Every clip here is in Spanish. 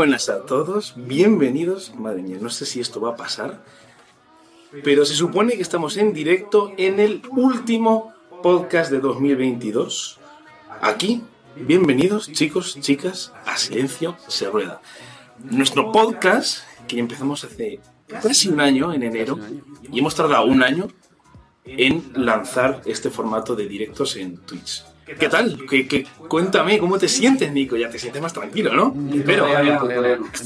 Buenas a todos, bienvenidos. Madre mía, no sé si esto va a pasar, pero se supone que estamos en directo en el último podcast de 2022. Aquí, bienvenidos chicos, chicas, a Silencio se rueda. Nuestro podcast, que empezamos hace casi un año, en enero, y hemos tardado un año en lanzar este formato de directos en Twitch. ¿Qué tal? ¿Qué, cuéntame, ¿cómo te sientes, Nico? Ya te sientes más tranquilo, ¿no? Pero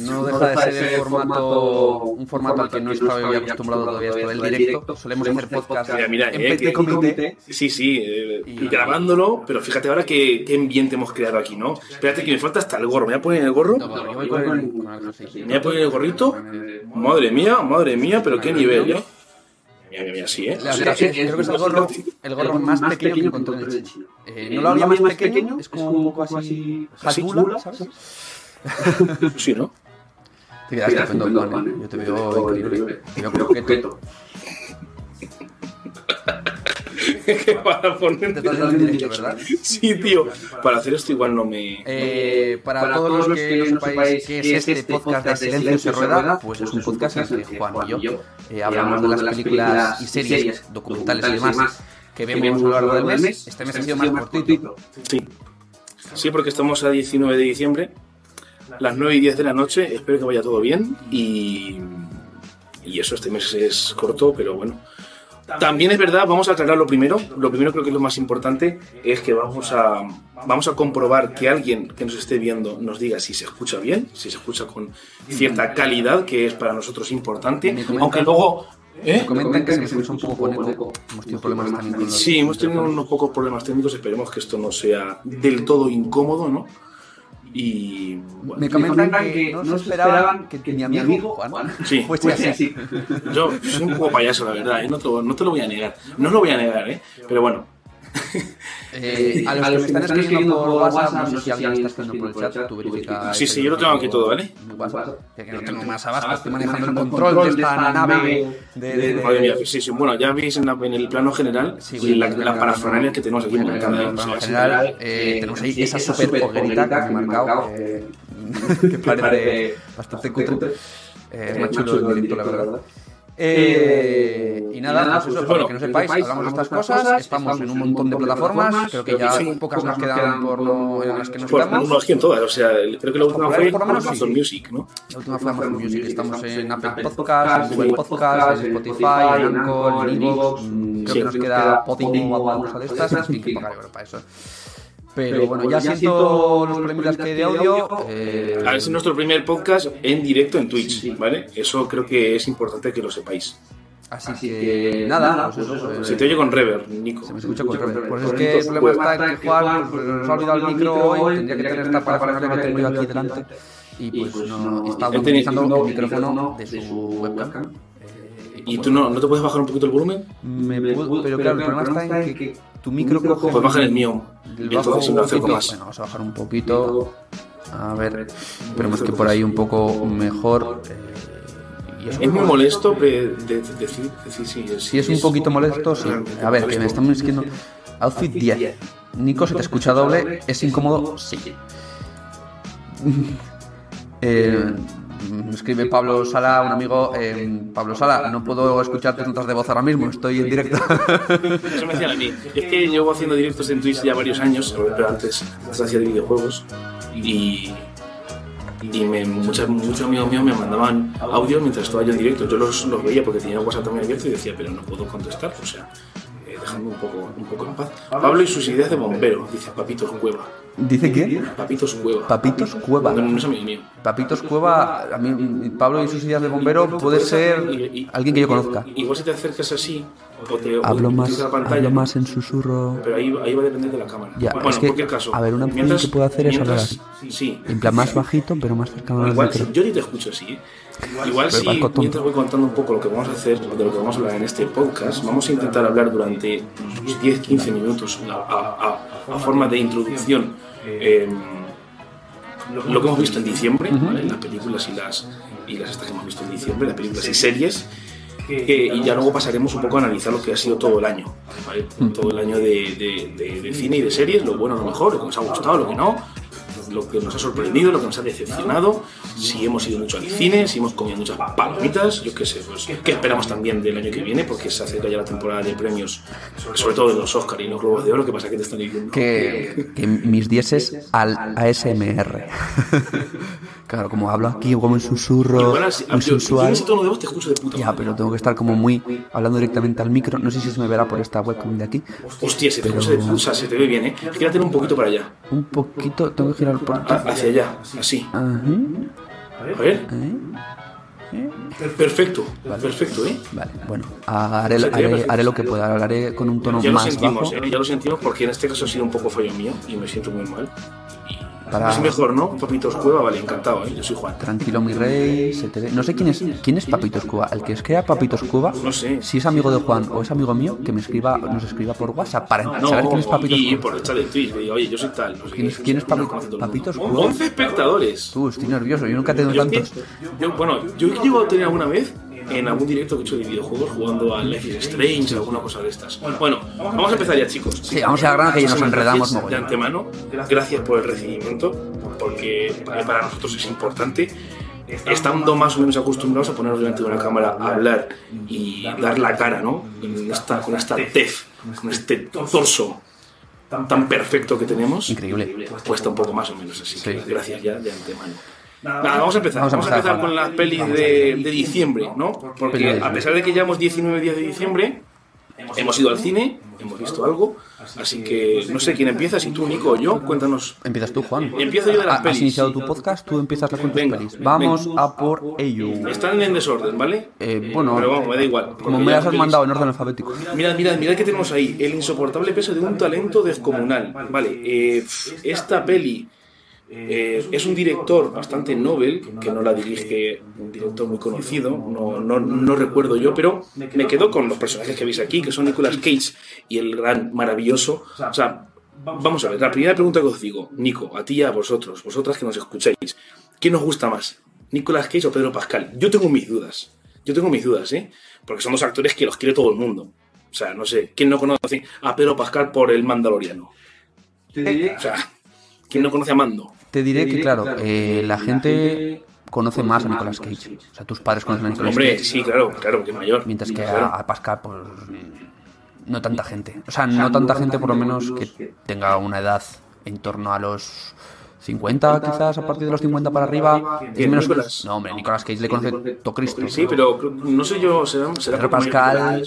no deja de ser el formato, un formato al que no estaba acostumbrado todavía esto del directo. Solemos hacer podcast mira, en eh, comité. Sí, sí, eh, grabándolo, pero fíjate ahora qué, qué ambiente hemos creado aquí, ¿no? Espérate que me falta hasta el gorro. ¿Me voy a poner el gorro? No, ¿Me voy a poner el gorrito? Madre mía, madre mía, pero qué nivel, ¿eh? Mira, mira, sí, ¿eh? creo que es el gorro, el gorro más pequeño que encontré en el eh, no lo había más pequeño, es como un poco así. ¿sabes? Sí, ¿no? Te quedas estupendo, Juan. ¿eh? Yo te veo increíble. Te veo croqueto. para poner. Directo, ¿verdad? Sí, tío. Para hacer esto igual no me. Eh, para, para, todos los que no sepáis qué es este podcast de Silencio se rueda, pues es un podcast entre Juan y yo. Eh, hablamos de las películas y series, documentales y demás que vemos a lo largo del mes. Este mes ha sido más cortito. Sí. Sí, porque estamos a 19 de diciembre, las 9 y 10 de la noche. Espero que vaya todo bien. Y, y eso, este mes es corto, pero bueno. También es verdad, vamos a aclarar lo primero. Lo primero creo que es lo más importante es que vamos a, vamos a comprobar que alguien que nos esté viendo nos diga si se escucha bien, si se escucha con cierta calidad, que es para nosotros importante. Aunque luego ¿Eh? comentan que se escucha un poco con eco. Hemos tenido problemas con Sí, hemos tenido unos pocos problemas técnicos. Esperemos que esto no sea del todo incómodo, ¿no? Y bueno, me comentan que, no esperaban que, que, mi amigo Juan, sí, fuese así. Yo soy un poco payaso, la verdad, ¿eh? no, te, no te lo voy a negar. No lo voy a negar, ¿eh? pero bueno, eh, a, los que, me están escribiendo por WhatsApp, no sé si alguien está escribiendo por el chat, tú verifica. Sí, sí, yo lo tengo aquí todo, ¿vale? que no tengo más abajo, estoy manejando el control de esta nave. De, Madre mía, sí, sí, bueno, ya veis en, el plano general la, la parafernalia que tenemos aquí. En el plano general tenemos ahí esa super hoguerita que me he marcado, que parece bastante cutre. Es más chulo el directo, la verdad. Eh, y nada, pues eso, para que no sepáis, hablamos de estas cosas, estamos en un montón de plataformas, creo que ya pocas nos quedan por no, en las que nos quedamos. No, aquí en todas, o sea, creo que la última fue Amazon Music, ¿no? La última fue Amazon Music, estamos en Apple Podcasts, en Google Podcasts, en Spotify, en Anchor, en Evox, creo que nos queda Podimo o alguna cosa de estas, fin, que pagar para eso. Pero, bueno, ya, siento los problemas que hay de audio. Eh... A ver, es nuestro primer podcast en directo en Twitch, ¿vale? Eso creo que es importante que lo sepáis. Así, que, nada, pues eso, pues, se te oye con reverb, Nico. Se me escucha con reverb. Pues es que el problema está en que Juan pues, nos ha olvidado el micro hoy, tendría que tener esta parafernalia que tengo yo aquí delante. Y pues no, está utilizando el micrófono de su webcam. ¿Y tú no, no te puedes bajar un poquito el volumen? Me puedo, pero claro, el problema está en que tu micro coge. Pues baja el mío. Entonces un poquito. Más. Bueno, vamos a bajar un poquito. A ver, esperemos que por ahí un poco mejor. Eh, es muy molesto decir de, de, sí. Es, si es un poquito molesto, sí. A ver, que me están diciendo. Outfit 10. Nico, se te escucha doble. ¿Es incómodo? Sí. eh, escribe Pablo Sala, un amigo, eh, Pablo Sala, no puedo escuchar tus notas de voz ahora mismo, estoy en directo. Eso me decían a mí. Es que llevo haciendo directos en Twitch ya varios años, pero antes, hacía de videojuegos y, y me, muchos, muchos amigos míos me mandaban audio mientras estaba yo en directo. Yo los, los veía porque tenía WhatsApp también abierto y decía, pero no puedo contestar, o sea, eh, un poco, un poco en paz. Pablo y sus ideas de bombero, dice Papito Cueva. ¿Dice qué? Papitos Cueva. Papitos Cueva. No, no es amigo mío. Papitos Cueva, a mí, Pablo y sus ideas de bombero puede ser alguien que yo conozca. Igual si te acercas así, o te, hablo, o te más, la pantalla, hablo más en susurro. Pero ahí, ahí va a depender de la cámara. Ya, bueno, es que, en cualquier caso. A ver, una opción que puedo hacer es hablar así. Sí. En plan más bajito, pero más cercano al micro. yo ni te escucho así, ¿eh? Igual si mientras voy contando un poco lo que vamos a hacer, de lo que vamos a hablar en este podcast, vamos a intentar hablar durante unos 10-15 minutos a, a, a, a forma de introducción eh, lo que hemos visto en diciembre. ¿vale? las películas y las, y las estas que hemos visto en diciembre, las películas y series, y ya luego pasaremos un poco a analizar lo que ha sido todo el año, ¿vale? todo el año de, de, de, de, cine y de series, lo bueno, lo mejor, lo que nos ha gustado, lo que no, lo que nos ha sorprendido, lo que nos ha decepcionado, si hemos ido mucho al cine, si hemos comido muchas palomitas, yo qué sé, pues qué esperamos también del año que viene, porque se acerca ya la temporada de premios, sobre todo de los Oscar y los Globos de Oro, ¿qué pasa que te están diciendo? Que, que mis dieces al ASMR. claro, como hablo aquí como en susurro, Igual así- muy yo- sensual. yo ese tono de voz te escucho de puta Ya, madre. pero tengo que estar como muy hablando directamente al micro. No sé si se me verá por esta webcam de aquí. Hostia, se te, escucha de puta, o sea, se te ve bien, ¿eh? Gírate un poquito para allá, Un poquito, tengo que girar por aquí. a- hacia allá, así. Ajá, A ver, ¿eh? perfecto, perfecto, ¿eh? Vale, bueno, haré, Se haré, haré lo que pueda. Hablaré con un tono Ya lo más sentimos, bajo. ¿eh? Ya lo sentimos porque en este caso ha sido un poco fallo mío y me siento muy mal. Para- Es mejor, ¿no? Papitos Cueva, vale, encantado, ¿eh? Yo soy Juan. Tranquilo, mi rey, se te ve. No sé quién es, quién es Papitos Cuba. El que crea Papitos Cuba, No sé. si es amigo de Juan o es amigo mío, que me escriba, nos escriba por WhatsApp para No, saber quién es Papitos y Cuba. por el chat de Twitch, oye, yo soy tal. No sé ¿Quién es- quién Papitos mundo. Cueva? 11 espectadores. Tú, estoy nervioso, yo nunca he tenido tantos. yo- bueno, yo he llegado a tener alguna vez en algún directo que he hecho de videojuegos jugando a Life is Strange o alguna cosa de estas. Bueno, vamos a empezar ya, chicos. Sí, vamos a la grana que ya nos enredamos gracias. De antemano, gracias por el recibimiento, porque eh, para nosotros es importante. Estando más o menos acostumbrados a ponernos delante de una cámara a hablar y dar la cara, ¿no? Con esta, con esta tez, con este torso tan perfecto que tenemos. Increíble. Cuesta un poco más o menos, así que Sí. gracias ya de antemano. Nada, vamos a empezar. Vamos a Vamos a empezar, empezar con las pelis de, de diciembre, ¿no? Porque a pesar de que llevamos 19 días de diciembre, hemos ido al cine, hemos visto algo, así que no sé quién empieza, si tú, Nico o yo, cuéntanos. Empiezas tú, Juan. Empiezo yo de las Ha- pelis. Has iniciado tu podcast, tú empiezas con tus Venga, pelis. Vamos venga. a por ello. Están en desorden, ¿vale? Eh, bueno, pero vamos, me da igual. Como me las has mandado en orden alfabético. Mirad, mirad, mirad que tenemos ahí. El insoportable peso de un talento descomunal. Vale, eh, esta peli eh, es un director bastante novel, que no la dirige un director muy conocido, no, no, no recuerdo yo, pero me quedo con los personajes que veis aquí, que son Nicolas Cage y el gran maravilloso. O sea, vamos a ver, la primera pregunta que os digo, Nico, a ti y a vosotros, vosotras que nos escucháis, ¿quién nos gusta más? ¿Nicolas Cage o Pedro Pascal? Yo tengo mis dudas. Yo tengo mis dudas, ¿eh? Porque son dos actores que los quiere todo el mundo. O sea, no sé, ¿quién no conoce a Pedro Pascal por el Mandaloriano? O sea, ¿quién no conoce a Mando? Te diré que, claro, eh, la gente conoce más a Nicolas Cage. O sea, tus padres conocen a Nicolas Hombre, Cage. sí, claro, claro, que es mayor. Mientras que Claro. a, a Pascal, pues. No tanta gente. O sea, no tanta gente, por lo menos, que tenga una edad en torno a los 50, quizás, a partir de los 50 para arriba. Es ¿Quién, menos Nicolas? No, hombre, Nicolas Cage le conoce todo Cristo. Sí, pero no sé yo, será, será Pascal,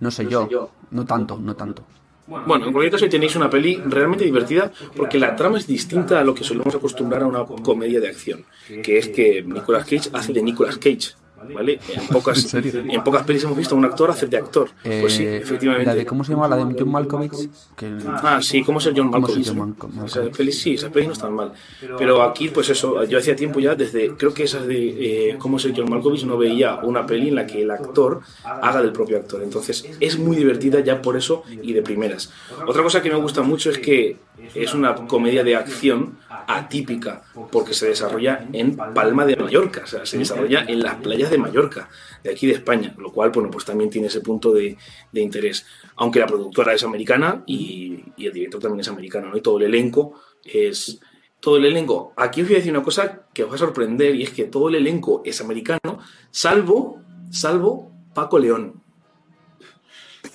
no sé yo. No tanto, no tanto. Bueno, en cualquier caso tenéis una peli realmente divertida porque la trama es distinta a lo que solemos acostumbrar a una comedia de acción, que es que Nicolas Cage hace de Nicolas Cage, ¿vale? En pocas, ¿En serio? en pocas pelis hemos visto a un actor hacer de actor. Pues sí, Eh, efectivamente. La de, ¿Cómo se llama? La de John Malkovich. Que, Ah, sí, ¿cómo ser John ¿Cómo ser Malkovich? John. Malkovich? Esas pelis, sí, esas pelis no están mal. Pero aquí, pues eso, yo hacía tiempo ya, desde, creo que esas de eh, cómo ser John Malkovich, no veía una peli en la que el actor haga del propio actor. Entonces, es muy divertida ya por eso y de primeras. Otra cosa que me gusta mucho es que es una comedia de acción atípica, porque se desarrolla en Palma de Mallorca, o sea, se desarrolla en las playas de Mallorca, de aquí de España, lo cual, bueno, pues también tiene ese punto de, de interés. Aunque la productora es americana y, y el director también es americano, ¿no? Y todo el elenco es... Todo el elenco, aquí os voy a decir una cosa que os va a sorprender y es que todo el elenco es americano, salvo, salvo Paco León.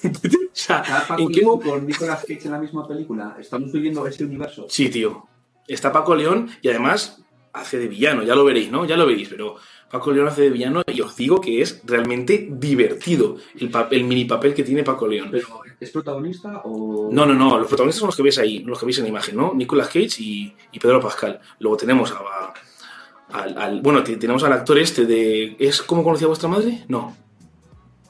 o sea, ¿en qué con Nicolas Cage en la misma película? ¿Estamos viviendo ese universo? Sí, tío. Está Paco León y además hace de villano, ya lo veréis, ¿no? Ya lo veréis, pero Paco León hace de villano y os digo que es realmente divertido el, el mini papel que tiene Paco León. ¿Pero es protagonista o...? No, no, no, los protagonistas son los que veis ahí, los que veis en la imagen, ¿no? Nicolas Cage y, y Pedro Pascal. Luego tenemos a, a- al, al- bueno, te- tenemos al actor este de... ¿Es cómo conocía vuestra madre? No.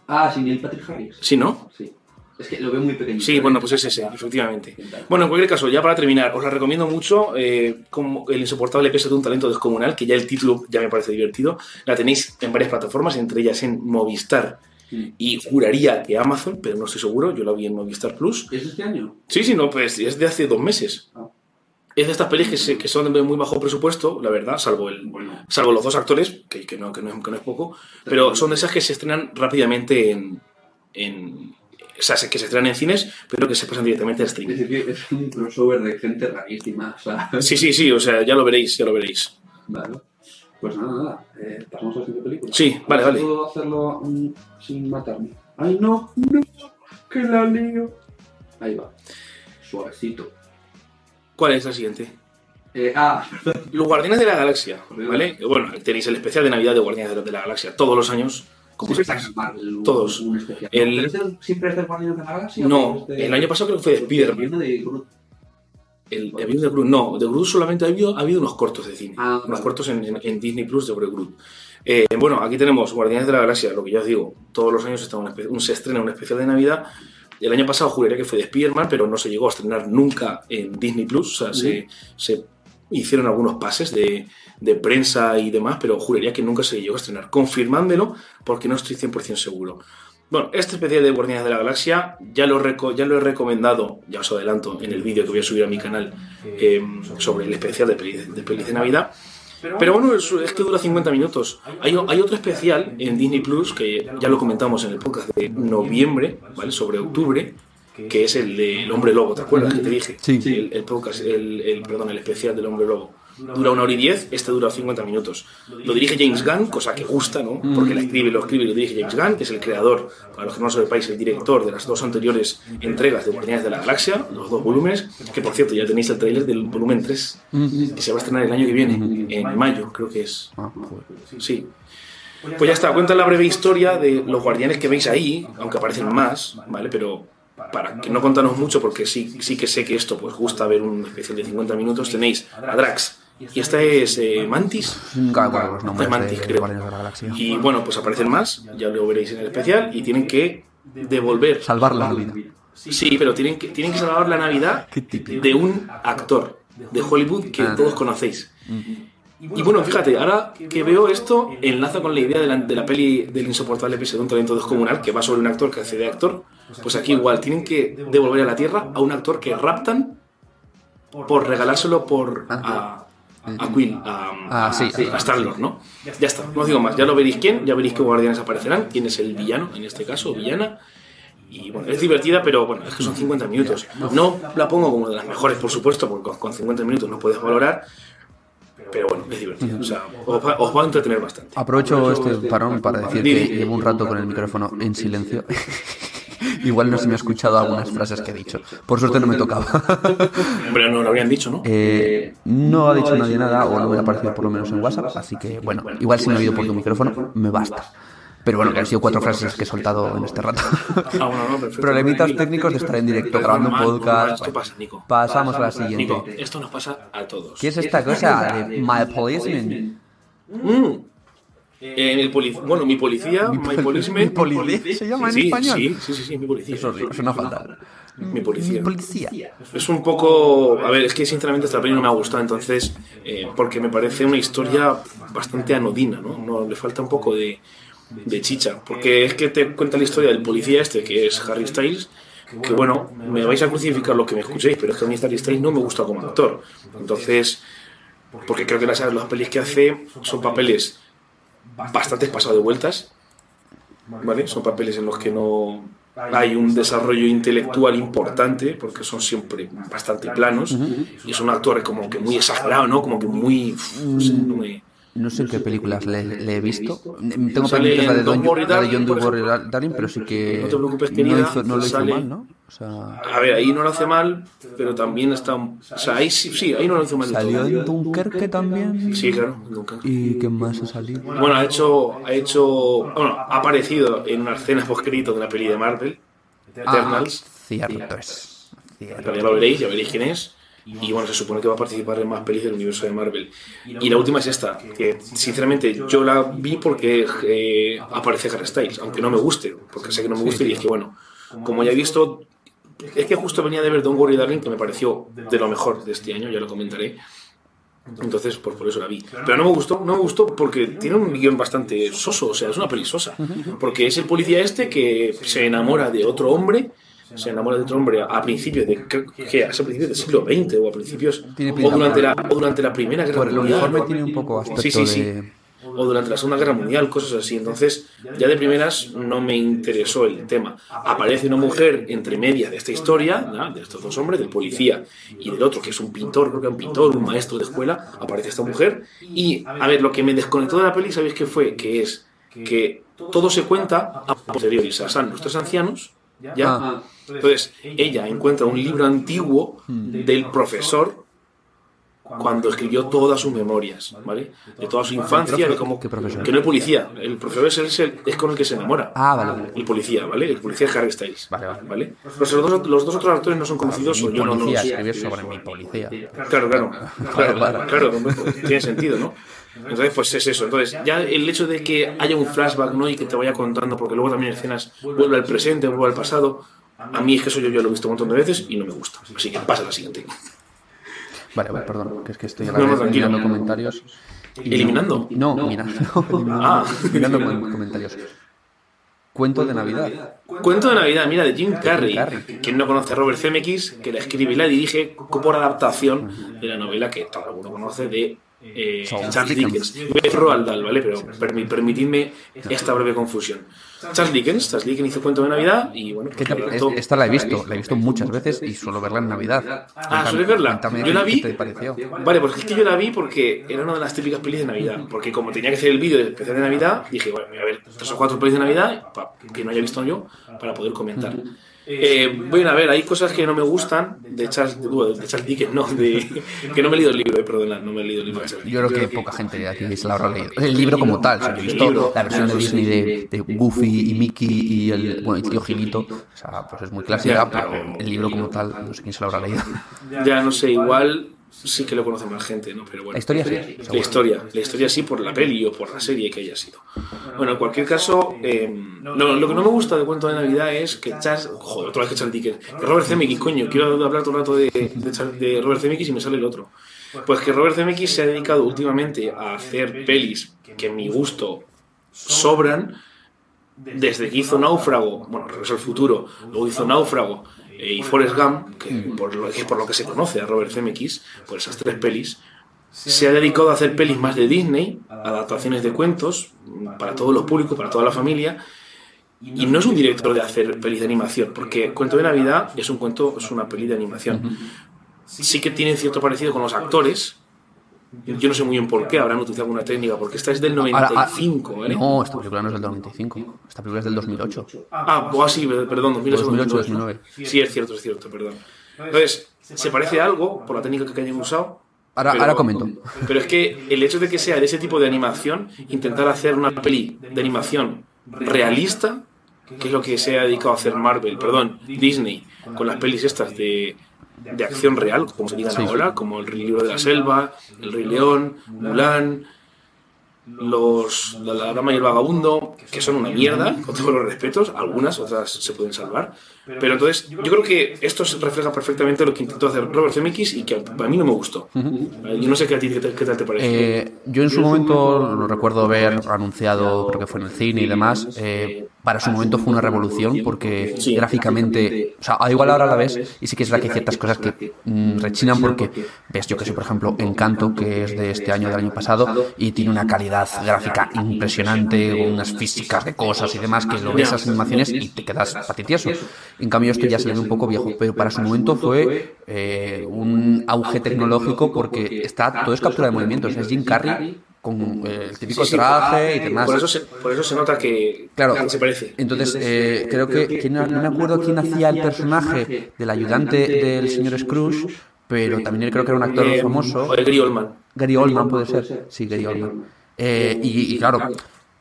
Ah, sí, Neil Patrick Harris. ¿Sí, no? Sí. Es que lo veo muy pequeño. Sí, bueno, pues es ese, efectivamente. Bueno, en cualquier caso, ya para terminar, os la recomiendo mucho, eh, como El insoportable peso de un talento descomunal, que ya el título ya me parece divertido. La tenéis en varias plataformas, entre ellas en Movistar Sí. y juraría que Amazon, pero no estoy seguro, yo la vi en Movistar Plus. ¿Es de este año? Sí, sí, no, pues es de hace dos meses. Ah. Es de estas pelis que, se- que son de muy bajo presupuesto, la verdad, salvo el, Bueno. salvo los dos actores, que, que no, que, no, es- que no es poco, pero son de esas que se estrenan rápidamente en, en, o sea, que se estrenan en cines, pero que se pasan directamente al streaming. Es decir, es un crossover de gente rarísima. O sea, Sí, sí, sí, o sea, ya lo veréis, ya lo veréis. Vale. Pues nada, nada. Eh, pasamos a la siguiente película. Sí, vale, vale. ¿Puedo hacerlo mm, sin matarme? ¡Ay, no! ¡No! ¡Que la lío! Ahí va. Suavecito. ¿Cuál es la siguiente? Eh, ah, Los Guardianes de la Galaxia, ¿vale? Bueno, tenéis el especial de Navidad de Guardianes de la Galaxia todos los años. Está un- Todos. El- ¿Pero es del- ¿Siempre es del Guardianes de? No, o es de- el año pasado creo que fue de Spider-Man. El, el de Groot, no, de Groot solamente ha habido, ha habido unos cortos de cine. Ah, unos cortos en, en- en Disney Plus de Groot. Eh, bueno, aquí tenemos Guardianes de la Galaxia, lo que ya os digo, todos los años está un, se estrena un especial de Navidad. El año pasado juraría que fue de Spider-Man, pero no se llegó a estrenar nunca en Disney Plus. O sea, se, se hicieron algunos pases de, de prensa y demás, pero juraría que nunca se llegó a estrenar. Confirmándomelo, porque no estoy 100% seguro. Bueno, este especial de Guardianes de la Galaxia ya lo, ya lo he recomendado, ya os adelanto, en el vídeo que voy a subir a mi canal eh, sobre el especial de Pelis de, pelis de Navidad. Pero bueno, es, es que dura 50 minutos. Hay, hay otro especial en Disney Plus que ya lo comentamos en el podcast de noviembre, ¿vale? Sobre octubre, que es el de El Hombre Lobo, ¿te acuerdas que te dije? Sí. El, el podcast, el, el- perdón, el especial del Hombre Lobo. Dura una hora y diez, este dura 50 minutos. Lo dirige James Gunn, cosa que gusta, ¿no? Porque la escribe, lo escribe y lo dirige James Gunn, que es el creador, para los que no lo sepáis, el director de las dos anteriores entregas de Guardianes de la Galaxia, los dos volúmenes, que por cierto ya tenéis el tráiler del volumen 3, que se va a estrenar el año que viene, en mayo, creo que es. Ah. Sí. Pues ya está, cuenta la breve historia de los guardianes que veis ahí, aunque aparecen más, ¿vale? Pero para que no contanos mucho, porque sí, sí que sé que esto pues gusta ver un especial de 50 minutos, tenéis a Drax. Y esta es eh, Mantis. Los nombres Mantis, de creo. Guardianes de la Galaxia. Y bueno, pues aparecen más, ya lo veréis en el especial, y tienen que devolver. Salvar la vida. Sí, pero tienen que, tienen que salvar la Navidad de un actor de Hollywood que Ah. todos conocéis. Y bueno, fíjate, ahora que veo esto, enlaza con la idea de la, de la peli del insoportable peso de un talento descomunal, que va sobre un actor que hace de actor. Pues aquí igual, tienen que devolver a la Tierra a un actor que raptan por regalárselo por a, a Quill, a, Ah, sí. a Star-Lord, ¿no? Ya está, no os digo más, ya lo veréis quién, ya veréis qué guardianes aparecerán, quién es el villano, en este caso, o villana. Y bueno, es divertida, pero bueno, es que son 50 minutos. No la pongo como de las mejores, por supuesto, porque con- con 50 minutos no puedes valorar. Pero bueno, es divertida. O sea, os va, os va a entretener bastante. Aprovecho este parón para decir que llevo un rato con el micrófono en silencio. Igual no se me ha escuchado algunas frases que he dicho. Por suerte no me tocaba. Hombre, no lo habrían dicho, ¿no? Eh, no ha dicho nadie nada o no me ha aparecido por lo menos en WhatsApp, así que bueno, igual si no he oído por tu micrófono me basta. Pero bueno, que han sido cuatro frases que he soltado en este rato. Ah, bueno, no, perfecto. Problemitas técnicos de estar en directo grabando un podcast. Esto pasa, Nico. Pasamos a la siguiente. Nico, esto nos pasa a todos. ¿Qué es esta cosa de My Policeman? Mm. Eh, el polic- bueno, mi policía, my policeman. mi policía, ¿se llama en Sí, español? Sí, sí, sí, sí, mi policía. Eso es una falta. Mi policía. Policía. Es un poco. A ver, es que sinceramente esta peli no me ha gustado, entonces. eh, porque me parece una historia bastante anodina, ¿no? no le falta un poco de, de chicha. Porque es que te cuenta la historia del policía este, que es Harry Styles. Que bueno, me vais a crucificar lo que me escuchéis, pero es que a mí Harry Styles no me gusta como actor. Entonces. Porque creo que las, las pelis que hace son papeles bastante pasados de vueltas. ¿Vale? Son papeles en los que no hay un desarrollo intelectual importante, porque son siempre bastante planos, y es un actor como que muy exagerado, ¿no? Como que muy... no sé, no me- No sé en qué películas le, le he visto. Tengo Sale pendientes la de, Don, la de John ejemplo. Darling, pero sí que No te preocupes, no, querida, hizo- no lo hizo sale- mal, ¿no? O sea, A ver, ahí no lo hace mal, pero también está... O sea, ahí sí, sí ahí no lo hizo mal salió en Dunkerque también. Sí, claro, nunca. ¿Y qué más ha salido? Bueno, ha hecho, ha hecho, bueno, ha aparecido en una escena post-crédito de una peli de Marvel, Eternals. Ah, cierto es. Cierto. Ya lo veréis, ya veréis quién es. Y bueno, se supone que va a participar en más pelis del universo de Marvel. Y la última es esta, que sinceramente yo la vi porque eh, aparece Harry Styles, aunque no me guste, porque sé que no me guste y es que bueno, como ya he visto, es que justo venía de ver Don't Worry Darling, que me pareció de lo mejor de este año, ya lo comentaré. Entonces, pues por eso la vi. Pero no me gustó, no me gustó porque tiene un guion bastante soso, o sea, es una peli sosa. Porque es el policía este que se enamora de otro hombre, se enamora de otro hombre a principios de, que a principios del siglo XX o a principios, o durante, la, o durante la Primera Guerra Por el Mundial. uniforme tiene un poco aspecto Sí, sí, sí. de... o durante la Segunda Guerra Mundial, cosas así. Entonces, ya de primeras no me interesó el tema. Aparece una mujer entre medias de esta historia, de estos dos hombres, del policía y del otro, que es un pintor, creo que un pintor, un maestro de escuela, aparece esta mujer. Y, a ver, lo que me desconectó de la peli, ¿sabéis qué fue? Que es que todo se cuenta a posteriori. O sea, son nuestros ancianos, ¿ya? Ah. Entonces, ella encuentra un libro antiguo del profesor cuando escribió todas sus memorias, ¿vale? De toda su infancia, de cómo... ¿Qué profesor? Que no es policía, el profesor es, el, es con el que se enamora. Ah, vale, vale. El policía, ¿vale? El policía es Harry Styles. Vale, vale. ¿vale? Los, dos, los dos otros actores no son conocidos Mi yo no los... escribir sobre mi policía. Claro, claro. Claro, claro, claro, tiene sentido, ¿no? Entonces, pues es eso. Entonces, ya el hecho de que haya un flashback, ¿no? Y que te vaya contando, porque luego también en escenas vuelve al presente, vuelve al pasado. A mí es que eso yo, yo lo he visto un montón de veces y no me gusta. Así que pasa a la siguiente. Vale, vale, perdón, que es que estoy a la No, no, vez mirando comentarios. y ¿Eliminando? No, mirando, eliminando, Ah. mirando com- comentarios. Cuento de Navidad. Cuento de Navidad, mira, de Jim Carrey. Quien no conoce a Robert Zemeckis, que la escribe y la dirige por adaptación de la novela que todo el mundo conoce de eh, Charles Dickens. Voy a Roald Dahl, ¿vale? Pero permi- permitidme esta breve confusión. Charles Dickens, Charles Dickens hizo Cuento de Navidad y bueno... ¿Qué te- adaptó- es- esta la he visto, la he visto muchas veces y suelo verla en Navidad. Ah, ¿sueles verla? Yo la vi- ¿Qué te pareció? Vale, pues es que yo la vi porque era una de las típicas pelis de Navidad. Porque como tenía que hacer el vídeo del especial de Navidad, dije, bueno, voy a ver tres o cuatro pelis de Navidad que no haya visto yo para poder comentar. Eh, bueno, a ver, hay cosas que no me gustan de Charles, de Charles Dickens, no, de, que no me he leído el libro, eh, perdona, no me he leído el libro de Charles Yo creo que poca gente de aquí se la habrá leído. El libro como tal, o sea, he visto la versión de Disney de, de Goofy y Mickey y el, bueno, el tío Gilito. O sea, pues es muy clásica, pero el libro como tal, no sé quién se lo habrá leído. Ya no sé, igual sí que lo conoce más gente, ¿no? Pero bueno. La historia sí. La historia, la historia sí por la peli o por la serie que haya sido. Bueno, en cualquier caso, eh, no, lo que no me gusta de Cuento de Navidad es que Charles, joder, otra vez que Charles Dickens, que Robert Zemeckis, coño, quiero hablar todo el rato de, de, Charles- de Robert Zemeckis y me sale el otro. Pues que Robert Zemeckis se ha dedicado últimamente a hacer pelis que en mi gusto sobran, desde que hizo Náufrago, bueno, Regreso al Futuro, luego hizo Náufrago eh, y Forrest Gump, que por, lo, que por lo que se conoce a Robert Zemeckis, por esas tres pelis, se ha dedicado a hacer pelis más de Disney, adaptaciones de cuentos, para todos los públicos, para toda la familia, y no es un director de hacer pelis de animación, porque Cuento de Navidad es un cuento, es una peli de animación. Sí que tienen cierto parecido con los actores, yo no sé muy bien por qué, habrán utilizado alguna técnica, porque esta es del Ahora, ah, 95, ¿vale? No, esta película no es del 95. Esta película es del 2008. Ah, o así, perdón, 2008, 2008, 2009. Sí, es cierto, es cierto, perdón. Entonces, se parece a algo por la técnica que hayan usado. Ahora, pero- ahora comento. Pero es que el hecho de que sea de ese tipo de animación, intentar hacer una peli de animación realista, que es lo que se ha dedicado a hacer Marvel, perdón, Disney, con las pelis estas de, de acción real, como se digan Sí, sí. ahora, como El Libro de la Selva, El Rey León, Mulan, los, la, la Dama y el Vagabundo, que son una mierda, con todos los respetos, algunas, otras se pueden salvar. Pero entonces, yo creo que esto refleja perfectamente lo que intentó hacer Robert Zemeckis y que a mí no me gustó. Yo no sé qué a ti qué tal, qué tal te pareció. Eh, yo en su momento lo recuerdo ver anunciado, creo que fue en el cine y demás. eh, para su momento fue una revolución porque Sí. gráficamente, o sea, a igual ahora la ves y sí que es verdad que hay ciertas cosas que mm, rechinan porque ves, yo que sé, por ejemplo, Encanto, que es de este año, del año pasado, y tiene una calidad gráfica impresionante, unas físicas de cosas y demás, que lo ves esas animaciones y te quedas patitieso. En cambio, esto ya se le ve un poco viejo, pero para su momento fue eh, un auge tecnológico porque está todo es captura de movimientos. Es Jim Carrey con eh, el típico Sí, sí, traje y demás. Por eso se, por eso se nota que Claro, que se parece. Entonces, eh, creo que, ¿quién- no me acuerdo quién hacía el personaje del ayudante del señor Scrooge, pero también creo que era un actor Eh, famoso. Gary Oldman. Gary Oldman puede ser, sí, Gary Oldman. Eh, y, y claro,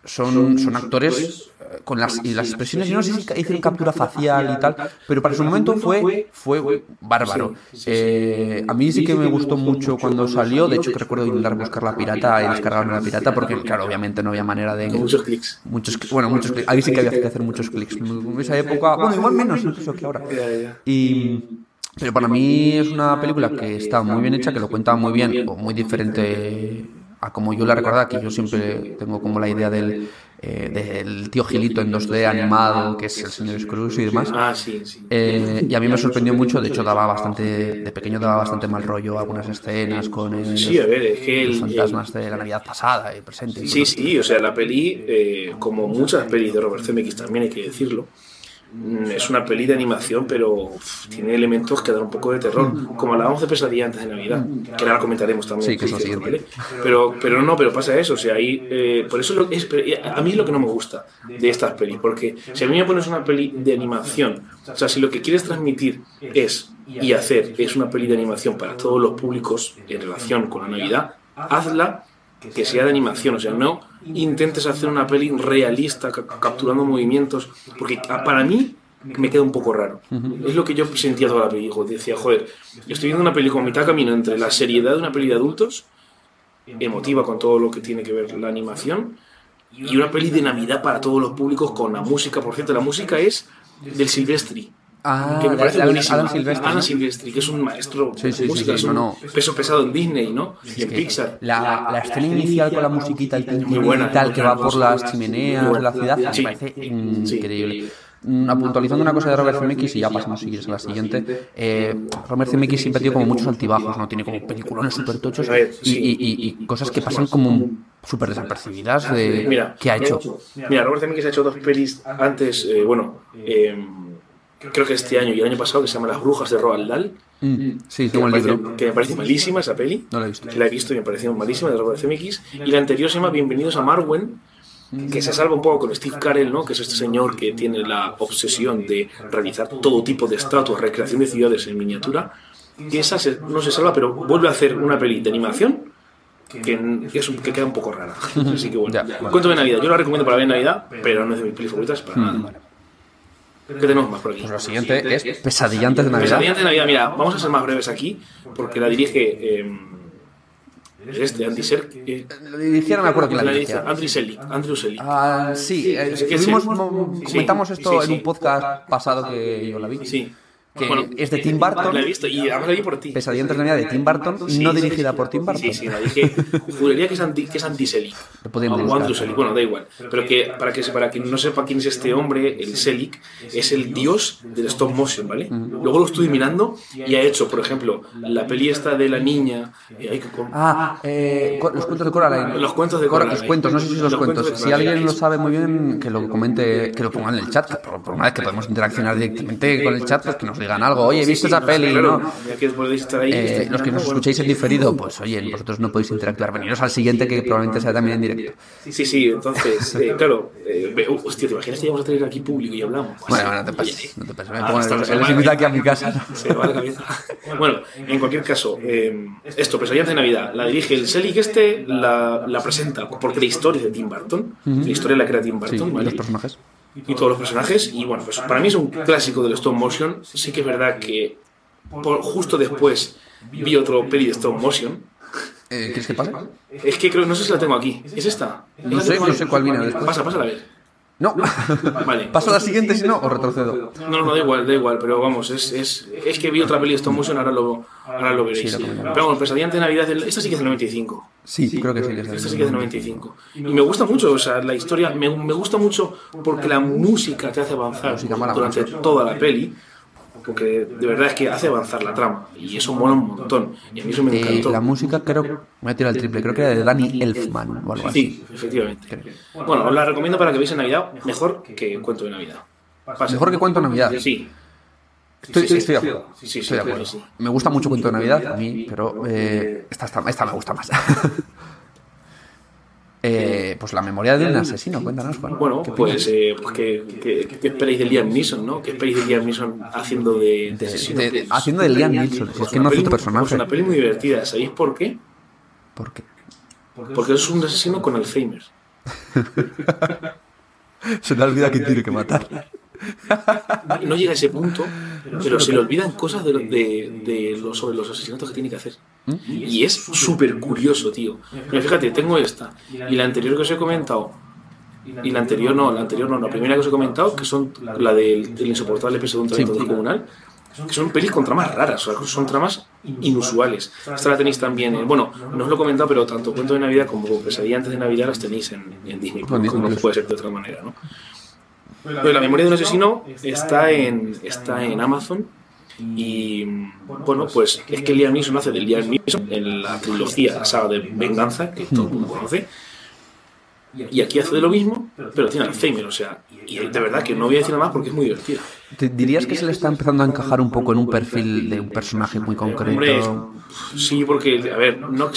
son, son actores eh, con las, y las expresiones, yo no sé si hicieron captura facial y tal, pero para su momento fue, fue bárbaro. Eh, a mí sí que me gustó mucho cuando salió, de hecho que recuerdo intentar buscar la pirata y descargarme la pirata, porque claro, obviamente no había manera de... Muchos clics. Muchos, bueno, muchos clics. Ahí sí que había que hacer muchos clics. En esa época, bueno, igual menos incluso que ahora. Y, pero para mí es una película que está muy bien hecha, que lo cuenta muy bien, o muy diferente a como yo la recordaba, que yo siempre tengo como la idea del eh, del tío Gilito en 2D animado, que es el señor Scrooge y demás. Ah, sí, sí. Eh, y a mí me sorprendió mucho, de hecho daba bastante, de pequeño daba bastante mal rollo algunas escenas con el- Sí, a ver, es que los el- fantasmas de la Navidad pasada y presente. Sí, sí, o sea, la peli, eh, como muchas pelis de Robert Zemeckis también hay que decirlo, es una peli de animación, pero uf, tiene elementos que dan un poco de terror, como hablábamos de Pesadilla antes de Navidad, que ahora comentaremos también. Sí, que es. ¿vale? Pero, pero no, pero pasa eso, o sea, ahí, eh, por eso lo- es, eh, a mí es lo que no me gusta de estas pelis, porque si a mí me pones una peli de animación, o sea, si lo que quieres transmitir es y hacer es una peli de animación para todos los públicos en relación con la Navidad, hazla que sea de animación, o sea, no intentes hacer una peli realista, ca- capturando movimientos, porque para mí me queda un poco raro. Es lo que yo sentía toda la peli, jo, decía, joder, estoy viendo una peli con mitad camino entre la seriedad de una peli de adultos, emotiva con todo lo que tiene que ver la animación, y una peli de Navidad para todos los públicos con la música, por cierto, la música es del Silvestri. Ah, que me parece Alan- buenísimo. Alan Silvestri, Alan ¿no? Silvestri, que es un maestro Sí, sí, de música, sí, sí, es un no, peso pesado en Disney, ¿no? y en que Pixar. La, la escena inicial con la musiquita y tal que va por las chimeneas de la ciudad Sí. me parece increíble. Una puntualizando una cosa de Robert Zemeckis y ya pasamos si quieres a la siguiente. Eh, Robert Zemeckis siempre tiene como muchos altibajos, ¿no? Tiene como peliculones súper tochos y, y- y- y cosas que pasan como súper desapercibidas de Mira, qué ha hecho. Mira, Robert Zemeckis ha hecho dos pelis antes, eh, bueno, eh, creo que este año y el año pasado, que se llama Las Brujas de Roald Dahl, Mm, sí, que tengo me, el parece, libro. que me parece malísima esa peli. No la he visto. La he visto y me pareció malísima de Robert Zemeckis. Y la anterior se llama Bienvenidos a Marwen, que se salva un poco con Steve Carell, ¿no? que es este señor que tiene la obsesión de realizar todo tipo de estatuas, recreación de ciudades en miniatura. Y esa se- no se salva, pero vuelve a hacer una peli de animación que, es que queda un poco rara. Así que bueno. Ya, vale. Cuento de Navidad. Yo la recomiendo para ver Navidad, pero no es de mis pelis favoritas para nada. ¿Qué tenemos más por aquí? Pues lo siguiente es Pesadilla antes de Navidad. Pesadilla antes de Navidad, mira, vamos a ser más breves aquí, porque la dirige eh, este, Andy Serkis. Lo dirigía, no me acuerdo quién la La dirige Andrew Selick. Andrew Selick. Ah, sí, eh, es que Sí, comentamos esto sí, en sí. un podcast pasado que yo la vi. Sí. Que es de Tim Burton. La he visto y además la vi por ti. Pesadilla antes de Navidad de Tim Burton, Sí, no sí, dirigida por Tim Burton. Sí, sí, la dije. Juraría que es Andy, que es Selick. Lo podemos O buscar. Selick, bueno, da igual. Pero que para que para quien no sepa quién es este hombre, el Selick, es el dios del stop motion, ¿vale? Luego lo estuve mirando y ha hecho, por ejemplo, la peli esta de la niña. eh, con- Ah, eh, los cuentos de Coraline. Los cuentos de Cora- Coraline. Los cuentos, no sé si son los, Los cuentos cuentos. Si alguien lo sabe muy bien, que lo comente, que lo pongan en el chat. Por, por una vez que podemos interaccionar directamente con el chat, pues que nos digan algo. Oye, he visto esa peli, ¿no? Eh, los que nos escuchéis en diferido, pues oye, vosotros no podéis interactuar. Veniros al siguiente que probablemente sea también en directo. Sí, sí, entonces, eh, claro, eh, ve- hostia, ¿te imaginas que íbamos a tener aquí público y hablamos? Bueno, bueno, no te pases, no te pases. Me ah, pongo se va invito la aquí a mi cabeza. casa. Se va la cabeza. Bueno, en cualquier caso, eh, esto, Pesadilla de Navidad, la dirige el Selick este, la, la presenta, porque la historia de Tim Burton, la historia la crea Tim Sí, Burton, ¿vale? los personajes. Y todos los personajes. Y bueno, pues para mí es un clásico del stop motion. Sí que es verdad que por, justo después vi otro peli de stop motion. Eh, ¿Quieres que pase? Es que creo, no sé si la tengo aquí. ¿Es esta? No sé, no sé cuál viene después. Pasa, pásala a ver. No. Vale. ¿Paso a la siguiente si no o retrocedo? No, no, da igual, da igual, pero vamos, es, es, es que vi otra peli de stop motion, ahora lo, ahora lo veréis. Sí, lo pero vamos, Pesadilla de Navidad, esta sí que es del 95. Sí, creo que sí. que es Esta el- sí que es del 95. Y me gusta mucho, o sea, la historia, me, me gusta mucho porque la música te hace avanzar durante mucho. toda la peli. Porque de verdad es que hace avanzar la trama. Y eso mola un montón. Y a mí eso me Eh, encantó. la música creo, me voy a tirar el triple, creo que era de Danny Elfman o algo así. Sí, efectivamente. Bueno, os la recomiendo para que veáis en Navidad mejor que Cuento de Navidad. Mejor que Cuento de Navidad. Sí. Estoy, Sí, sí, estoy de sí. acuerdo. Sí, Estoy de acuerdo. Me gusta mucho Cuento de Navidad a mí, pero eh, esta, esta, esta me gusta más. Eh, pues la memoria de un asesino, cuéntanos, Juan. Bueno, ¿Qué pues, eh, pues ¿qué, qué, qué esperáis de Liam Neeson, no? ¿Qué esperáis de Liam Neeson haciendo de, De- asesino? de- Pues, haciendo de Liam Neeson, si es pues que no peli- tu personaje. Pues una peli muy divertida, ¿sabéis por qué? ¿Por qué? Porque es un asesino con Alzheimer. Se le olvida que tiene que matar. No llega a ese punto, pero se le olvidan cosas de, de, de lo- sobre los asesinatos que tiene que hacer. Y es súper curioso, tío. Mira, fíjate, tengo esta y la anterior que os he comentado. Y la anterior no, la anterior no, la primera que os he comentado, que son la del, del insoportable peso de un Sí. descomunal, que son pelis con tramas raras, o sea, son tramas inusuales. Esta la tenéis también, en- bueno, no os lo he comentado, pero tanto Cuento de Navidad como Pesadilla antes de Navidad las tenéis en, en Disney, no Disney puede ser de otra manera, ¿no? Pero la memoria de un asesino está en, está en Amazon y bueno, pues es que Liam Neeson hace del Liam Neeson en la trilogía, la saga de Venganza, que todo el mundo conoce. Y aquí hace de lo mismo, pero tiene Alzheimer, o sea, y de verdad que no voy a decir nada más porque es muy divertida. ¿Te dirías que se le está empezando a encajar un poco en un perfil de un personaje muy concreto? Hombre, sí, porque, a ver, no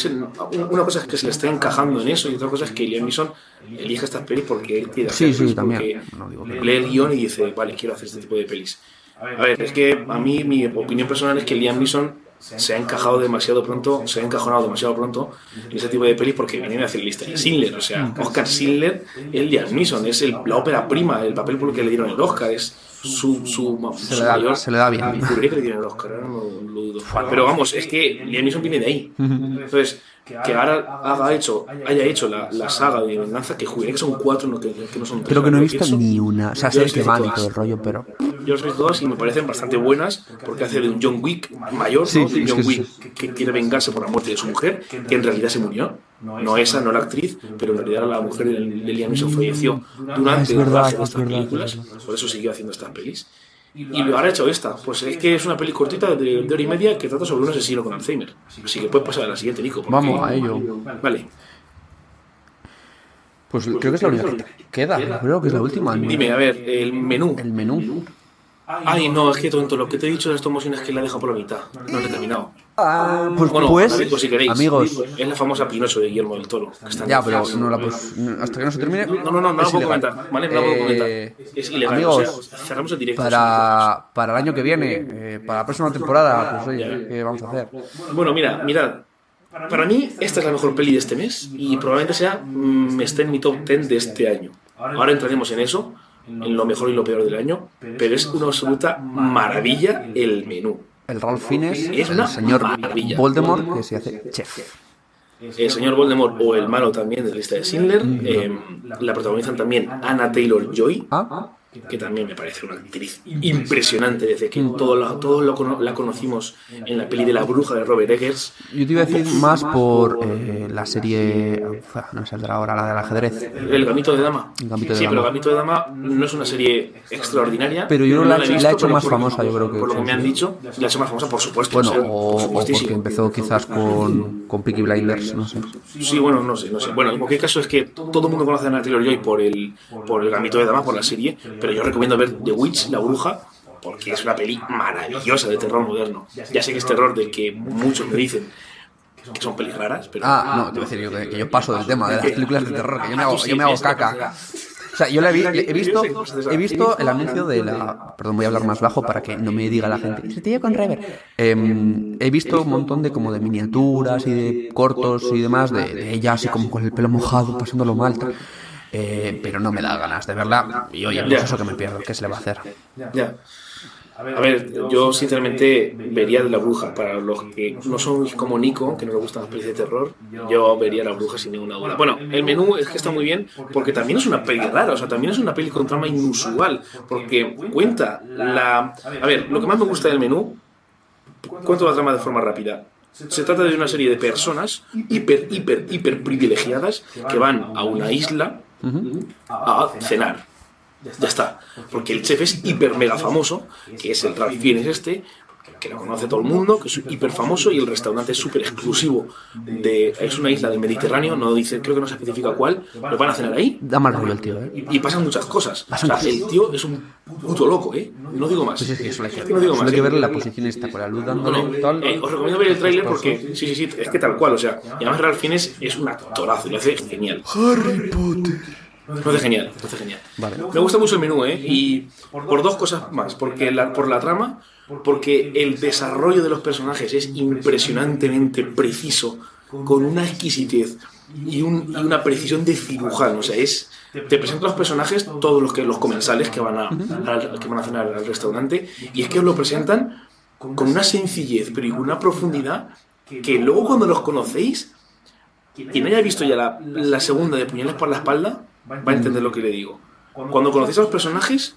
una cosa es que se le esté encajando en eso y otra cosa es que Liam Neeson elige estas pelis porque él quiere Sí, hacer sí, pelis, también. porque No digo que lee el guion y dice, vale, quiero hacer este tipo de pelis. A ver, es que a mí mi opinión personal es que Liam Neeson se ha encajado demasiado pronto, se ha encajonado demasiado pronto en ese tipo de pelis porque viene a hacer lista de Schindler, o sea, Oscar Schindler, el Liam Neeson, es el- la ópera prima, el papel por el que le dieron el Oscar, es su, su, Se su le da- mayor- se le da bien. Que le dieron el Oscar, ahora no lo dudo. Pero vamos, es que Liam Neeson viene de ahí. Entonces, que ahora haga hecho, haya hecho la, la saga de Venganza, que juraría que son cuatro, no, que, que no son tres. Creo que no he visto ni una. O sea, sé que van y todo el rollo, pero. Yo visto todas y me parecen bastante buenas porque hace de un John Wick mayor, Sí, ¿no? sí, De un es John Wick que, que quiere vengarse por la muerte de su mujer, que en realidad se murió. No esa, no la actriz, pero en realidad la mujer de Liam Neeson falleció durante el rodaje de es estas películas, por eso siguió haciendo estas pelis. Y ahora ha hecho esta, pues es que es una peli cortita de, de hora y media que trata sobre un asesino con Alzheimer. Así que puedes pasar a la siguiente, Nico. porque- Vamos a ello. Vale, Pues creo que es la única que queda. Creo que es la última. dime, a ver, el menú. El menú. Ay, no, es que tonto, lo que te he dicho de stop motion es que la he dejado por la mitad. No lo he terminado. Ah, pues, Bueno, pues amigos, si queréis. amigos. Es la famosa Pinocho de Guillermo del Toro. que está Ya, pero no la pues, hasta que no se termine. No, no, no, no la puedo comentar. Vale, no la puedo Eh, comentar. Es ilegal. Amigos, o sea, cerramos el directo. para, para el año que viene, eh, para la próxima temporada, pues oye, ¿qué vamos a hacer? Bueno, mira, mirad. Para mí, esta es la mejor peli de este mes y probablemente sea, mm, esté en mi top 10 de este año. Ahora entraremos en eso, en lo mejor y lo peor del año, pero es una absoluta maravilla el menú. El Ralph Fiennes, Es el una señor maravilla. Voldemort, que se hace chef. El señor Voldemort o el malo también de la lista de Schindler. eh, la protagonizan también Anna Taylor-Joy, Ah, que también me parece una actriz impresionante desde que todos la, todos lo cono- la conocimos en la peli de la bruja de Robert Eggers. yo te iba a decir más por eh, la serie. no me saldrá ahora, la del ajedrez. El Gambito de Dama. El Gambito de sí, Dama. pero Gambito de Dama no es una serie extraordinaria. Pero yo que la ha he hecho- visto, la ha hecho más famosa, yo creo que Por lo que me han dicho, la ha hecho más famosa, por supuesto. Bueno, o sea, o, por o porque empezó quizás con, con Peaky Blinders, no sé. Sí, bueno, no sé, no sé. Bueno, en cualquier caso es que todo el mundo conoce a Anna Taylor-Joy por el, por el Gambito de Dama, por la serie, pero yo recomiendo ver The Witch, La Bruja, porque es una peli maravillosa de terror moderno. Ya sé que es terror del que muchos me dicen que son pelis raras, pero... Ah, no, te voy a decir yo que, que yo paso del tema de las películas de terror, que yo me hago, yo me hago caca. O sea, yo la he, vi- he visto, he visto el anuncio de la... Perdón, voy a hablar más bajo para que no me diga la gente. Se te lleva con rever. Em, he visto un montón de como de miniaturas y de cortos y demás de, de ella así como con el pelo mojado, pasándolo mal. tal. Eh, pero no me da ganas de verla. Y oye, pues eso que me pierdo, ¿qué se le va a hacer? Ya. A ver, yo sinceramente vería de la bruja. Para los que no son como Nico, que no le gustan las pelis de terror, yo vería la bruja sin ninguna duda. Bueno, el menú es que está muy bien porque también es una peli rara, o sea, también es una peli con trama inusual, porque cuenta la... A ver, lo que más me gusta del menú, cuento la trama de forma rápida. Se trata de una serie de personas hiper, hiper, hiper privilegiadas que van a una isla a cenar. Ya está. Porque el chef es hiper mega famoso, que es el Ralph Fiennes este, que lo conoce todo el mundo, que es hiper famoso y el restaurante es súper exclusivo. De, es una isla del Mediterráneo, no dice, creo que no se especifica cuál, pero van a cenar ahí Da mal rollo el tío, ¿eh? y, pasan muchas cosas. O Pasan sea, cosas. el tío es un puto loco, ¿eh? No digo más. Solo que, Es que no digo solo más. hay que verle la posición esta con la luz dándole tal. eh, os recomiendo ver el tráiler porque, sí, sí, sí, es que tal cual, o sea, y además Ralph Fiennes es un actorazo, y lo hace genial. Harry Potter. Hace genial, hace genial. Vale. Me gusta mucho el menú, ¿eh? Y por dos cosas más. Porque la, por la trama, porque el desarrollo de los personajes es impresionantemente preciso, con una exquisitez y, un- y una precisión de cirujano. O sea, es. Te presento los personajes, todos los que los comensales que van a, al- que van a cenar al restaurante, y es que os lo presentan con una sencillez, pero y con una profundidad que luego cuando los conocéis, quien haya visto ya la, la segunda de Puñales por la espalda, va a entender lo que le digo. Cuando conocéis a los personajes,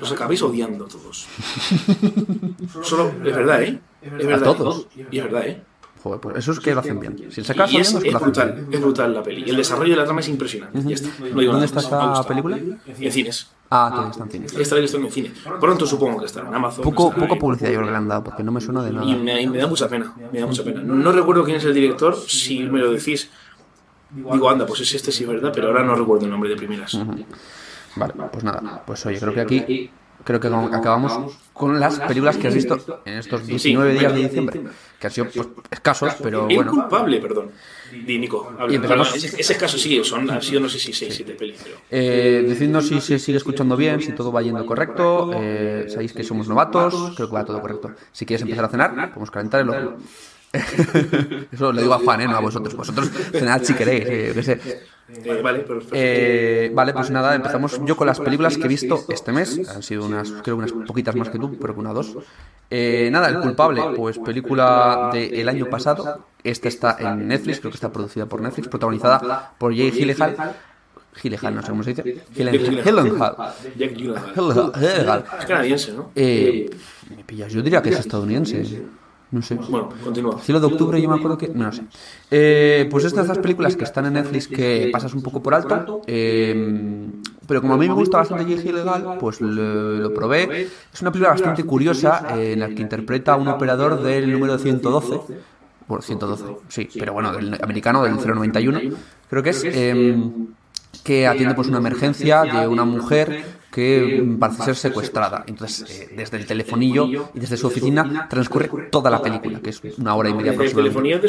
los acabáis odiando todos. Solo, es verdad, ¿eh? Es verdad. A todos. Y es verdad, ¿eh? Joder, pues eso es que lo hacen bien. Si se acaba Y es, es que es lo hacen bien. brutal, es brutal la peli. Y el desarrollo de la trama es impresionante. Ya está. No digo ¿Dónde nada está. Me esta película? En cines. Ah, todavía está en cine. Esta la he visto en cine. Pronto supongo que estará en Amazon. Poco, estará poco publicidad yo creo que le han dado, porque no me suena de Y nada. me, y me da mucha pena, me da mucha pena. No, no recuerdo quién es el director, si me lo decís, digo, anda, pues es este sí es verdad, pero ahora no recuerdo el nombre de primeras. Vale, pues nada, pues oye, creo que aquí creo que acabamos con las películas que has visto en estos 19 días de diciembre, que han sido pues, escasos, pero bueno. culpable, perdón. Di, Nico. Y empezamos- Perdón, ese, ese caso sí, son, han sido no sé si 6, 7 pelis, pero... Eh, decidnos si se sigue escuchando bien, si todo va yendo correcto. eh, sabéis que somos novatos, creo que va todo correcto. Si quieres empezar a cenar, podemos calentar el ojo. Eso lo digo a Juan, ¿eh? no a vosotros. Vosotros cenad si queréis, eh, yo qué sé. Eh, vale. Eh, vale, pues nada, empezamos yo con las películas que he visto este mes. Han sido unas, creo unas poquitas más que tú, pero que una o dos. Eh, nada, El culpable, pues película del año pasado. Esta está en Netflix, creo que está producida por Netflix, protagonizada por Jay Gyllenhaal. Gyllenhaal, no sé cómo se dice. Gyllenhaal. Jack Gyllenhaal. Es canadiense, ¿no? Eh, me pillas, yo diría que es estadounidense. No sé. Bueno, continúa. Cielo de octubre, yo me acuerdo que. No, no sé. Eh, pues estas dos películas que están en Netflix que pasas un poco por alto. eh, pero como a mí me gusta bastante Jake Gyllenhaal, pues lo, lo probé. Es una película bastante curiosa eh, en la que interpreta a un operador del número 112. Bueno, 112, sí, pero bueno, del americano, del 091. Creo que es. eh, que atiende pues una emergencia de una mujer que mm, parece ser secuestrada. Entonces, eh, desde el telefonillo y desde su oficina transcurre toda la película, que es una hora y media aproximadamente.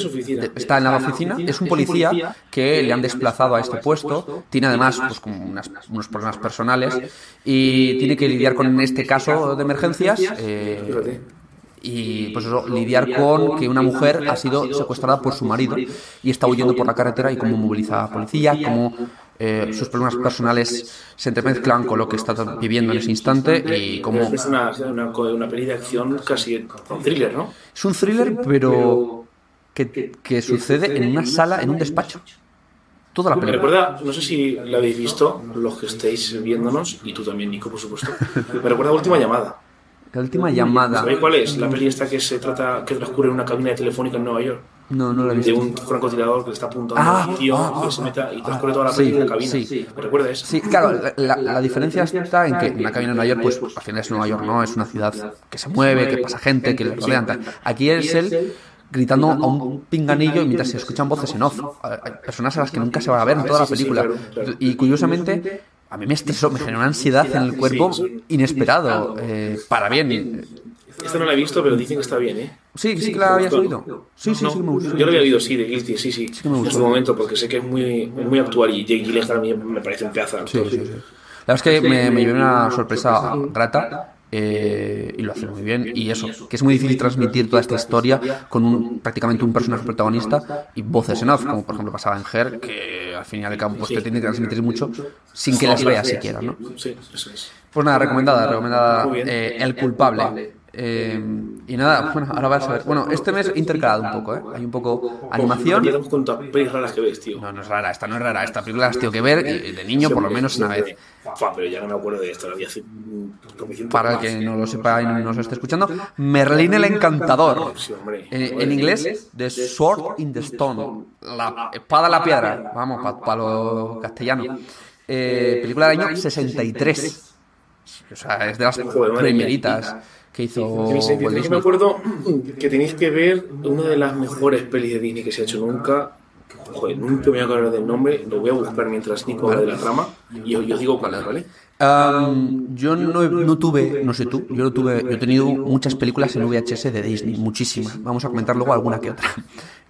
Está en la oficina, es un policía que le han desplazado a este puesto, tiene además pues, como unas- unos problemas personales y tiene que lidiar con este caso de emergencias. eh, y pues eso, lidiar con que una mujer ha sido secuestrada por su marido y está huyendo por la carretera y cómo moviliza a la policía, cómo eh, sus problemas personales se entremezclan con lo que está viviendo en ese instante y cómo Es una, una, una peli de acción casi un thriller, ¿no? es un thriller pero que, que sucede en una sala, en un despacho. Toda la Me película. recuerda, no sé si la habéis visto, los que estéis viéndonos, y tú también, Nico, por supuesto. Me recuerda a Última Llamada. La última llamada. ¿Sabéis cuál es? La peli esta que se trata, que transcurre en una cabina telefónica en Nueva York. No, no la he De visto. un francotirador que le está apuntando Ah, a un tío ah, que se ah, y ah, transcurre toda la sí, peli en la cabina. sí. ¿Me recuerda eso? Sí, claro, la, la- la diferencia está en que una cabina en Nueva York, pues al final es Nueva York, ¿no? Es una ciudad que se mueve, que pasa gente, que le rodean. tal. Aquí es él gritando a un pinganillo y mientras se escuchan voces en off. Hay personas a las que nunca se van a ver en toda la Sí, sí, sí, película. Y curiosamente, a mí me estresó, me generó una ansiedad en el cuerpo Sí. inesperado, eh, para bien. Esta no la he visto, pero dicen que está bien, ¿eh? Sí, sí que la habías oído. Sí, sí, No, sí que me gustó. Yo lo había oído, sí, de Guilty, sí, sí. que me en gustó. su momento, porque sé que es muy, muy actual y Jake Gyllenhaal a mí me parece un pedazo Sí, sí, sí. La verdad es que me, me llevé una sorpresa grata eh, y lo hace muy bien. Y eso, que es muy difícil transmitir toda esta historia con un, prácticamente un personaje protagonista y voces en off, como por ejemplo pasaba en Her, que al fin y al cabo pues, te tiene que transmitir mucho sin que las veas siquiera, ¿no? Sí, eso es. Pues nada, recomendada, recomendada bien. eh, El culpable. Eh, y nada, bueno, ahora vas a ver. Bueno, este mes he intercalado un poco, ¿eh? Hay un poco animación. Pelis raras que ves, tío. No, no es rara, esta no es rara. Esta película las tengo que ver y de niño por lo menos una vez. Pero ya no me acuerdo de esto, la vi hace Para el que no lo sepa y no nos esté escuchando, Merlín el Encantador. En, inglés, The Sword in the Stone. La espada en la piedra. Vamos, para lo castellano. Eh, película del año 63. O sea, es de las primeritas que hizo En yo me acuerdo que tenéis que ver una de las mejores pelis de Disney que se ha hecho nunca. Joder, nunca me voy a acordar del nombre, lo voy a buscar mientras Nico habla de la trama y os, y os digo cuál es, ¿vale? Um, yo no, no tuve, no sé tú, yo no tuve, yo he tenido muchas películas en VHS de Disney, muchísimas. Vamos a comentar luego alguna que otra.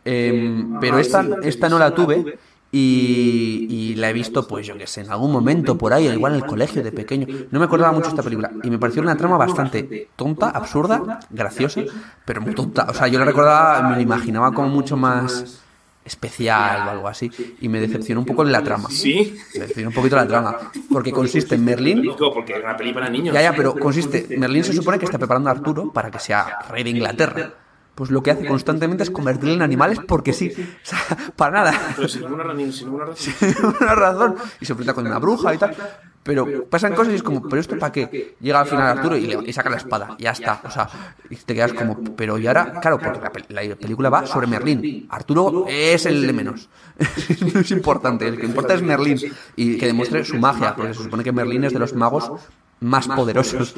Em, pero esta, esta no la tuve y, y la he visto, pues yo que sé, en algún momento por ahí, igual en el colegio de pequeño. No me acordaba mucho esta película y me pareció una trama bastante tonta, absurda, graciosa, pero muy tonta. O sea, yo la recordaba, me la imaginaba como mucho más especial o algo así y me decepcionó un poco en la trama. Sí. Me decepcionó un poquito la trama, porque consiste en Merlín porque es una peli para niños. ya, ya, pero consiste. Merlín se supone que está preparando a Arturo para que sea rey de Inglaterra. Pues lo que hace constantemente es convertirle en animales porque sí. O sea, para nada. Pero sin ninguna, ra- sin ninguna razón. Sin ninguna razón. Y se enfrenta con una bruja y tal. Pero pasan cosas y es como, ¿pero esto para qué? Llega al final Arturo y, le- y saca la espada, ya está. O sea, y te quedas como, pero y ahora, claro, porque la, la película va sobre Merlín. Arturo es el de menos. no es importante, el que importa es Merlín. Y que demuestre su magia, porque se supone que Merlín es de los magos más poderosos.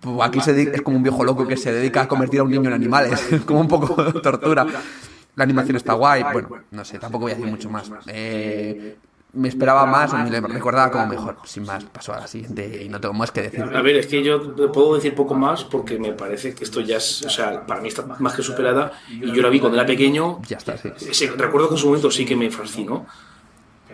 Pues Aquí se es como un viejo loco que se dedica a convertir a un niño en animales. Es como un poco tortura. La animación está guay. Bueno, no sé, tampoco voy a decir mucho más. Eh, me esperaba más o me recordaba como mejor. Sin más, paso a la siguiente y no tengo más que decir. A ver, es que yo puedo decir poco más porque me parece que esto ya es, o sea, para mí está más que superada y yo la vi cuando era pequeño. Ya está, sí. Sí, recuerdo que en su momento sí que me fascinó,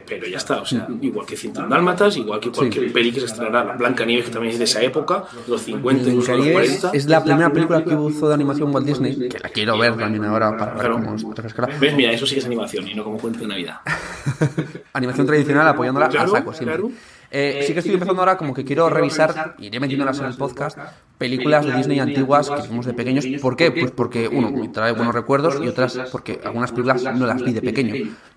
pero ya está, o sea, igual que 101 Dálmatas, igual que cualquier peli que se estrenará, La Blanca Nieves, que también es de esa época, los 50, incluso los Blancanieves 40. es la primera película que hizo de animación Walt Disney, que la quiero ver también ahora para ver cómo refrescarla. ¿Ves? Mira, eso sí que es animación y no como cuento de Navidad. Animación tradicional apoyándola Claro, a saco siempre. claro. Eh, sí que estoy empezando ahora como que quiero revisar, iré metiéndolas en el podcast, películas de Disney antiguas que vimos de pequeños. ¿Por qué? Pues porque, uno, me trae buenos recuerdos y otras porque algunas películas no las vi de pequeño.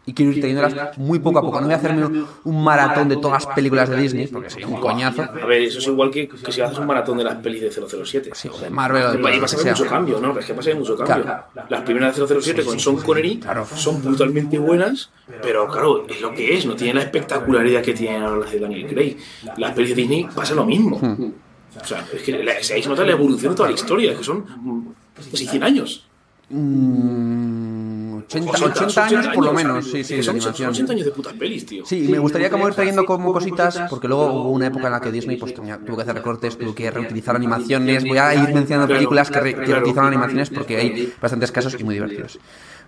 Y quiero ir teniéndolas muy poco a poco. No voy a hacerme un maratón de todas las películas de Disney, porque sería un coñazo. A ver, eso es igual que, que si haces un maratón de las pelis de 007. Sí, o de Marvel o de Y que pasa mucho cambio, ¿no? Es que pasa mucho cambio. Claro. Las primeras de 007 con Sean Connery son brutalmente buenas, pero claro, es lo que es, no tienen la espectacularidad que tienen ahora las de Daniel Craig. Las pelis de Disney pasa lo mismo. Hmm. O sea, es que la- se nota la evolución de toda la historia, que son casi 100 años. Mm, 80, 80 años por lo menos, sí, sí, son, son animación. 80 años de putas pelis, tío. Sí, y me gustaría como ir trayendo como cositas, porque luego hubo una época en la que Disney pues tenía, tuvo que hacer recortes, tuvo que reutilizar animaciones. Voy a ir mencionando películas que, re- que reutilizaron animaciones porque hay bastantes casos y muy divertidos.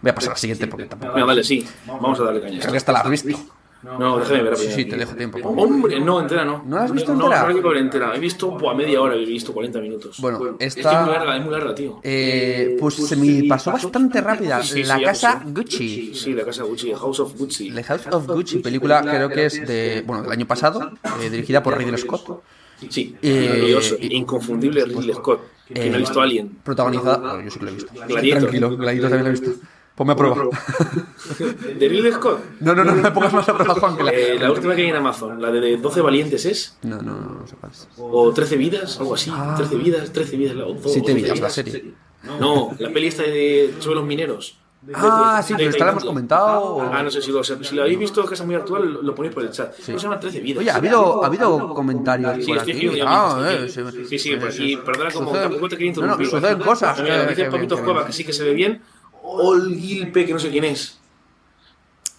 Voy a pasar a la siguiente porque tampoco. Venga, dale, sí. Vamos a darle caña. Creo que esta la has visto. No, déjame ver. Sí, sí, te dejo tiempo. Hombre, no, entera no. ¿No la has visto No, entera? no, no quiero ver entera. He visto buah, media hora, he visto 40 minutos. Bueno, Es que es muy esta. larga, es muy larga, tío. eh, pues se me pasó bastante rápida. Sí, sí, La ya casa pasó. Gucci. Sí, la casa Gucci, House of Gucci. The House of Gucci, película creo que es de, bueno, del año pasado, eh, dirigida por Ridley Scott. Sí, Eh, maravilloso, y- inconfundible Ridley Scott. Que Eh, no ha visto Alien. Protagonizada. bueno, yo sí que lo he visto. Gladiator. Tranquilo, Gladiator también lo he visto. Ponme a prueba. ¿De Ridley Scott? No, no, no, no me pongas más a prueba, Juan. Que la... Eh, la última que hay en Amazon, la de 12 valientes es. No, no, no, no es. O 13 vidas, algo así. 13 vidas, 13 vidas. o do- Siete 12 vidas, la serie. No, la peli está de, sobre los mineros. Ah, sí, De- pero de esta la hemos comentado. Ah, no sé si lo, si lo habéis visto, que es muy actual, lo- ponéis por el chat. Pero se llama 13 vidas. Oye, ha habido, ha habido comentarios Sí, por aquí. Ah, eh, sí. Sí, sí, perdona como Suceden- tampoco te quería No, no, suceden cosas. Que- Cueva que sí que se ve bien. Olguilpe, que no sé quién es.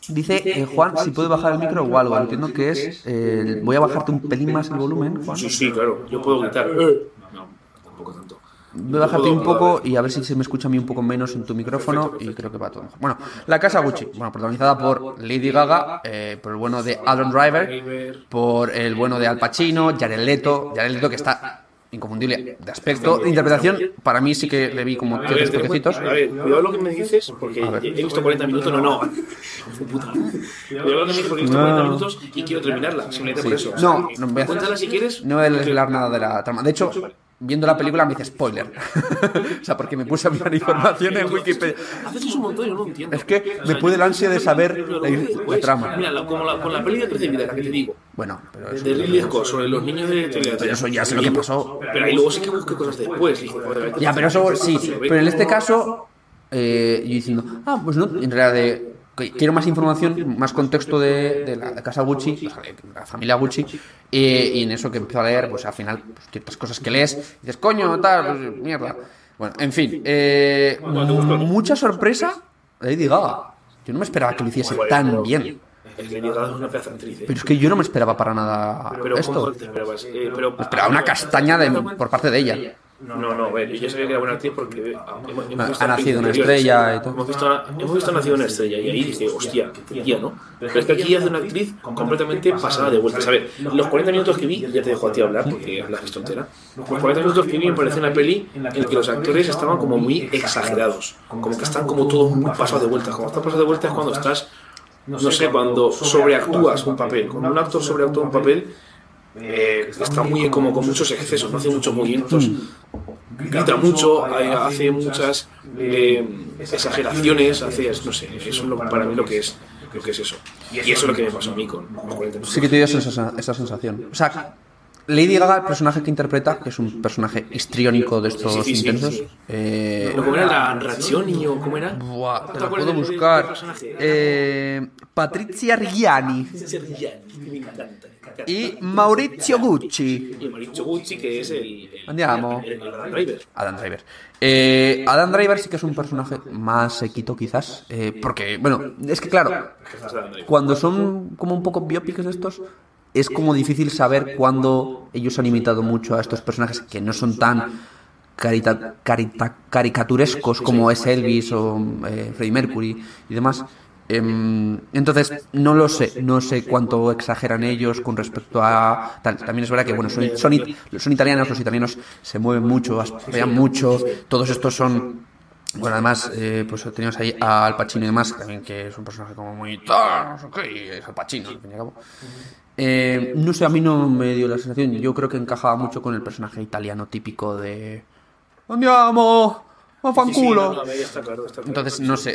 Dice eh, Juan si puede bajar el micro o algo. Entiendo que es. eh, voy a bajarte un pelín más el volumen, Juan. Sí, sí, claro. Yo puedo gritar. "Eh". No, tampoco tanto. Voy a bajarte un poco y a ver si se me escucha a mí un poco menos en tu micrófono y creo que va todo mejor. Bueno, La Casa Gucci, bueno, protagonizada por Lady Gaga, eh, por el bueno de Adam Driver, por el bueno de Al Pacino, Jared Leto, Jared Leto que está inconfundible de aspecto, de interpretación, para mí sí que le vi como ciertos toquecitos. a ver, cuidado lo que me dices, porque he visto 40 minutos, no, no. Puta. Cuidado lo que me dices, porque he visto 40 minutos y quiero terminarla, simplemente por eso. No, no voy a Cuéntala si quieres. No voy a desvelar nada de la trama. De hecho, viendo la película me dice spoiler. o sea, porque me puse a mirar información en Wikipedia. Haces eso un montón y no entiendo. Es que me puede el ansia de saber la, la después. trama. Mira, la- como la- con la peli de 13 vidas, la que te digo, Bueno, pero eso, de Ridley Scott, sobre los niños de pero eso ya sé lo que pasó. Pero ahí luego sí que busqué cosas después. Ya, pero eso sí. Pero en este caso, eh, yo diciendo, ah, pues no, en realidad de, quiero más información, más contexto de, de la de casa Gucci, o sea, de la familia Gucci, eh, y en eso que empiezo a leer, pues al final, pues, ciertas cosas que lees, y dices, coño, tal, pues, mierda. Bueno, en fin, eh, mucha sorpresa, Lady Gaga. Yo no me esperaba que lo hiciese tan bien. Es Lady Gaga es una pedazo de actriz, ¿eh? Pero es que yo no me esperaba para nada Pero ¿cómo esto. te esperabas? Eh, pero, Me esperaba una castaña de, por parte de ella. No, no, a ver, yo ya sabía que era buena actriz porque ah, hemos, hemos Ha- visto ha nacido una estrella y todo. Hemos visto, hemos visto Nacido una estrella y ahí dije, hostia, qué tía, ¿no? Pero es que aquí hace una actriz completamente pasada de vueltas. A ver, los 40 minutos que vi, ya te dejo a ti hablar porque la has visto entera. Los 40 minutos que vi me parece una peli en la que los actores estaban como muy exagerados. Como que están como todos muy pasados de vueltas. Como estás pasado de vueltas es cuando estás, no sé, cuando sobreactúas un papel. Cuando un actor sobreactúa un papel, eh, está muy como con muchos excesos, no hace muchos movimientos, grita mucho, eh, hace muchas eh, exageraciones, hace, no sé, eso es lo, para mí lo que es. lo que es eso. Y eso es lo que me pasó a mí con los 40 Sí que te dio esa, esa sensación. O sea, Lady Gaga, el personaje que interpreta, que es un personaje histriónico de estos Sí, sí, sí, intensos. sí. eh, ¿Cómo era la Razioni o cómo era? buah, te ¿Te lo puedo buscar. Eh, Patricia me encanta, me encanta. Y Maurizio Gucci. Y Maurizio Gucci, que es el, el, Andiamo. el, el Adam Driver. Adam Driver. Eh, Adam Driver sí que es un personaje más sequito, quizás. eh, porque, bueno, es que claro, cuando son como un poco biopics estos, es como difícil saber cuándo ellos han imitado mucho a estos personajes que no son tan carita- carita- caricaturescos como es Elvis o eh, Freddie Mercury y demás. Em, entonces, no lo sé, no sé cuánto exageran ellos con respecto a tal. También es verdad que, bueno, son, son, son italianos, los italianos se mueven mucho, vean mucho, todos estos son bueno, además, eh, pues tenemos ahí a Al Pacino y demás, también que es un personaje como muy... "Ah, no sé qué", y es Al Pacino, al fin y al cabo. Eh, no sé, a mí no me dio la sensación. Yo creo que encajaba mucho con el personaje italiano típico de... Andiamo, a Sí, sí, no, fanculo. no, ahí está claro, está claro. Entonces, no sé.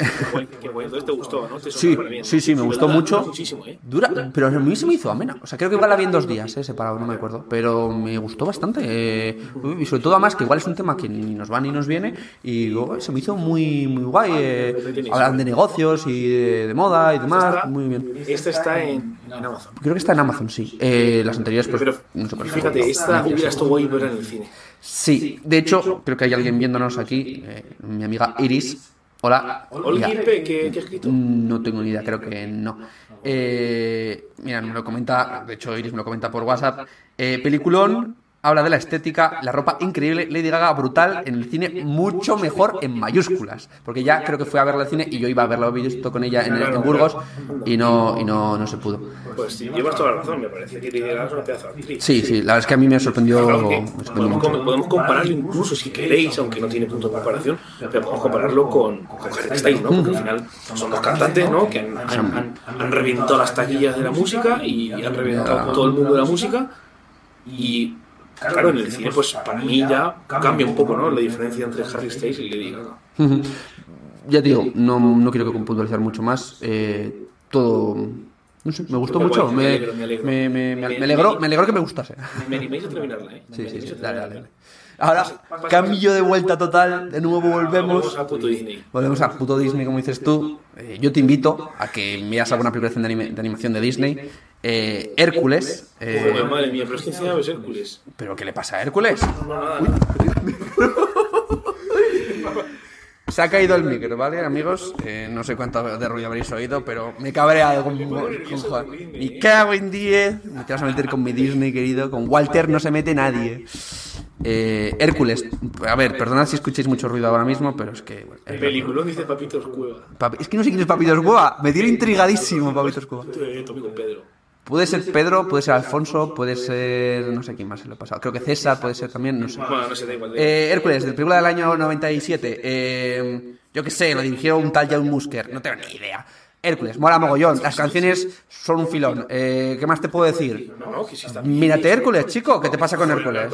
Qué guay. Entonces te gustó, ¿no? Te Sí, bien. sí, sí, me gustó Dura- mucho. dura Muchísimo, ¿eh? Dura, pero a mí se me hizo amena. O sea, creo que igual la vi en dos días, eh, separado, no me acuerdo. Pero me gustó bastante. eh, y sobre todo, además, que igual es un tema que ni nos va ni nos viene. Y luego se me hizo muy, muy guay. eh, hablan de negocios y de, de moda y demás. Está- Muy bien. Esta está en, en Amazon. Creo que está en Amazon, sí. Eh, las anteriores, pues, Pero no sé, perfecto. fíjate, esta hubiera estado guay verla en el cine. Sí, de hecho, creo que hay alguien viéndonos aquí. eh, mi amiga Iris. Hola. Pepe, ¿qué, qué escrito? No tengo ni idea, creo que no. Eh, mira, me lo comenta, de hecho Iris me lo comenta por WhatsApp. Eh, peliculón, habla de la estética, la ropa increíble, Lady Gaga brutal en el cine, mucho mejor en mayúsculas. Porque ya creo que fue a verla al cine y yo iba a verlo visto con ella en, en Burgos y no, y no, no se pudo. Pues sí, llevas toda la razón, me parece que Lady Gaga es una pedazo actriz. Sí, sí, la verdad es que a mí me sorprendió, me sorprendió podemos, podemos compararlo incluso si queréis, aunque no tiene punto de comparación, pero podemos compararlo con, con Harry Styles, ¿no? Porque al final son dos cantantes, ¿no? Que han, han, han- han reventado las taquillas de la música y han reventado todo el mundo de la música y claro, en el cine pues para mí ya cambia un poco, ¿no? La diferencia entre Harry Styles y Lady Gaga. Ya te digo, no, no quiero que puntualizar mucho más. eh, todo. No sé, me gustó mucho. guay, me Me, alegro, me alegro. me, me- me- me alegró, me alegró que me gustase. Me animéis a terminarla, ¿eh? Sí, sí, sí. Dale, dale, dale. Ahora, cambio de vuelta total. De nuevo Vamos volvemos. a puto Disney. Volvemos a puto Disney, como dices tú. Eh, yo te invito a que veas alguna película de, anime- de animación de Disney. Eh, Hércules. eh, Joder, madre mía, pero es que encima ves Hércules. ¿Pero qué le pasa a Hércules? No, nada. Se ha caído el micro, ¿vale, amigos? Eh, no sé cuánto de ruido habréis oído, pero me he cabreado con, con Juan. Me cago en 10. Me te vas a meter con mi Disney, querido. Con Walter no se mete nadie. Eh, Hércules. A ver, perdonad si escucháis mucho ruido ahora mismo, pero es que... bueno, El es, peliculón dice Papitos Cueva. Papi- es que no sé quién es Papitos Cueva. Me tiene intrigadísimo Papitos Cueva. Eh, Pedro. Puede ser Pedro, puede ser Alfonso, puede ser... No sé quién más se lo ha pasado. Creo que César puede ser también, no sé. Bueno, no sé, da igual. Eh, Hércules, de película del año 97. Eh, yo qué sé, lo dirigió un tal John Musker, no tengo ni idea. Hércules, mola mogollón. Las canciones son un filón. Eh, ¿Qué más te puedo decir? Mírate Hércules, chico. ¿Qué te pasa con Hércules?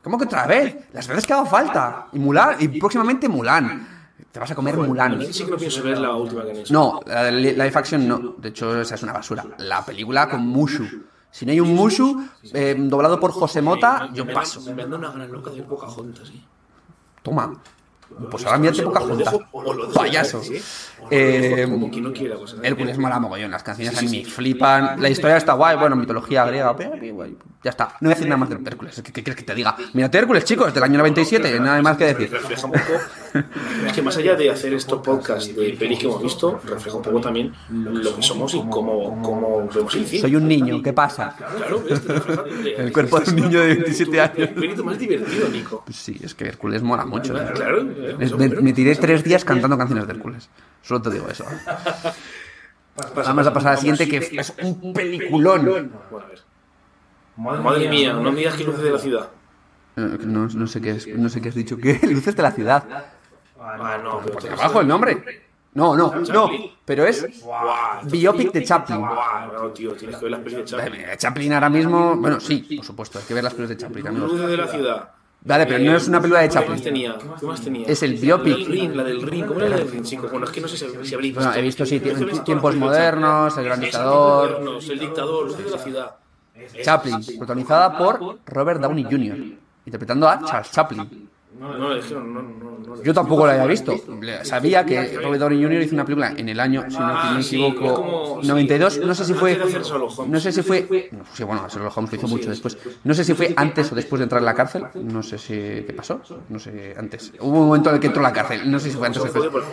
¿Cómo que otra vez? Las veces que haga falta. Y Mulan, y próximamente Mulan. Te vas a comer Mulan. Sí que no pienso ver la última que han hecho. No, la de li- live action no. De hecho, esa es una basura. La película con Mushu. Si no hay un Mushu eh, doblado por José Mota, yo paso. Me anda una gran loca de Pocahontas, sí. Toma. Pues ahora mírate Pocahontas. dejo- o lo dejo, Payaso. ¿sí? O lo Eh, quiera, pues. Hércules mola mogollón, las canciones a mí me flipan, la historia está guay, bueno, mitología griega, ya está. No voy a decir nada más de Hércules, ¿qué, qué quieres que te diga? Mírate Hércules, chicos, del año 97, nada más que decir. Es que más allá de hacer estos podcasts de pelis que hemos visto, refleja un poco también lo que somos y cómo, cómo vemos el cine. Soy un niño, ¿qué pasa? Claro, ves, te refleja El cuerpo de un niño de 27 años. El espíritu más divertido, Nico. Pues sí, es que Hércules mola mucho. ¿eh? Claro. Me, me- tiré tres días cantando canciones de Hércules. Solo te digo eso. Vamos a pasar a la siguiente, que es un peliculón. Bueno, a ver. Madre mía, no me digas que luces de la ciudad. No, no sé qué es, no sé qué has dicho. ¿Qué? Luces de la ciudad. Ah, no, pero Por abajo el nombre. No, no, no. Pero es biopic de Chaplin. Buah, no, tío, tienes que ver las pelis de Chaplin. Eh, Chaplin ahora mismo. Bueno, sí, por supuesto, hay que ver las películas de Chaplin, amigos. De la ciudad. Vale, pero no es una película de ¿Qué más Chaplin. tenía? ¿Qué más tenía? Es el biopic. la del Ring. ¿Cómo era la del Ring, chicos? Bueno, es que no sé si, habréis visto. Bueno, he visto, sí, tiempos películas. modernos, El Gran Dictador. El dictador, Los de la ciudad. Chaplin, protagonizada por Robert Downey Jr., interpretando a Charles Chaplin. No, no, no, no, no, no. Yo tampoco la había visto. Sabía que Robert Downey Jr. hizo una película en el año, si no Ah, me sí, equivoco, es como- 92. No sé si fue. No sé si fue. no, sí, bueno, Sherlock Holmes lo hizo mucho después. No sé si fue antes o después de entrar en la cárcel. No sé si. ¿Qué pasó? No sé, antes. Hubo un momento en el que entró en la cárcel. No sé si fue antes o después.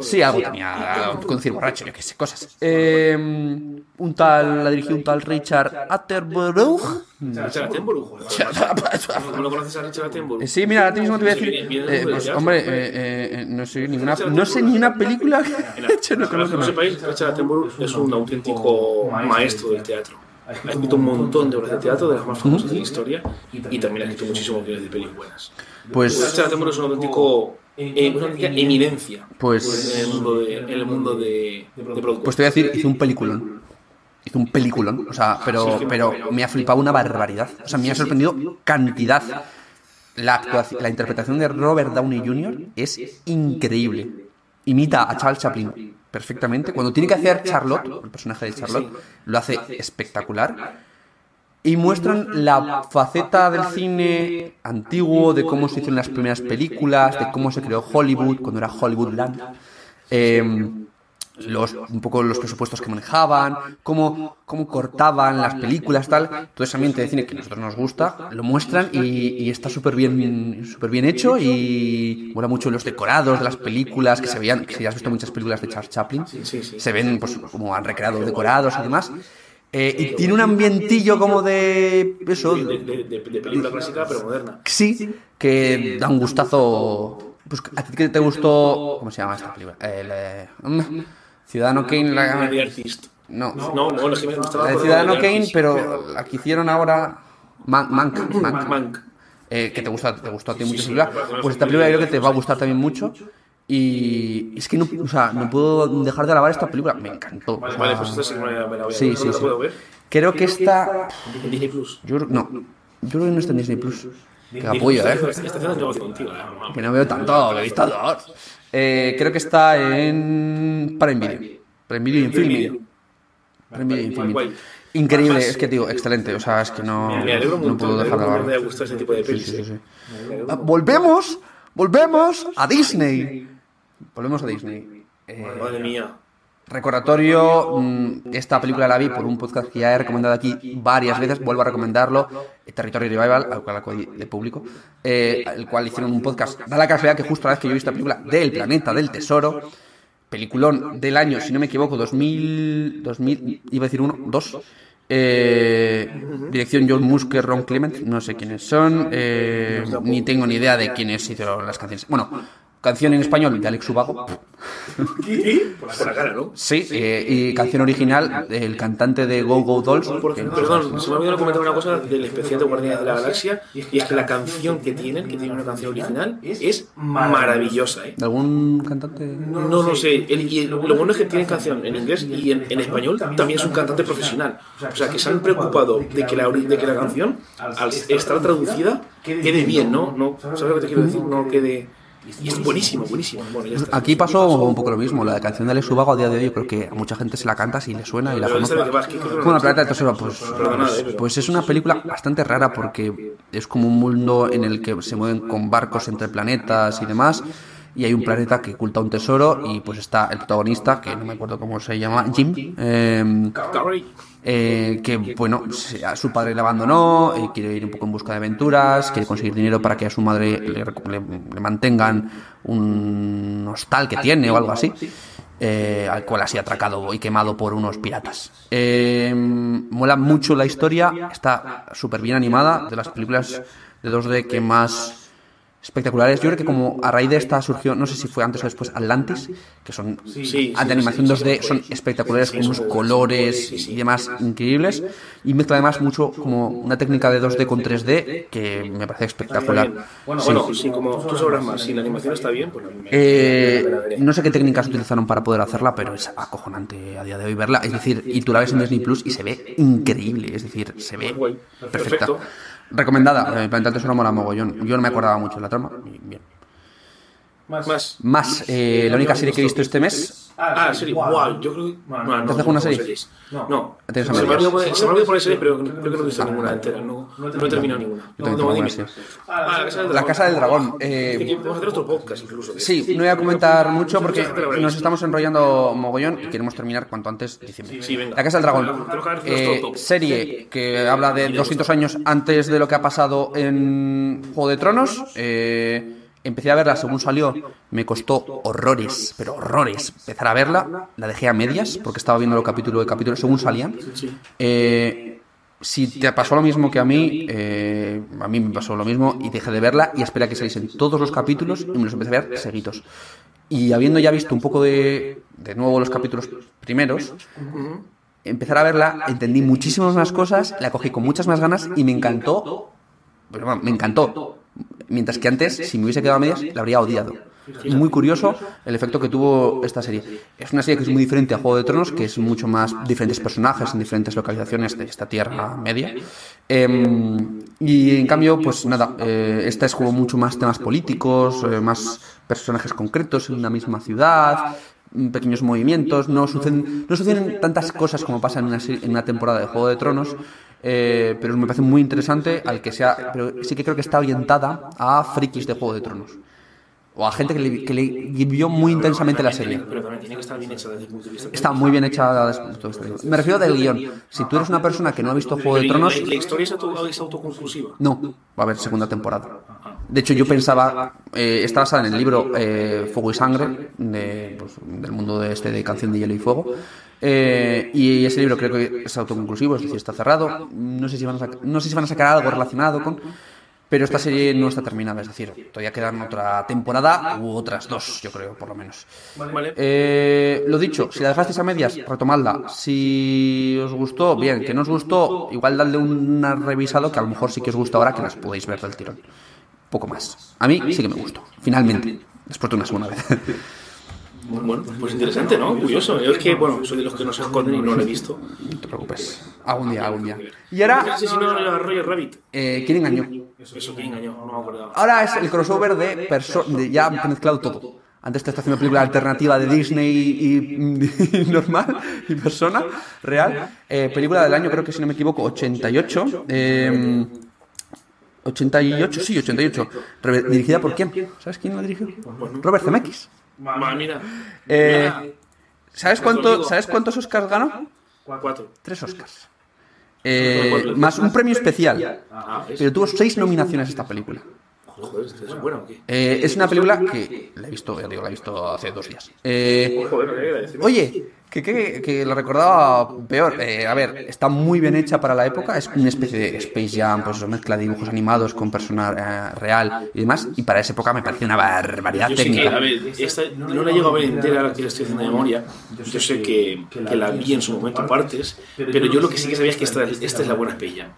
Sí, algo tenía. Conducir borracho, yo qué sé, cosas. Eh, un tal. La dirigió un tal Richard Attenborough. Richard Attenborough. ¿No lo conoces a Richard Attenborough? Sí, mira, ahora mismo te voy a decir. Eh, pues, hombre, eh, eh, no sé ninguna, no sé ni una película que ha hecho, no conozco no sepáis, Richard Attenborough es un auténtico maestro del teatro. Ha escrito un montón de obras de teatro, de las más famosas de la historia, y también ha escrito muchísimos guiones de pelis buenas. Pues, Richard Attenborough es un auténtico, eh, una auténtica eminencia Pues- en el mundo de, en el mundo de, de producción. pues te voy a decir, hizo un peliculón. Hizo un peliculón, o sea, pero, pero me ha flipado una barbaridad. O sea, me ha sorprendido cantidad. La, actuación, la interpretación de Robert Downey Jr. es increíble. Imita a Charles Chaplin perfectamente. Cuando tiene que hacer Charlotte, el personaje de Charlotte, lo hace espectacular. Y muestran la faceta del cine antiguo, de cómo se hicieron las primeras películas, de cómo se creó Hollywood, cuando era Hollywoodland. Eh, los, un poco los presupuestos que manejaban, cómo, cómo cortaban las películas, tal. Todo ese ambiente de cine que a nosotros nos gusta, lo muestran y, y está súper bien, súper bien hecho y mola mucho los decorados de las películas, que se veían, que si has visto muchas películas de Charles Chaplin, se ven pues como han recreado decorados y demás. Eh, y tiene un ambientillo como de eso, De, de- de- de película clásica, pero moderna. sí, que da un gustazo. Pues, ¿A ti qué te gustó? ¿Cómo se llama esta película? El, eh, Ciudadano Kane. La, no, No, no, la Ciudadano Kane, pero la que hicieron ahora. Man- Mank. Mank. Mank. Eh, que te gusta, te gustó a ti Sí, mucho sí, una Pues esta película yo creo que te va a gustar también mucho. Y es que no, o sea, no puedo dejar de alabar esta película. Me encantó. Vale, vale, pues esta sí que me la voy a Sí, ver. sí, ¿No la sí. puedo ver? Creo que esta. En Disney Plus. No, yo creo que no está en Disney Plus. Apoyo, Plus eh. eh. Que no veo tanto, que he visto dos. Eh, creo que está en Prime Video. Prime Video y en Filming. Prime Video y en Guay, Filming. guay. Increíble, es que digo, excelente. O sea, es que no, no puedo dejar de hablar. gustado tipo de Sí, sí, sí, eh. Ah, Volvemos, volvemos a Disney. Volvemos a Disney. Eh. Madre mía. Recordatorio, mm, esta película la vi por un podcast que ya he recomendado aquí varias veces, vuelvo a recomendarlo, Territorio Revival, al cual acudí de público, eh, el cual hicieron un podcast. Da la casualidad que justo la vez que yo he visto la película del Planeta del Tesoro, peliculón del año, si no me equivoco, 2000, 2000 iba a decir uno, dos, eh, dirección John Musker, Ron Clement, no sé quiénes son, eh, ni tengo ni idea de quiénes hicieron las canciones. Bueno, canción en español de Alex Ubago. ¿Qué? Por la, cara, ¿no? Sí, eh, y canción original del cantante de Go Go Dolls. Perdón, se me ha olvidado comentar una cosa del especial de Guardianes de la Galaxia y es que la canción que tienen, que tiene una canción original, es maravillosa, ¿eh? ¿De algún cantante? No lo sé, el- y el- lo bueno es que tienen canción en inglés y en, en español también es un cantante profesional. O sea, que se han preocupado de que la, de que la canción, al estar traducida, quede bien, ¿no? no ¿Sabes lo que te quiero decir? No quede... Y es buenísimo, buenísimo. Bueno, ya está. Aquí pasó un poco lo mismo. La canción de Alex Ubago a día de hoy, creo que a mucha gente se la canta si le suena y la conoce. no Bueno, la Planeta del Tesoro, pues, pues, eh, pues es una película bastante rara porque es como un mundo en el que se mueven con barcos entre planetas y demás. Y hay un planeta que oculta un tesoro y pues está el protagonista, que no me acuerdo cómo se llama, Jim. Carrey. eh, que bueno, a su padre le abandonó, eh, quiere ir un poco en busca de aventuras, quiere conseguir dinero para que a su madre le, le- le mantengan un hostal que tiene o algo así, eh, al cual sido atracado y quemado por unos piratas. Eh, mola mucho la historia, está súper bien animada, de las películas de 2D que más espectaculares. Yo creo que como a raíz de esta surgió, no sé si fue antes o después, Atlantis, que son Sí, sí, de animación sí, 2D, sí, son espectaculares Sí, con unos colores sí, sí. y demás increíbles. Y mezcla además mucho como una técnica de 2D con 3D que me parece espectacular. Bueno, Sí. bueno, sí, como tú sabrás más, si la animación está bien, pues... Eh, no sé qué técnicas utilizaron para poder hacerla, pero es acojonante a día de hoy verla. Es decir, y tú la ves en Disney Plus y se ve increíble. Es decir, se ve Guay. perfecta. Recomendada, el planeta del tesoro mola mogollón. Yo no me acordaba mucho de la trama. Bien. Más. Más, eh, la única serie que he visto este mes. Ah, serie. Wow, yo creo que. No, ¿Te has dejado una serie? series. No. A Se me olvidó poner series, pero creo que no he visto ninguna entera. No, no he terminado ninguna. Yo No, dime. Ah, la Casa del Dragón. La Casa del Dragón. Que eh, Vamos a hacer otro podcast incluso. sí, no voy a comentar mucho porque nos estamos enrollando mogollón y queremos terminar cuanto antes diciembre. La Casa del Dragón. Haber eh, serie que habla de 200 años antes de lo que ha pasado en Juego de Tronos. eh, empecé a verla según salió. Me costó horrores, pero horrores empezar a verla. La dejé a medias porque estaba viendo el capítulo de capítulo según salían. Eh, si te pasó lo mismo que a mí, eh, a mí me pasó lo mismo y dejé de verla y esperé a que saliesen todos los capítulos y me los empecé a ver seguidos. Y habiendo ya visto un poco de, de nuevo los capítulos primeros, empezar a verla, entendí muchísimas más cosas, la cogí con muchas más ganas y me encantó. Pero bueno, me encantó. Mientras que antes, si me hubiese quedado a medias, la habría odiado. Muy curioso el efecto que tuvo esta serie. Es una serie que es muy diferente a Juego de Tronos, que es mucho más diferentes personajes en diferentes localizaciones de esta Tierra Media. Em, y en cambio, pues nada, eh, esta es como mucho más temas políticos, eh, más personajes concretos en una misma ciudad, pequeños movimientos, no suceden, no suceden tantas cosas como pasa en una, en una temporada de Juego de Tronos, eh, pero me parece muy interesante al que sea, pero sí que creo que está orientada a frikis de Juego de Tronos. O a gente que le, que le vivió muy intensamente la serie. Pero también tiene que estar bien hecha desde el punto de vista. Está muy bien hecha desde el punto de vista. Me refiero del guion. Si tú eres una persona que no ha visto Juego de Pero, ¿y Tronos, La, historia es, auto- es autoconclusiva. no, va a haber segunda temporada. De hecho, yo pensaba, eh, está basada en el libro eh, Fuego y Sangre, de, pues, del mundo de este de Canción de Hielo y Fuego. Eh, y ese libro creo que es autoconclusivo, es decir, está cerrado. No sé si van a, no sé si van a sacar algo relacionado con. Pero esta serie no está terminada, es decir, todavía quedan otra temporada u otras dos, yo creo, por lo menos. Vale. Eh, lo dicho, si la dejasteis a medias, retomadla. Si os gustó, bien. Que no os gustó, igual dadle un revisado que a lo mejor sí que os gusta ahora que las podéis ver del tirón. Poco más. A mí sí que me gustó, finalmente. Después de una segunda vez. Bueno, pues interesante, ¿no? Curioso. Yo es que, bueno, soy de los que no se esconden y no lo he visto. No te preocupes. Algún día, algún día. Y ahora, a Roger Rabbit. eh, ¿quién engañó? Eso que engañó, no me acordaba. Ahora es el crossover de, de ya mezclado todo. Antes te está haciendo película alternativa de Disney y, y normal y persona real. Eh, película del año, creo que si no me equivoco, 88. eh, 88, sí, 88. Re- ¿Dirigida por quién? ¿Sabes quién la dirigió? Robert Zemeckis. Mira. Eh, Mira, ¿sabes, cuánto, ¿Sabes cuántos Oscars ganó? Cuatro. Tres Oscars. Eh, más un premio especial. Ah, ¿ves? Pero tuvo seis nominaciones esta película. Joder, ¿esto es bueno o qué? Eh, es una película que la he visto, ya digo, la he visto hace dos días. Eh, oye, que, que, que lo recordaba peor. Eh, a ver, está muy bien hecha para la época. Es una especie de Space Jam, pues eso, mezcla de dibujos animados con persona eh, real y demás. Y para esa época me pareció una barbaridad Yo sé que, técnica. a ver, esta no la llego a ver entera ahora que la estoy haciendo de memoria. Yo sé que, que la vi en su momento en partes, pero yo lo que sí que sabía es que esta, esta es la buena Space Jam.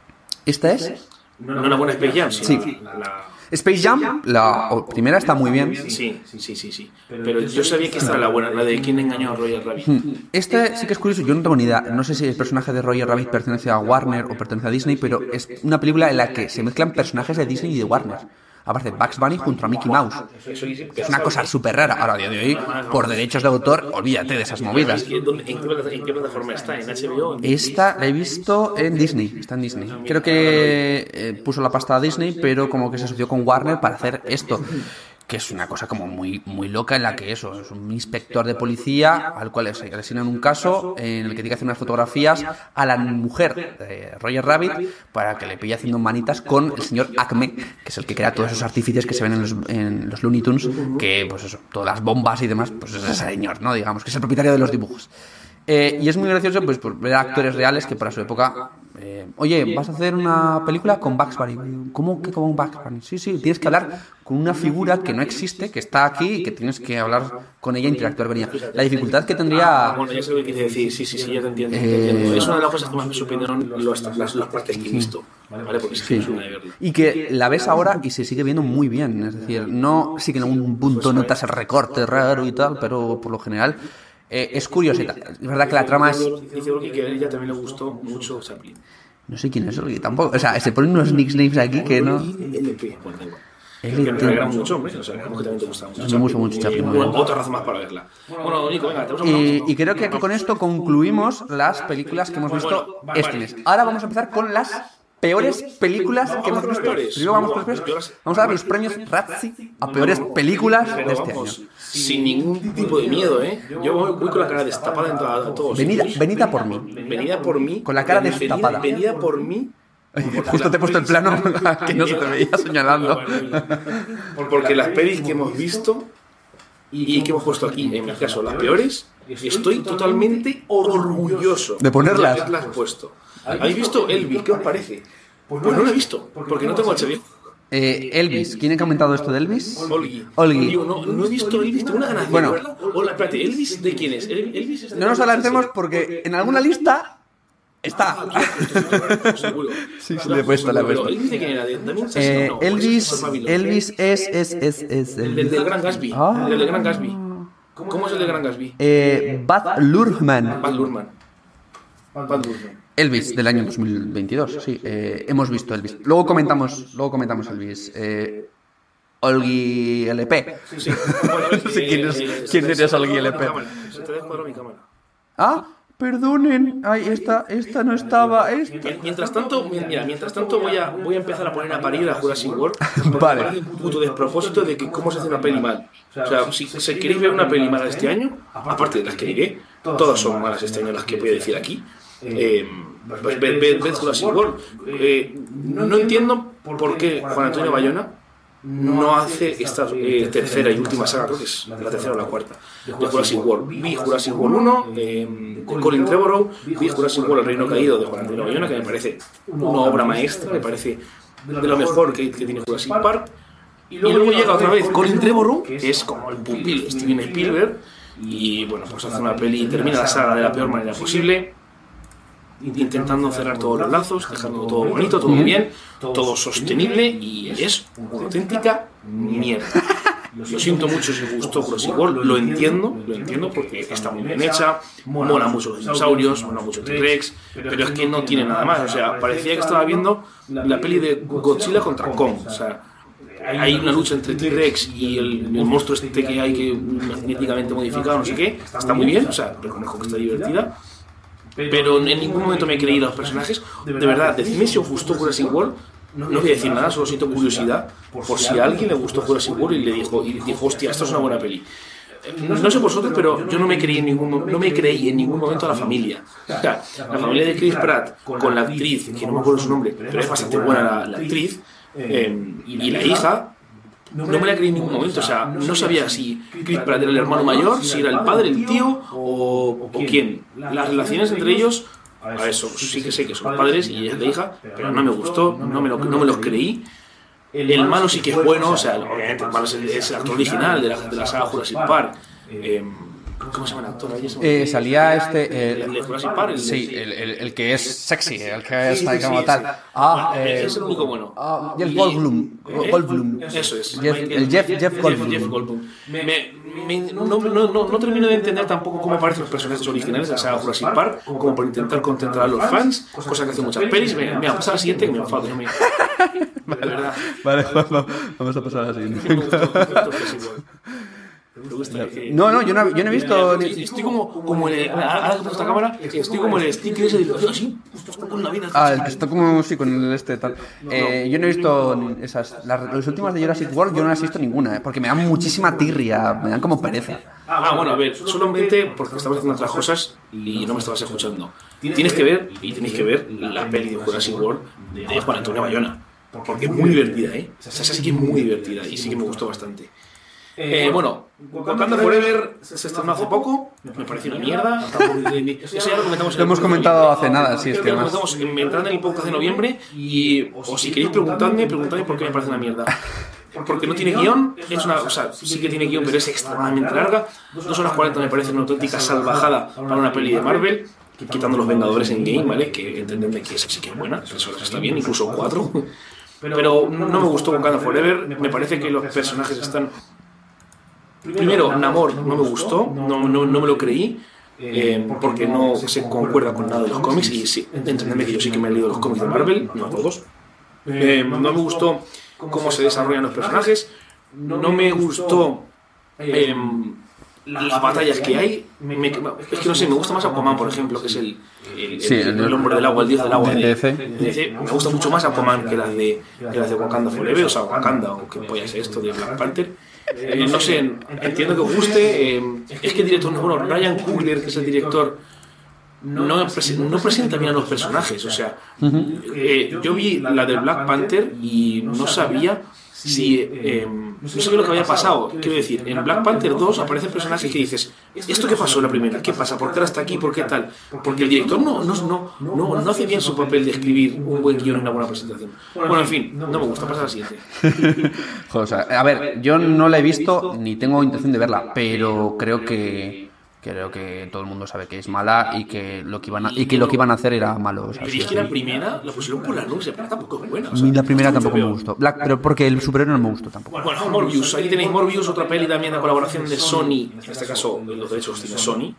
¿Esta es? No la buena Space Jam, sino Sí. la, la- Space Jam, la primera está muy bien. Sí, sí, sí, sí. Pero yo sabía que esta era la buena, la de quién engañó a Roger Rabbit. Este sí que es curioso, yo no tengo ni idea. No sé si el personaje de Roger Rabbit pertenece a Warner o pertenece a Disney, pero es una película en la que se mezclan personajes de Disney y de Warner. Aparece Bugs Bunny junto a Mickey Mouse. Es una cosa súper rara. Ahora, a día de hoy, por derechos de autor, olvídate de esas movidas. ¿En, qué, plataforma está? ¿En HBO? ¿En Esta la he visto en Disney, está en Disney. Creo que eh, puso la pasta a Disney, pero como que se asoció con Warner para hacer esto. Que es una cosa como muy, muy loca en la que eso, es un inspector de policía al cual le asignan un caso en el que tiene que hacer unas fotografías a la mujer de Roger Rabbit para que le pille haciendo manitas con el señor Acme, que es el que crea todos esos artificios que se ven en los, Looney Tunes, que pues eso, todas las bombas y demás, pues es ese señor, ¿no? Digamos, que es el propietario de los dibujos. Eh, y es muy gracioso pues por ver actores reales que para su época eh, oye vas a hacer una película con Bugs Bunny ¿cómo que con Bugs Bunny? sí sí tienes que hablar con una figura que no existe que está aquí y que tienes que hablar con ella interactuar con ella la dificultad que Ah, tendría bueno, ya sé lo que quieres decir. Sí, sí, sí, ya te entiendo. te Eh, entiendo. Es una de las cosas que más me los- las, las partes que he visto. ¿Vale? Porque es que Sí. es una de verla. Y que la ves ahora y se sigue viendo muy bien. Es decir, no sí que en algún punto notas el recorte raro y tal, pero por lo general eh, es curiosita. Es verdad que la trama es. Dice que a ella también le gustó mucho Chaplin. No sé quién es Olgi tampoco. O sea, se ponen unos nicknames aquí que no. LP, bueno, igual. Que nos alegra mucho, hombre. O sea, que también te gusta mucho. Me gusta mucho Chaplin. Otra razón más para verla. Bueno, Nico, venga, te vamos a Y, y creo que con esto concluimos las películas que hemos visto este mes. Ahora vamos a empezar con las peores películas que hemos visto. Primero vamos con peores. Vamos a dar los premios Razzie a peores películas de este año. sin ningún tipo de miedo, ¿eh? Yo voy, con la cara destapada en toda- todos. Venida, venida por mí. Venida por mí. Con la cara destapada. Venida por mí. Justo te he puesto el plano que no se te veía señalando. Porque las pelis que hemos visto y que hemos puesto aquí, en mi caso, las peores, estoy totalmente orgulloso De ponerlas. de haberlas puesto. ¿Habéis visto Elvis? ¿Qué os parece? Pues no lo he visto, porque no tengo HBO. Eh, Elvis, ¿quién ha comentado esto de Elvis? Olgi. Olgi. Digo, no, no he visto Elvis, tengo una ganas de Bueno. Hola, espérate, ¿Elvis de quién es? ¿El- ¿Elvis es de No nos adelantemos porque en alguna lista está. Seguro. Sí, sí, le he puesto, le he puesto. ¿Elvis de quién era? ¿De Damien Eh? No, Elvis. Elvis es, es, es, es El del, del Gran Gatsby. Ah. El del Gran Gatsby. ¿Cómo es el del Gran Gatsby? Eh, Baz Luhrmann. Bad Luhrmann. Bad Luhrmann. Elvis del año 2022, sí. eh, hemos visto Elvis. Luego comentamos, luego comentamos Elvis. Eh, Olgi LP. Sí. Bueno, Sí, ¿quién es- eh, quién se- eres, Olgi LP? Se te descuadró mi cámara. Ah, perdonen. Ay, esta, esta no estaba. Esta. Mien- Mientras tanto, mi- mira, mientras tanto voy a, voy a empezar a poner a parir a Jurassic World. Vale. me un puto despropósito de que cómo se hace una peli mal. O sea, si, si queréis ver una peli mala este año, aparte de las que diré, todas son malas este año las que voy a decir aquí. Eh, pues Jurassic World. Eh, no entiendo por qué Juan Antonio Bayona no hace esta eh, tercera y última saga, creo que es la tercera o la cuarta, de Jurassic World. Vi Jurassic World 1 eh, con Colin Trevorrow, vi Jurassic World El Reino Caído de Juan Antonio Bayona, que me parece una obra maestra, me parece de lo mejor que, que tiene Jurassic Park. Y luego llega otra vez Colin Trevorrow, que es como el pupilo de Steven Spielberg, y bueno, pues hace una peli y termina la saga de la peor manera posible intentando cerrar todos los lazos, dejando todo bonito, todo bien, todo sostenible y es una auténtica mierda. Lo siento mucho si gustó World, lo entiendo, lo entiendo porque está muy bien hecha, mola mucho los dinosaurios, mola mucho T-Rex, pero es que no tiene nada más, o sea, parecía que estaba viendo la peli de Godzilla contra Kong, o sea, hay una lucha entre T-Rex y el, el monstruo este que hay que genéticamente modificado, no sé qué, está muy bien, o sea, reconozco que está divertida, pero en ningún momento me he creído a los personajes. De verdad, decidme si os gustó Jurassic World. No voy a decir nada, solo siento curiosidad por si a alguien le gustó Jurassic World y le dijo, y dijo hostia, esto es una buena peli. Eh, No sé vosotros, pero yo no me creí en ningún, no me creí en ningún momento a la familia. O sea, la familia de Chris Pratt con la actriz, que no me acuerdo su nombre, pero es bastante buena la, la actriz, eh, y la hija, no me la creí en ningún momento, o sea, no sabía si Chris Pratt era el hermano mayor, si era el padre, el tío o, o quién. Las relaciones entre ellos, a eso, sí que sé que son padres y ella es la hija, pero no me gustó, no me, lo, no me los creí. El malo sí que es bueno, o sea, obviamente el malo es el, es el actor original de la, de la saga Jurassic Park. Eh, ¿Cómo se llama el actor? Me- Eh, salía este. El eh, Park, el- sí, el, el, el que es sexy, el que es Sí, sí, como sí, tal. Ah, Bueno, eh, es el único bueno. ah, Jeff Goldblum. ¿Eh? Goldblum. Eso es. Jeff- el Jeff, Jeff Goldblum. Jeff Goldblum. Me- me- no, no, no, no termino de entender tampoco cómo aparecen los personajes originales de la saga Jurassic Park, como por intentar contentar a los fans, cosa que hacen muchas pelis. Venga, mira, pasa a la siguiente que me enfado. no me- verdad. Vale, vamos a pasar a la siguiente. Gusta que- No, no, yo no, yo no he visto. ni- Estoy como, como el, ahora que pongo esta cámara, estoy como el sticker ese de así, está con la vida. Ah, el que está como sí con el este tal. Eh, yo no he visto esas. Las, las últimas de Jurassic World yo no las he visto ninguna, eh, porque me dan muchísima tirria, me dan como pereza. Ah, bueno, a ver, solamente porque estamos haciendo otras cosas y no me estabas escuchando. Tienes que ver, y tenéis que ver, la peli de Jurassic World de Juan Antonio Bayona. Porque es muy divertida, ¿eh? O sea, esa sí que es muy divertida y sí que me gustó bastante. Eh, bueno, Wakanda Forever se estrenó hace poco, me pareció una mierda. Eso ya lo comentamos en Lo el hemos comentado hace nada, sí, es que lo más. comentamos en, entrando en el podcast de noviembre y o si queréis preguntarme, preguntadme por qué me parece una mierda. Porque no tiene guion, es una, o sea, sí que tiene guion, pero es extremadamente larga. Dos horas 40 me parece una auténtica salvajada para una peli de Marvel, quitando los Vengadores en game, ¿vale? Que entendedme que esa sí que es buena, tres horas está bien, incluso cuatro. Pero no me gustó Wakanda Forever, me parece que los personajes están... Primero, Namor no me gustó, no, no, no me lo creí. eh, porque no se concuerda con nada de los cómics. Y sí, entendedme que yo sí que me he leído los cómics de Marvel, no todos. Eh, no me gustó cómo se desarrollan los personajes. No me gustó eh, las batallas que hay. Me- es que no sé, me gusta más Aquaman, por ejemplo, que es el, el, Sí, el- el- hombre del agua, el dios del agua. de de-. Me gusta mucho más Aquaman que las de, que las de Wakanda Forever, o sea, Wakanda, o qué polla es esto de Black Panther. Eh, no sé, entiendo que os guste. eh, es que el director, bueno, Ryan Coogler, que es el director, no, prese- no presenta bien a los personajes. O sea, eh, yo vi la de Black Panther y no sabía si. eh, no sabía lo que había pasado. Quiero decir, en Black Panther 2 aparecen personajes que dices: ¿Esto qué pasó en la primera? ¿Qué pasa? ¿Por qué ahora está aquí? ¿Por qué tal? Porque el director no, no, no, no, no hace bien su papel de escribir un buen guion y una buena presentación. Bueno, en fin, no me gusta. Pasa a la siguiente. Joder, o sea, a ver, yo no la he visto ni tengo intención de verla, pero creo que creo que todo el mundo sabe que es mala y que lo que iban a, y que lo que iban a hacer era malo. o sea, Pero sí, es que la primera la pusieron por las nubes, pero tampoco es buena. o sea, la primera tampoco me gustó. Black, pero porque el superhéroe no me gustó tampoco. Bueno, Morbius, ahí tenéis Morbius, otra peli también de colaboración de Sony, en este caso los derechos los tiene Sony,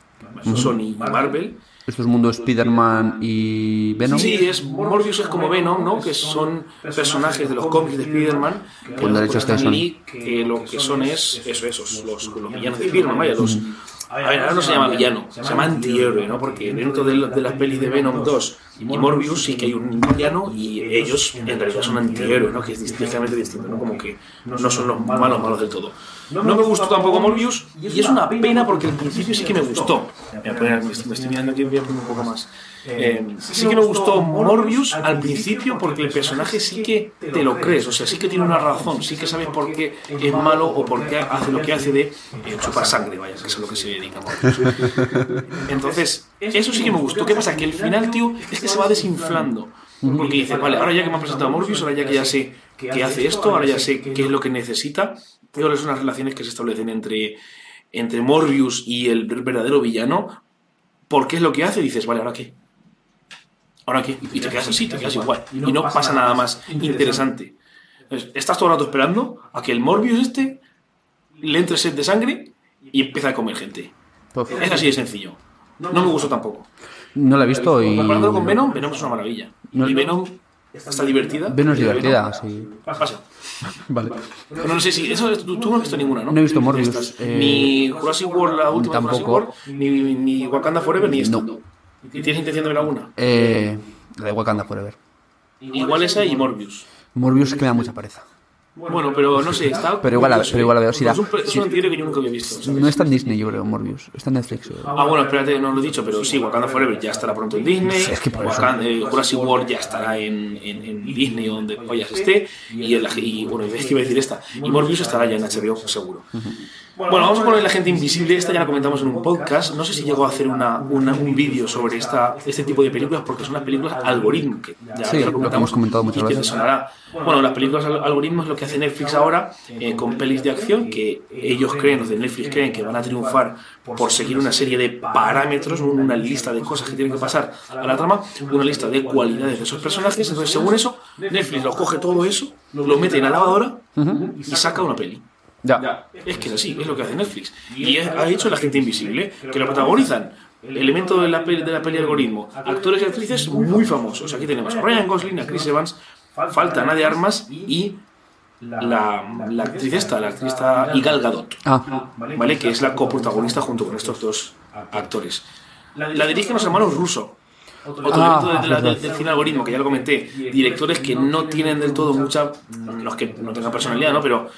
Sony y Marvel. Esto es mundo Spider-Man y Venom. Sí, es, Morbius es como Venom, ¿no? Que son personajes de los cómics de Spider-Man. que Con derechos de Que lo que son es, eso, esos, los, los villanos de Spider-Man, vaya, los... A ver, ahora no se llama villano, se llama antihéroe, ¿no? Porque dentro de, de las pelis de Venom 2 y Morbius sí que hay un villano y ellos en realidad son antihéroes, ¿no? Que es ligeramente distinto, ¿no? Como que no son los malos malos del todo. No me gustó tampoco Morbius y es una pena porque al principio sí que me gustó. Me estoy me mirando aquí, voy a poner un poco más. Eh, sí que me gustó Morbius al principio porque el personaje sí que te lo crees, o sea, sí que tiene una razón, sí que sabes por qué es malo o por qué hace lo que hace de eh, chupar sangre, vaya, que es a lo que se dedica Morbius. Entonces, eso sí que me gustó. ¿Qué pasa? Que el final, tío, es que se va desinflando. Porque dice, vale, ahora ya que me han presentado Morbius, ahora ya que ya sé que hace esto, ahora ya sé qué es lo que necesita, veo las unas relaciones que se establecen entre, entre Morbius y el verdadero villano, ¿por qué es lo que hace? Dices, vale, ¿ahora qué? ¿Ahora qué? Y te quedas así, te quedas igual. Y no pasa nada más interesante. Entonces, estás todo el rato esperando a que el Morbius este le entre sed de sangre y empieza a comer gente. Pues, Es así de sencillo. No me gustó tampoco. no la he visto y. Comparado con Venom, Venom es una maravilla. No- Y Venom está divertida. Venom es divertida, sí. Pasa. Vale. Pero no sé si. Eso, tú, tú no has visto ninguna, ¿no? No he visto Morbius, eh, ni Jurassic World, la última tampoco. World, ni, ni Wakanda Forever, ni esta. No. ¿Y tienes intención de ver alguna? Eh, la de Wakanda Forever. Igual esa y Morbius. Morbius que me da mucha pereza. Bueno, pero no sé, está. Pero igual la- pero igual la veo, Es un, es un antihéroe que yo nunca había visto. ¿sabes? No está en Disney, yo creo, Morbius. Está en Netflix. yo creo. Ah, bueno, espérate, no lo he dicho, pero sí, Wakanda Forever ya estará pronto en Disney. Es que por eso. Wakanda- eh, Jurassic World ya estará en, en, en Disney o donde pollas esté. Y, el, y bueno, es que iba a decir esta. Y Morbius estará ya en HBO, seguro. Bueno, vamos a poner La Gente Invisible. Esta ya la comentamos en un podcast. No sé si llegó a hacer una, una- un vídeo sobre esta, este tipo de películas porque son las películas algoritmo. Que ya, Sí, ya lo que hemos comentado muchas veces. sonará. Bueno, las películas al- algoritmo es lo que hace Netflix ahora eh, con pelis de acción que ellos creen, los de Netflix creen que van a triunfar por seguir una serie de parámetros, un- una lista de cosas que tienen que pasar a la trama, una lista de cualidades de esos personajes. Entonces, según eso, Netflix lo coge todo eso, lo mete en la lavadora y saca una peli. Ya. Es que es así, es lo que hace Netflix. Y es- ha hecho La Gente Invisible, que lo protagonizan. Elemento de la, peli, de la peli algoritmo. Actores y actrices muy famosos. Aquí tenemos a Ryan Gosling, a Chris Evans, falta Ana de Armas y la, la actriz esta, la actriz esta Igal Gadot, Ah, ¿vale? Que es la coprotagonista junto con estos dos actores. La dirigen los hermanos Russo. Otro Ah, elemento de- de verdad. del cine algoritmo, que ya lo comenté. Directores que no tienen del todo mucha. No es que no tengan personalidad, ¿no? Pero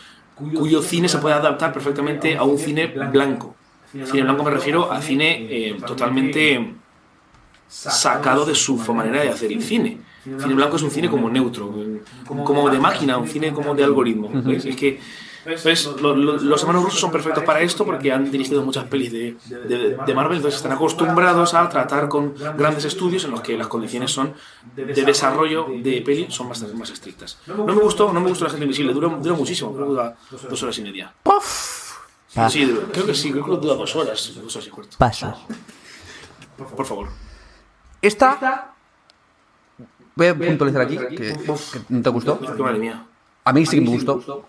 cuyo cine se puede adaptar perfectamente a un cine blanco. Cine blanco me refiero a cine eh, totalmente sacado de su manera de hacer el cine. Cine blanco es un cine como neutro, como de máquina, un cine como de algoritmo. Es que lo- los hermanos rusos son perfectos para esto porque han dirigido muchas pelis de, de- de Marvel, entonces están acostumbrados a tratar con grandes estudios en los que las condiciones son de desarrollo de peli son bastante más estrictas. No me gustó, no me gustó la gente invisible, dura, dura muchísimo, creo que dura dos horas y media. Sí, dura- creo que sí, creo que dura dos horas, dos horas y cuarto. paso. Por favor. Esta. Voy a puntualizar aquí que, que no te gustó. Madre mía. A mí sí que me gustó.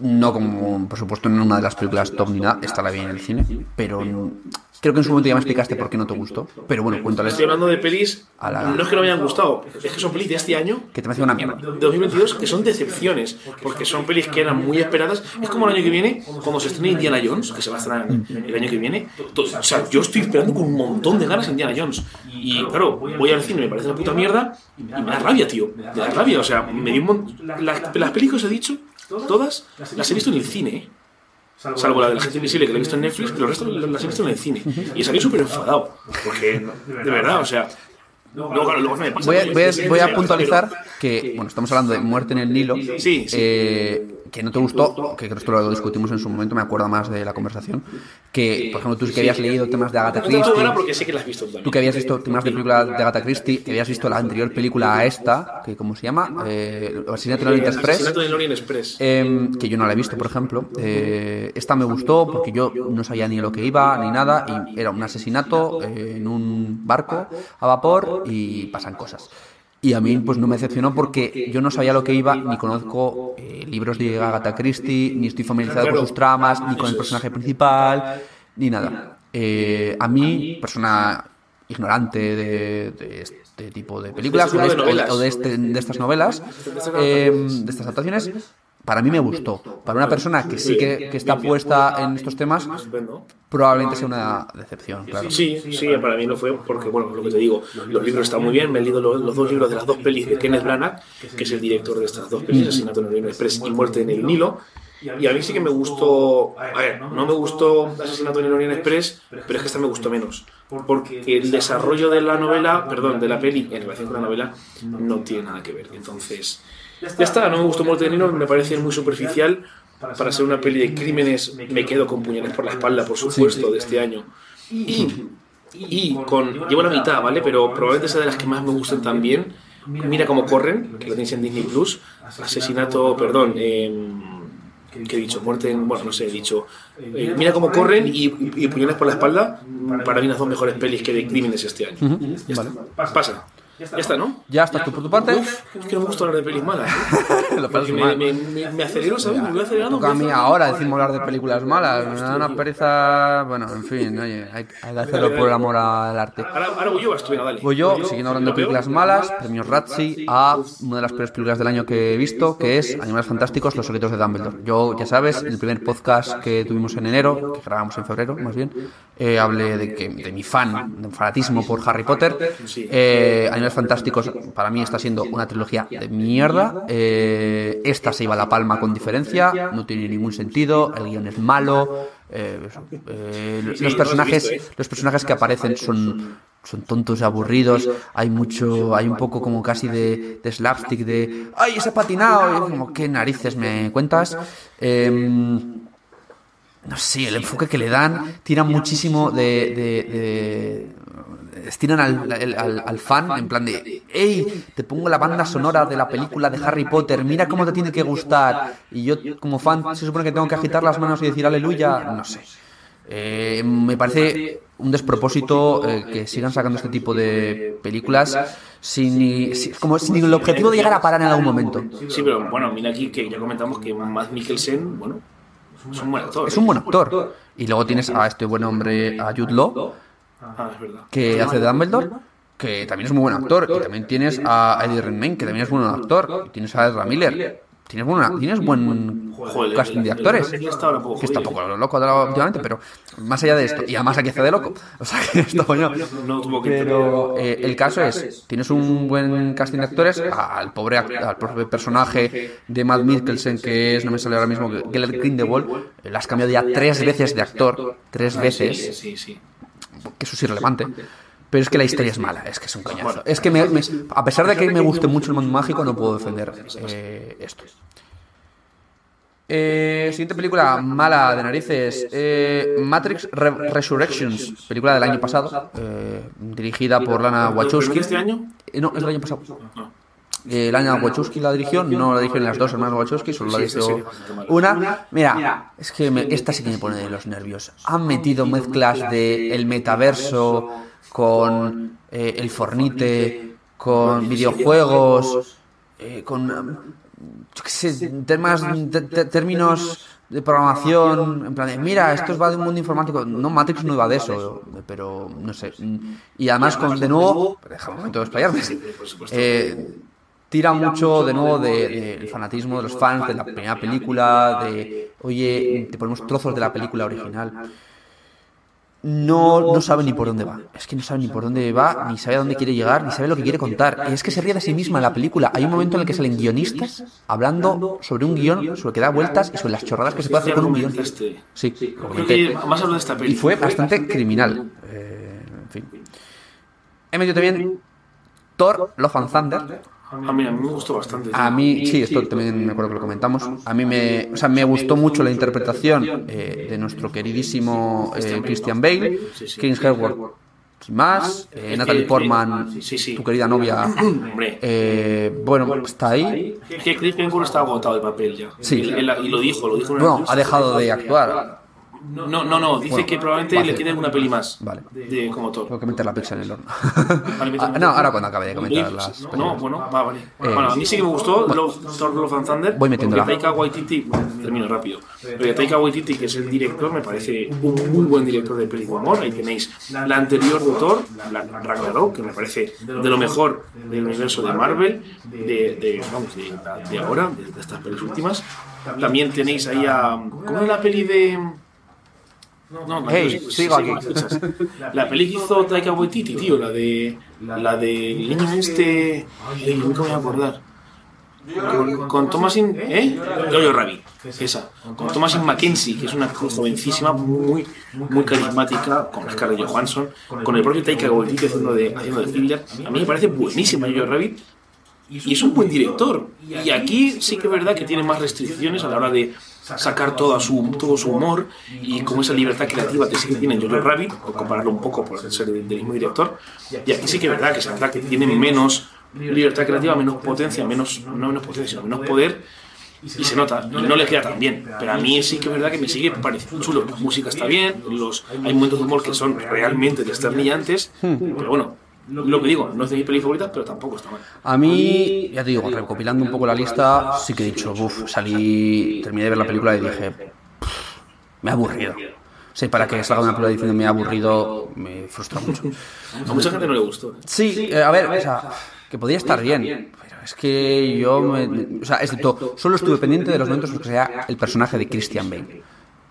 No como, por supuesto, en una de las películas top ni nada. Esta la vi en el cine. Pero Creo que en su momento ya me explicaste por qué no te gustó. Pero bueno, cuéntales. Estoy hablando de pelis, A la- no es que no me hayan gustado, es que son pelis de este año, Que te me una mierda. 2022, que son decepciones, porque son pelis que eran muy esperadas. Es como el año que viene, cuando se estrene Indiana Jones, que se va a estrenar el año que viene. O sea, yo estoy esperando con un montón de ganas a Indiana Jones. Y claro, voy al cine, me parece una puta mierda, y me da rabia, tío. Me da rabia, o sea, me dio un mon- Las, las películas que os he dicho, todas, las he visto en el cine, ¿eh? Salvo la de la gente invisible que la he visto en Netflix, pero el resto las he visto en el cine. Y salí súper enfadado. Porque, de verdad, o sea. Voy a, voy a- voy a puntualizar que, bueno, estamos hablando de Muerte en el Nilo. Sí, sí. eh, que no te gustó, que esto lo discutimos en su momento, me acuerdo más de la conversación. Que, por ejemplo, tú que habías leído temas de Agatha Christie. ganas porque sé que las has visto tú que habías visto temas de películas de Agatha Christie, que habías visto la anterior película a esta, que ¿cómo se llama? Eh, Asesinato en el Orient Express. Express. Eh, que yo no la he visto, por ejemplo. Eh, esta me gustó porque yo no sabía ni lo que iba ni nada y era un asesinato eh, en un barco a vapor y pasan cosas. Y a mí pues no me decepcionó porque yo no sabía lo que iba, ni conozco eh, libros de Agatha Christie, ni estoy familiarizado con sus tramas, ni con el personaje principal, ni nada. Eh, a mí, persona ignorante de, de este tipo de películas o de, tipo de novelas. o de este- de estas novelas, eh, de estas adaptaciones, para mí me gustó. Para una persona que sí que, que está puesta en estos temas, probablemente sea una decepción, claro. Sí, sí, para mí lo fue porque, bueno, lo que te digo, los libros están muy bien. Me he leído los, los dos libros de las dos pelis de Kenneth Branagh, que es el director de estas dos pelis, Asesinato en el Orient Express y Muerte en el Nilo. Y a mí sí que me gustó. A ver, no me gustó Asesinato en el Orient Express, pero es que esta me gustó menos. Porque el desarrollo de la novela, perdón, de la peli en relación con la novela, no tiene nada que ver. Entonces, ya está, no me gustó Muerte en el Nilo, me parece muy superficial. Para ser una peli de crímenes, me quedo con puñales por la espalda, por supuesto, de este año. Y, y con. Llevo la mitad, ¿vale? Pero probablemente sea de las que más me gustan también. Mira cómo corren, que lo tenéis en Disney Plus. Asesinato, perdón, em, ¿qué he dicho? Muerte en. Bueno, no sé, he dicho. eh, mira cómo corren y, y, y puñales por la espalda. Para mí, las dos mejores pelis que de crímenes este año. Ya está. Pasa. Ya está, ¿no? Ya estás tú por tu parte. Uf, es que no me gusta hablar de pelis malas. ¿eh? Lo pasas Porque me, mal. me, me, me acelero, ¿sabes? Me voy acelerando. Toca a mí ahora decimos hablar de películas malas. Me da una pereza. Bueno, en fin, oye, hay, hay que hacerlo por el amor al arte. Ahora, ahora voy yo, Asturiana, dale. Voy yo, siguiendo hablando de películas malas, premios Razzie a una de las peores películas del año que he visto, que es Animales Fantásticos, Los secretos de Dumbledore. Yo, ya sabes, el primer podcast que tuvimos en enero, que grabamos en febrero, más bien, eh, hablé de, que, de mi fan, de fanatismo por Harry Potter. Eh, Animales Fantásticos para mí está siendo una trilogía de mierda. Eh, esta se iba a la palma con diferencia, no tiene ningún sentido, el guion es malo. eh, eh, los personajes los personajes que aparecen son, son tontos y aburridos. Hay mucho, hay un poco como casi de, de slapstick, de ¡ay, ese patinado! Como, ¿qué narices me cuentas? Em, no sé, el enfoque que le dan tira muchísimo de. de- de- estiran al, al- al- al fan en plan de ¡Ey! Te pongo la banda sonora de la película de Harry Potter, mira cómo te tiene que gustar. Y yo, como fan, se supone que tengo que agitar las manos y decir aleluya. No sé. Eh, me parece un despropósito eh, que sigan sacando este tipo de películas sin, ni- sin- como sin el objetivo de llegar a parar en algún momento. Sí, pero bueno, mira aquí que ya comentamos que Matt Mikkelsen, bueno, es un buen actor. Es un buen actor. Y luego tienes a este buen hombre, a Jude Law, Ah, es verdad. que hace de Dumbledore, que también es muy buen actor. Y también tienes a Eddie Redmayne, que también es buen actor. Y tienes a Ezra Miller. Tienes, buena, tienes buen Joder, casting de actores. Que está un poco loco últimamente, pero más allá de esto. Y además aquí hace de loco. O sea que está coño. Pero eh, el caso es, tienes un buen casting de actores, al pobre, al pobre personaje de Matt Mikkelsen, que es, no me sale ahora mismo, Gellert Grindelwald, eh, le has cambiado ya tres veces de actor, tres Sí, veces, sí, sí. Que eso es irrelevante. Pero es que la historia es mala, es que es un coñazo. Es que me- me- a pesar de que me guste mucho el mundo mágico, no puedo defender eh, esto. Eh, siguiente película mala de narices, eh, Matrix Re- Resurrections, película del año pasado, eh, dirigida por Lana Wachowski. ¿De este año? Eh, no, es del año pasado. Eh, Lana Wachowski la dirigió, no la dirigieron las dos hermanas Wachowski, solo la dirigió una. Mira, es que me- esta sí que me pone de los nervios. Han metido mezclas de el metaverso con eh, el fornite, con videojuegos, eh, con um, yo qué sé, temas, te- te- términos de programación, en plan de, mira, esto va de un mundo informático. No, Matrix no iba de eso, pero no sé. Y además, con, de nuevo, déjame un momento de explayarme. Eh, tira mucho de nuevo del de, fanatismo de los fans de la primera película, de, oye, te ponemos trozos de la película original no, no sabe ni por dónde va. Es que no sabe ni por dónde va, ni sabe a dónde quiere llegar, ni sabe lo que quiere contar. Es que se ríe de sí misma en la película. Hay un momento en el que salen guionistas hablando sobre un guion, sobre que da vueltas y sobre las chorradas que se puede hacer con un guion. Sí, más de esta Y fue bastante criminal. Eh, en fin. He metido también Thor, Love and Thunder a mí, a mí me gustó bastante. A mí, sí, esto también me acuerdo que lo comentamos. A mí me, o sea, me gustó mucho la interpretación eh, de nuestro queridísimo eh, Christian Bale, Kings Hemsworth sin más, eh, Natalie Portman, tu querida novia, eh, bueno, está ahí. Que Christian Bale está agotado el papel ya. Sí. y lo dijo, lo dijo. No, ha dejado de actuar. No, no, no, dice que probablemente le quede una peli más. Vale. De, como todo. Tengo que meter la pizza en el horno. ah, no, ahora cuando acabe de comentar las. No, bueno, va, vale. Eh, bueno, a mí sí que me gustó Thor Love and Thunder. Voy metiéndola. Taika Waititi, termino rápido. Pero Taika Waititi, que es el director, me parece un muy buen director de película de amor. Ahí tenéis la anterior de Thor, la Ragnarok, que me parece de lo mejor del universo de Marvel, de, de, vamos, de, de ahora, de, estas pelis últimas. También tenéis ahí a. ¿Cómo es la peli de.? No, no, hey, sigo aquí. La peli que hizo Taika Waititi, tío, la de. La de. El niño este. Ay, nunca me voy a acordar. Con, con Thomasin. ¿Eh? Jojo Rabbit. Esa. Con Thomasin Mackenzie, que es una jovencísima, muy, muy carismática, con Scarlett Johansson, con el propio Taika Waititi haciendo de, haciendo de Hitler. A mí me parece buenísima Jojo Rabbit. Y es un buen director. Y aquí sí que es verdad que tiene más restricciones a la hora de sacar todo su, todo su humor y con esa libertad creativa que sí que tiene Jojo Rabbit, por compararlo un poco por ser del, mismo director. Y aquí sí que es verdad que es verdad que tiene menos libertad creativa, menos potencia, menos, no menos potencia, menos poder. Y se nota, y no le queda tan bien. Pero a mí sí que es verdad que me sigue pareciendo chulo. La música está bien, los, hay momentos de humor que son realmente desternillantes, pero bueno, lo que digo, no es de mis pelis favoritas, pero tampoco está mal. A mí, ya te digo, recopilando un poco la lista, sí que he dicho, uff, salí, terminé de ver la película y dije, me ha aburrido. Sí, para que salga una película diciendo me ha aburrido, me frustra mucho. A mucha gente no le gustó. ¿eh? Sí, eh, a ver, o sea, que podría estar bien. Pero es que yo, me, o sea, excepto, solo estuve pendiente de los momentos en los que sea el personaje de Christian Bale.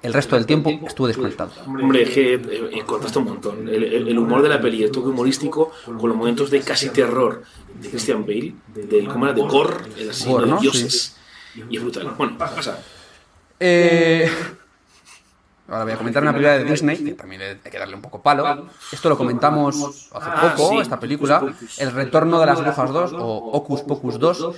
El resto del tiempo estuvo desconectado. Hombre, es que eh, contrasta un montón. El, humor de la peli, el toque humorístico, con los momentos de casi terror de Christian Bale, del, ¿cómo era? De Gore, el asesino de dioses. Y es brutal. Bueno, pasa. Eh, ahora voy a comentar una película de Disney, que también hay que darle un poco palo. Esto lo comentamos hace poco, esta película, El retorno de las brujas 2 o Ocus Pocus 2,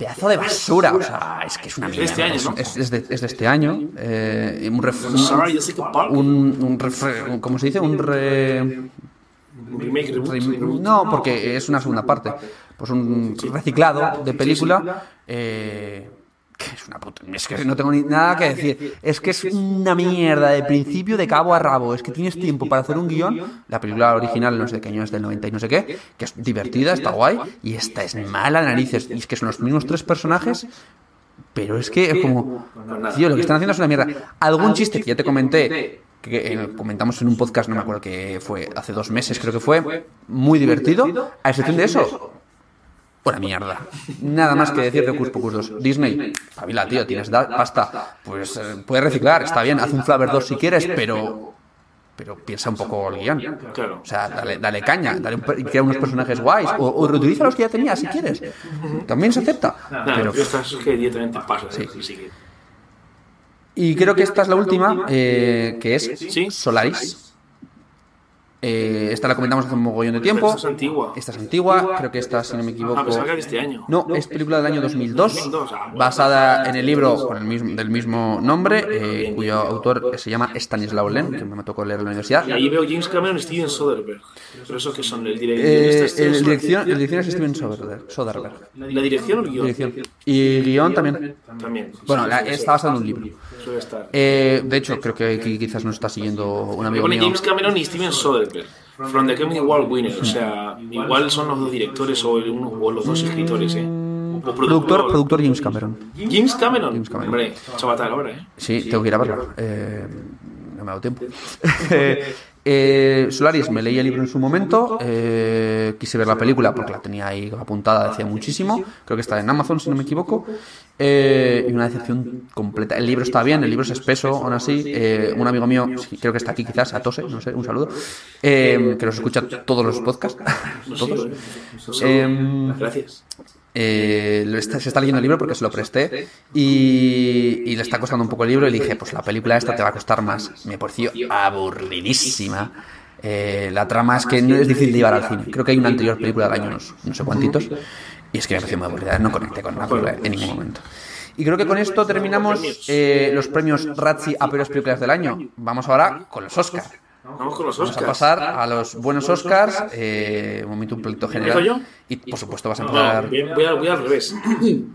pedazo de basura. O sea, es que es una mierda. Este año, ¿no? es, es, de, es, de, este año. Eh, un, ref, un, un, un ¿Cómo se dice? Un re. Remake, reboot, no, porque es una segunda parte. Pues un reciclado de película. Eh, es una puta, es que no tengo ni nada que decir. Es que es una mierda de principio de cabo a rabo. Es que tienes tiempo para hacer un guion. La película original, no sé de qué año es del 90 y no sé qué, que es divertida, está guay. Y esta es mala narices. Y es que son los mismos tres personajes. Pero es que es como. Tío, lo que están haciendo es una mierda. Algún chiste que ya te comenté que comentamos en un podcast, no me acuerdo que fue hace dos meses, creo que fue, muy divertido. A excepción de eso, una mierda. Nada más que decir de Ocus Pocus 2. Disney, Fabila, tío, tienes pasta. Pues eh, puedes reciclar, está bien, haz un Flavor 2 si quieres, pero pero piensa un poco el guion. Claro. O sea, dale, dale caña, dale crea unos personajes guays, o, o, reutiliza los que ya tenías si quieres. También se acepta. pero estas que directamente pasa. Sí. Y creo que esta es la última, eh, que es Solaris. Eh, esta la comentamos hace un mogollón de tiempo. Esta es antigua. Esta es antigua, creo que esta, si no me equivoco. Ah, este año. No, es película del año 2002, basada en el libro con el mismo, del mismo nombre, eh, cuyo autor se llama Stanislaw Lem, que me tocó leer en la universidad. Y ahí veo James Cameron y Steven Soderbergh. Pero eso que son el director. Eh, el, dirección, el dirección es Steven Soderbergh. ¿La dirección o el guion? Dirección. Y guion también. También. Bueno, la, está basado en un libro. Eh, de hecho, creo que aquí quizás nos está siguiendo un amigo pone mío. James Cameron y Steven Soderbergh. From the Comedy World Winner. O sea, igual son los dos directores o, uno, o los dos escritores, ¿eh? O Productor, productor James Cameron. James Cameron. James Cameron. Hombre, chaval ahora, ¿eh? Sí, tengo que ir a verla. Eh, no me ha dado tiempo. Eh, Solaris, me leí el libro en su momento, eh, quise ver la película porque la tenía ahí apuntada decía muchísimo, creo que está en Amazon si no me equivoco, eh, y una decepción completa. El libro está bien, el libro es espeso, aún así, eh, un amigo mío, creo que está aquí quizás, Atose, no sé, un saludo, eh, que nos escucha todos los podcasts, todos. Gracias. Eh, está- se está leyendo el libro porque se lo presté y, y le está costando un poco el libro y le dije, pues la película esta te va a costar más. Me pareció aburridísima. Eh, la trama es que no es difícil de llevar al cine. Creo que hay una anterior película del año, no, no sé cuántitos, y es que me pareció muy aburrida. No conecté con la película en ningún momento. Y creo que con esto terminamos eh, los premios Razzie a peores películas del año. Vamos ahora con los Oscars. Vamos con los Vamos a Oscars. pasar a los buenos Oscars. Eh, un momento, un pleito general. Y por supuesto vas a empezar. voy al revés.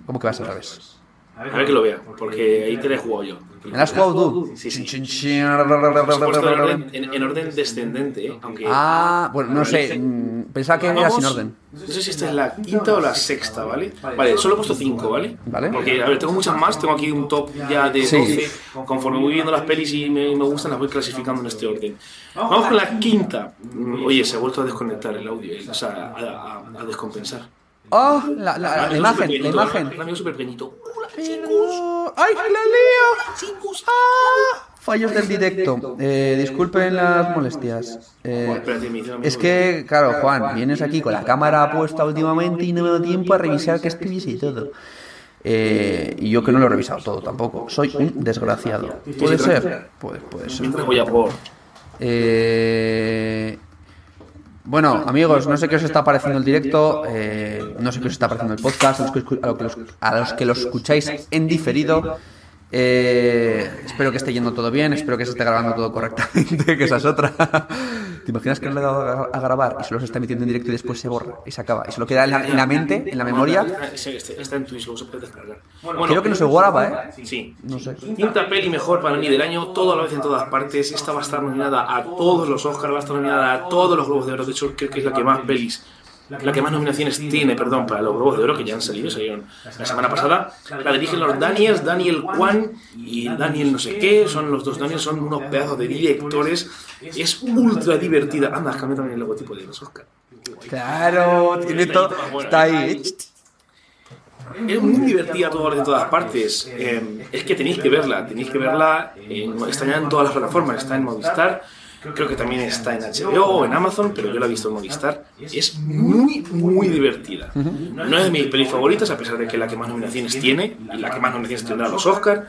¿Cómo que vas al revés? A ver que lo vea, porque ahí te la he jugado yo. ¿Me la has jugado tú? Sí, sí. Chin, chin, en orden, en- en orden descendente, ¿eh? aunque... Ah, bueno, no sé. mm, Pensaba que era sin orden. No sé si esta es la quinta o la sexta, ¿vale? Vale, solo he puesto cinco, ¿vale? Vale. Porque, a ver, tengo muchas más, tengo aquí un top ya de Sí. 12. Conforme voy viendo las pelis y me, me gustan, las voy clasificando en este orden. Vamos con la quinta. Oye, se ha vuelto a desconectar el audio, eh, o sea, a, a- a descompensar. ¡Oh! La, la- la imagen, la imagen. Amigo súper pequeñito. Hola, Pero- ¡Ay, la lío! chicos. ¡Ah! Fallos del directo. Eh, disculpen las molestias. Eh, un es que, claro, Juan, vienes aquí con la cámara puesta últimamente y no me da tiempo a revisar que escribís y todo. Eh, y yo que no lo he revisado todo tampoco. Soy un desgraciado. ¿Puede ser? Puede, puede ser. Mientras voy a por... Eh, bueno, amigos, no sé qué os está pareciendo el directo, eh, no sé qué os está pareciendo el podcast, a los que, a los, a los que lo escucháis en diferido. eh, espero que esté yendo todo bien, espero que se esté grabando todo correctamente, que esa es otra. ¿Te imaginas que no le he dado a grabar y solo se está emitiendo en directo y después se borra y se acaba? Y se lo queda en la, en la mente, en la memoria. Sí, este- Está en Twitch, luego se puede descargar. Creo que no se graba, ¿eh? Sí. No sé. Quinta peli mejor para mí del año, todo a la vez en todas partes. Esta va a estar nominada a todos los Oscars, va a estar nominada a todos los Globos de Oro. De hecho, creo que es la que más pelis, la que más nominaciones tiene, perdón, para los Globos de Oro, que ya han salido, salieron la semana pasada. La dirigen los Daniels, Daniel Kwan y Daniel no sé qué. Son los dos Daniels, son unos pedazos de directores. Es ultra divertida. Anda, cambia también el logotipo de los Oscars. Claro, tiene todo. Está ahí. Es muy divertida todo de todas partes. Eh, es que tenéis que verla, tenéis que verla. en- está ya en todas las plataformas, está en Movistar. Creo que también está en HBO o en Amazon, pero yo la he visto en Movistar. Es muy, muy divertida. No es de mis pelis favoritas, a pesar de que la que más nominaciones tiene y la que más nominaciones tendrá a los Oscars.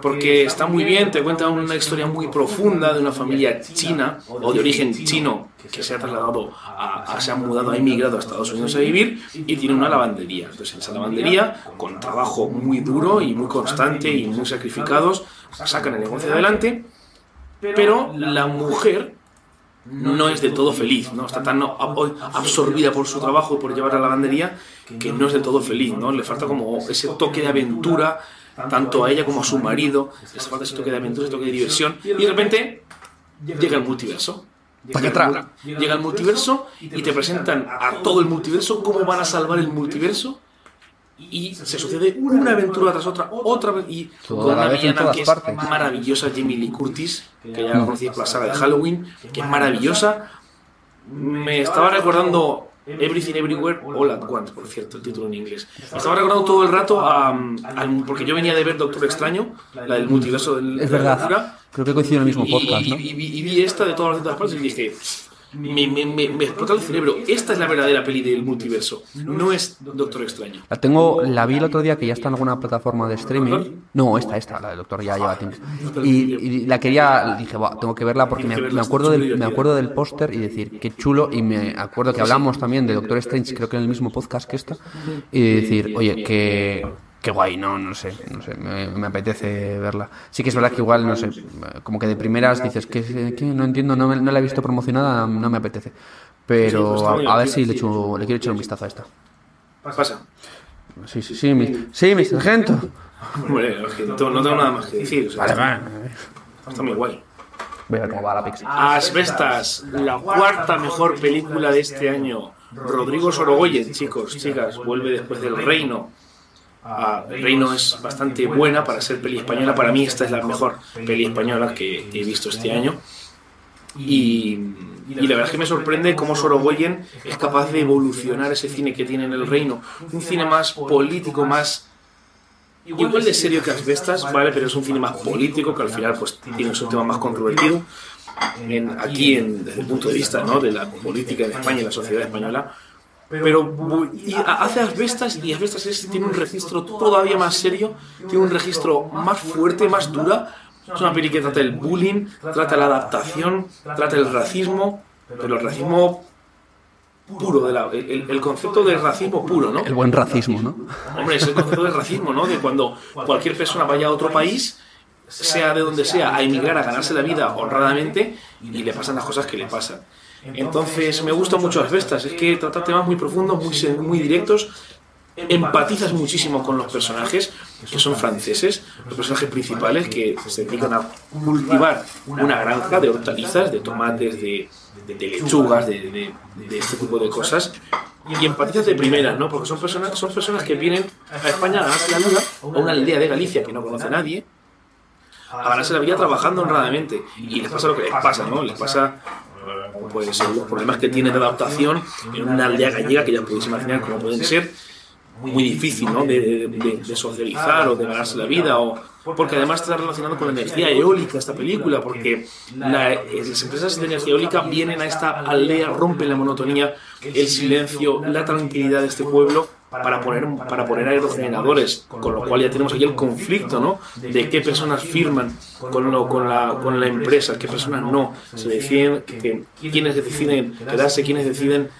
Porque está muy bien, te cuenta una historia muy profunda de una familia china o de origen chino que se ha trasladado, a, a- se ha mudado, ha emigrado a Estados Unidos a vivir y tiene una lavandería. Entonces, en esa lavandería, con trabajo muy duro y muy constante y muy sacrificados, sacan el negocio adelante. Pero la mujer no es del todo feliz, ¿no? Está tan ab- absorbida por su trabajo y por llevar la lavandería que no es del todo feliz, ¿no? Le falta como ese toque de aventura, tanto a ella como a su marido, les falta ese toque de aventura, ese toque de diversión, y de repente llega el multiverso. ¿Para atrás? Llega el multiverso y te presentan a todo el multiverso, cómo van a salvar el multiverso, y se sucede una aventura tras otra, otra vez, y Toda con la una villana que es partes. maravillosa, Jamie Lee Curtis, que ya la conocéis por la saga de Halloween, que es maravillosa. Me estaba recordando Everything Everywhere All at Once, por cierto, el título en inglés. Me estaba recordando todo el rato a, a- porque yo venía de ver Doctor Extraño, la del multiverso del, Es de la verdad. Creo que coincide en el mismo y, podcast, ¿no? y- y vi esta de todas las otras partes y dije, me, me, me, me explota el cerebro. Esta es la verdadera peli del multiverso, no es Doctor Extraño. La tengo, la vi el otro día que ya está en alguna plataforma de streaming. No, esta, esta, la del doctor ya lleva tiempo. Y, y la quería, dije, "Buah, tengo que verla porque me, me acuerdo del, me acuerdo del póster y decir, qué chulo. Y me acuerdo que hablamos también de Doctor Strange, creo que en el mismo podcast que esta. Y decir, oye, que. Qué guay, no, no sé, no sé, me, me apetece verla. Sí que es verdad que igual, no sé, como que de primeras dices que, que no entiendo, no, me- no la he visto promocionada, no me apetece. Pues Pero está a, ver si le, echo, le quiero echar un vistazo a esta. Pasa. Sí, sí, sí, mi, sí, mi sargento. Hombre, no tengo, nada más que decir. o sea, Vale, está, vale. está muy guay. Voy a ver cómo va la pizza. Asbestas, la cuarta mejor película de este año. Rodrigo Sorogoyen, chicos, chicas, vuelve después del Reino. Ah, Reino es bastante buena para ser peli española. Para mí esta es la mejor peli española que he visto este año. Y, y la verdad es que me sorprende cómo Sorogoyen es capaz de evolucionar ese cine que tiene en el Reino. Un cine más político, más igual de serio que Asbestas, ¿vale? Pero es un cine más político que al final pues tiene un tema más controvertido. En, aquí, en, desde el punto de vista ¿no? de la política en España y la sociedad española. Pero y hace Asbestas y Asbestas es, tiene un registro todavía más serio, tiene un registro más fuerte, más dura. Es una peli que trata el bullying, trata la adaptación, trata el racismo, pero el racismo puro, de la, el, el, concepto de racismo puro, ¿no? El buen racismo, ¿no? Hombre, es el concepto de racismo, ¿no? De cuando cualquier persona vaya a otro país, sea de donde sea, a emigrar, a ganarse la vida honradamente, y le pasan las cosas que le pasan. Entonces, me gusta mucho Asbestas, es que trata temas muy profundos, muy, muy directos, empatizas muchísimo con los personajes, que son franceses, los personajes principales que se dedican a cultivar una granja de hortalizas, de tomates, de, de, lechugas, de, de, de, este tipo de cosas. Y empatizas de primeras, ¿no? Porque son personas, son personas que vienen a España a ganarse la vida, a una aldea de Galicia que no conoce a nadie, a ganarse la vida trabajando honradamente. Y les pasa lo que les pasa, ¿no? Les pasa pues, los problemas que tienen de adaptación en una aldea gallega que ya podéis imaginar cómo pueden ser muy difícil ¿no? de, socializar o de ganarse la vida o porque además está relacionado con la energía eólica esta película porque la, las empresas de energía eólica vienen a esta aldea rompen la monotonía el silencio la tranquilidad de este pueblo para poner para poner aerogeneradores con lo cual ya tenemos aquí el conflicto ¿no? de qué personas firman con, lo, con, la, con la empresa qué personas no se deciden que, quiénes deciden quedarse quiénes deciden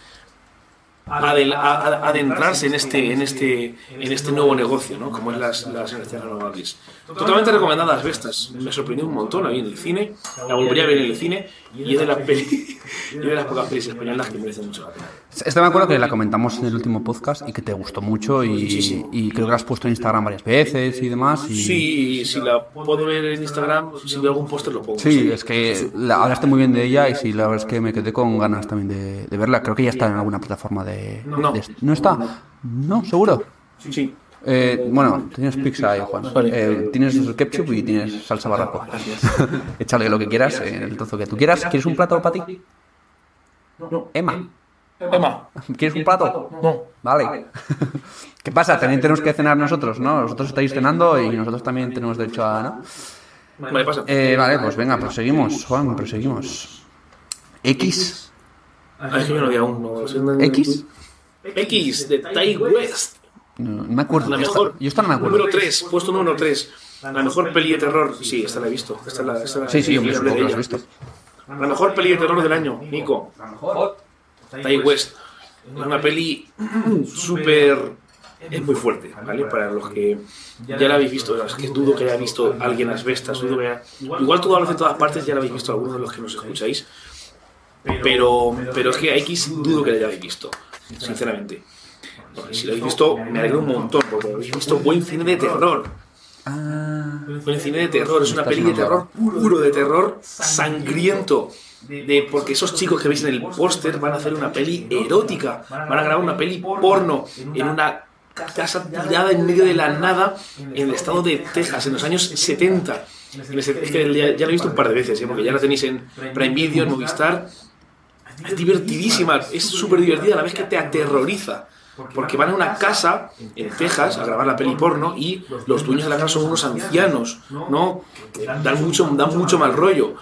adentrarse en este, en este, en este nuevo negocio, ¿no? como es las, las energías renovables. Totalmente recomendadas Vestas. Me sorprendió un montón ahí en el cine. La volvería a ver en el cine y es de las, peli, y de las pocas pelis españolas que merecen mucho la pena. Esta me acuerdo que la comentamos en el último podcast y que te gustó mucho y, creo que la has puesto en Instagram varias veces y demás. Y... Sí, si la puedo ver en Instagram, si veo algún póster lo pongo. Sí, sí. es que la, hablaste muy bien de ella y sí, la verdad es que me quedé con ganas también de, de verla. Creo que ya está en alguna plataforma de... No, de, ¿no está? No, seguro. Sí. Eh, bueno, tienes pizza ahí, Juan. Eh, tienes ketchup y tienes salsa barraco. Échale lo que quieras, en el trozo que tú quieras. ¿Quieres un plato para ti? No. Emma. Emma. ¿Quieres un plato? No. Vale. ¿Qué pasa? También tenemos que cenar nosotros, ¿no? Vosotros estáis cenando y nosotros también tenemos derecho a... ¿no? Vale, pasa. Eh, vale, pues venga, proseguimos, Juan, proseguimos. X. Ah, es que yo no había aún. No. ¿X? X, de Tai West. No, no me acuerdo. La mejor. Esta, yo esta no me acuerdo. Número 3, puesto número 3. La mejor peli de terror. Sí, esta la he visto. Esta la, esta la, sí, sí, hablé de supongo que la ella. has visto. La mejor peli de terror del año, Nico. Tai West. Es una peli súper. Es muy fuerte, ¿vale? Para los que ya la habéis visto, es que dudo que haya visto alguien asbestas, dudo que haya... Igual todo lo hace en todas partes, ya la habéis visto algunos de los que nos escucháis, pero, pero es que a X dudo que la hayáis visto, sinceramente. Si lo habéis visto, me alegro un montón, porque habéis visto buen cine de terror. Buen cine de terror, es una peli de terror puro, de terror sangriento. De, porque esos chicos que veis en el póster van a hacer una peli erótica, van a grabar una peli porno en una casa tirada en medio de la nada en el estado de Texas, en los años 70. Es que ya, ya lo he visto un par de veces, ¿eh? porque ya la tenéis en Prime Video, en Movistar. Es divertidísima, es súper divertida a la vez que te aterroriza. Porque van a una casa en Texas a grabar la peli porno y los dueños de la casa son unos ancianos, ¿no? Dan mucho, dan mucho mal rollo.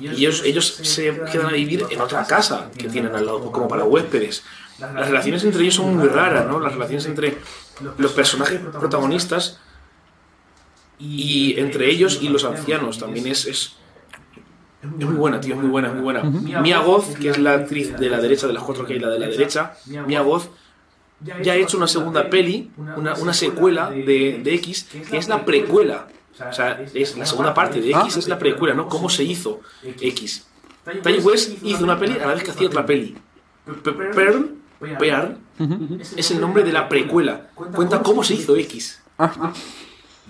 Y ellos, ellos se quedan a vivir en otra casa que tienen al lado, como para huéspedes. Las relaciones entre ellos son muy raras, ¿no? Las relaciones entre los personajes protagonistas y entre ellos y los ancianos también es, es, es muy buena, tío, es muy buena, es muy buena. Mia Goth, que es la actriz de la derecha de las cuatro que hay, la de la derecha, Mia Goth, ya ha hecho una segunda peli, una, una secuela de, de X, que es la precuela. O sea, es la segunda parte de X es la precuela, ¿no? ¿Cómo se hizo X? Ty West hizo una peli a la vez que hacía otra peli. Pearl, Pearl es el nombre de la precuela. Cuenta cómo se hizo X.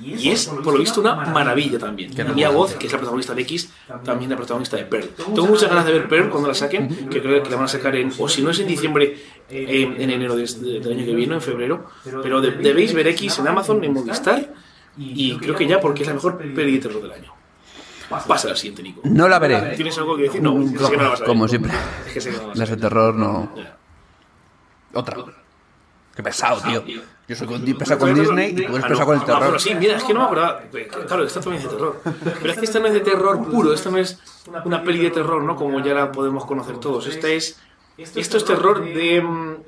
Y es, por lo visto, una maravilla también. Y Mia Goth, que es la protagonista de X, también la protagonista de Pearl. Tengo muchas ganas de ver Pearl cuando la saquen, que creo que la van a sacar en, o si no es en diciembre, en, en enero de este- del año que viene, en febrero. Pero de- debéis ver X en Amazon, en Movistar, y creo que ya porque es la mejor peli de terror del año. Pasa al siguiente, Nico. No la veré. ¿Tienes algo que decir? No, es que no la vas a ver. Como siempre. Es que sé que no la vas a Las de ver. terror no. Otra. Qué pesado, tío. Yo soy con- pesado con Disney y tú eres Ah, pesado con el terror. sí, mira, es que no me acordaba. Claro, esta también es de terror. Pero es que esta no es de terror puro, esta no es una peli de terror, ¿no? Como ya la podemos conocer todos. Esta es. Esto es terror de,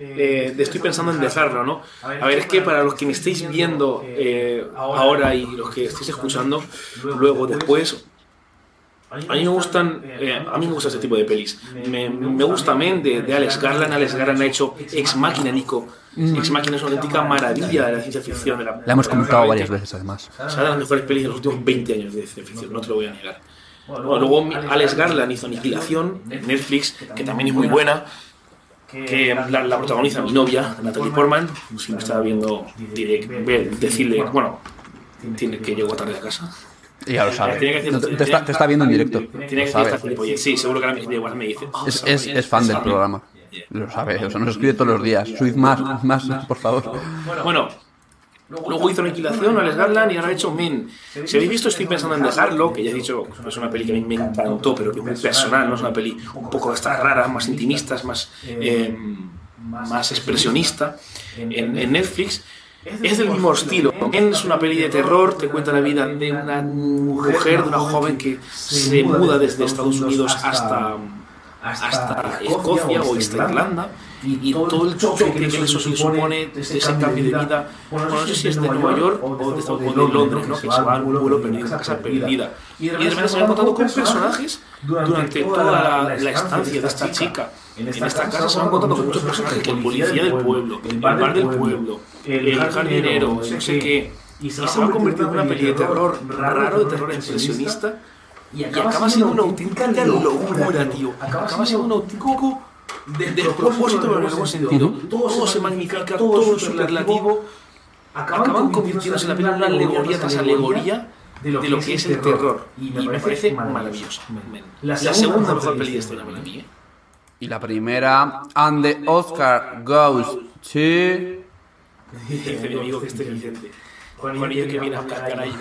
eh, de estoy pensando en dejarlo, ¿no? A ver, es que para los que me estáis viendo eh, ahora y los que estáis escuchando luego, después, a mí me gustan, eh, a mí me gusta este tipo de pelis. Me, me gusta Men de, de Alex Garland. Alex Garland ha hecho Ex Máquina, Nico. Ex Máquina es una auténtica maravilla de la ciencia ficción. De la, La hemos comentado varias veces, además. o sea, de las mejores pelis de los últimos 20 años de ciencia ficción, no te lo voy a negar. Bueno, luego Alex Garland hizo Aniquilación Netflix, que también es muy buena, que la, la protagoniza mi novia, Natalie Portman. Si me estaba viendo, diré, ve- decirle, bueno, tiene que llegó tarde a casa. Y ya lo sabe. Que decir- No, te, te está, te está viendo en directo. Tiene que decir sabe. esta gilipollez. Sí, seguro que ahora me dice. "Oh, Es, es, es fan del sabe". programa. Lo sabe. O sea, nos escribe todos los días. Subid más, más, por favor. Bueno, luego hizo Aniquilación, Alex Garland, y ahora ha hecho Men. Si habéis visto, estoy pensando en dejarlo, que ya he dicho es una peli que a mí me encantó, pero que es muy personal, ¿no? Es una peli un poco de estas raras, más intimistas, más, eh, más expresionista, en, Netflix. Es del mismo estilo. Men es una peli de terror, te cuenta la vida de una mujer, de una joven que se muda desde Estados Unidos hasta hasta Escocia o hasta Irlanda y, y todo el choque que eso se supone de ese cambio de vida, bueno, no sé si es de Nueva York o de, o de Londres, ¿no? que se va a un pueblo perdido, una casa perdida. Y de repente se van contando con personajes durante toda la, la estancia de esta chica. En esta casa se van contando con muchos personajes, el policía del pueblo, el bar del pueblo, el jardinero, no sé qué. Y se va convirtiendo en una peli de terror raro, de terror impresionista. Y acaba siendo una auténtica locura, tío. Acaba siendo un auténtico despropósito, en el buen sentido. Todo se magnifica, todo es superlativo. Acaban convirtiéndose en la película una alegoría tras alegoría de lo que es el terror. Y me parece maravilloso. La segunda mejor peli de este año para mí, ¿eh? Y la primera. And the Oscar goes to. Dice mi amigo que este Vicente. Juanillo que viene a caray.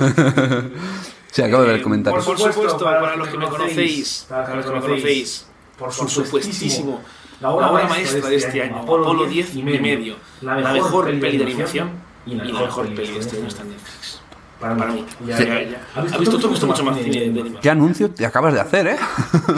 Sí, acabo de ver el comentario. Por supuesto, para los que me conocéis, para los que me conocéis, por supuestísimo, la obra maestra de este año, Apolo 10 y medio, la mejor peli de animación y la mejor peli de este año está en Netflix. Para mí. Ya, Sí. ya, ya. ¿Has visto tú? Has visto mucho más cine de animación. ¿Qué anuncio te acabas de hacer, eh?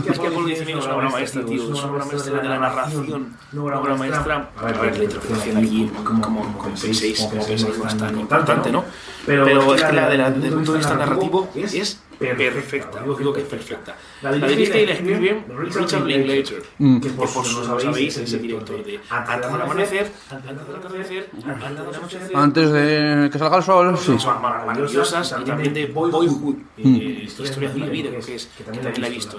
Es que Apolo 10 y medio es una obra maestra, tío. Es una obra maestra de la narración. Una obra maestra. A ver, la interpretación aquí, como, como, como P6, como P6 no es tan importante, ¿no? Pero es que la de la, desde el punto de vista narrativo es perfecta. Yo digo que es perfecta. La dirige y la escribe Richard Linklater, Mm. que por por si no lo sabéis es el director de Antes del amanecer, Antes del atardecer, Antes del anochecer. Antes de que salga el sol, sí. Son mar- maravillosas y también de Boyhood, eh, Historia de una vida, creo que es, que también la he visto.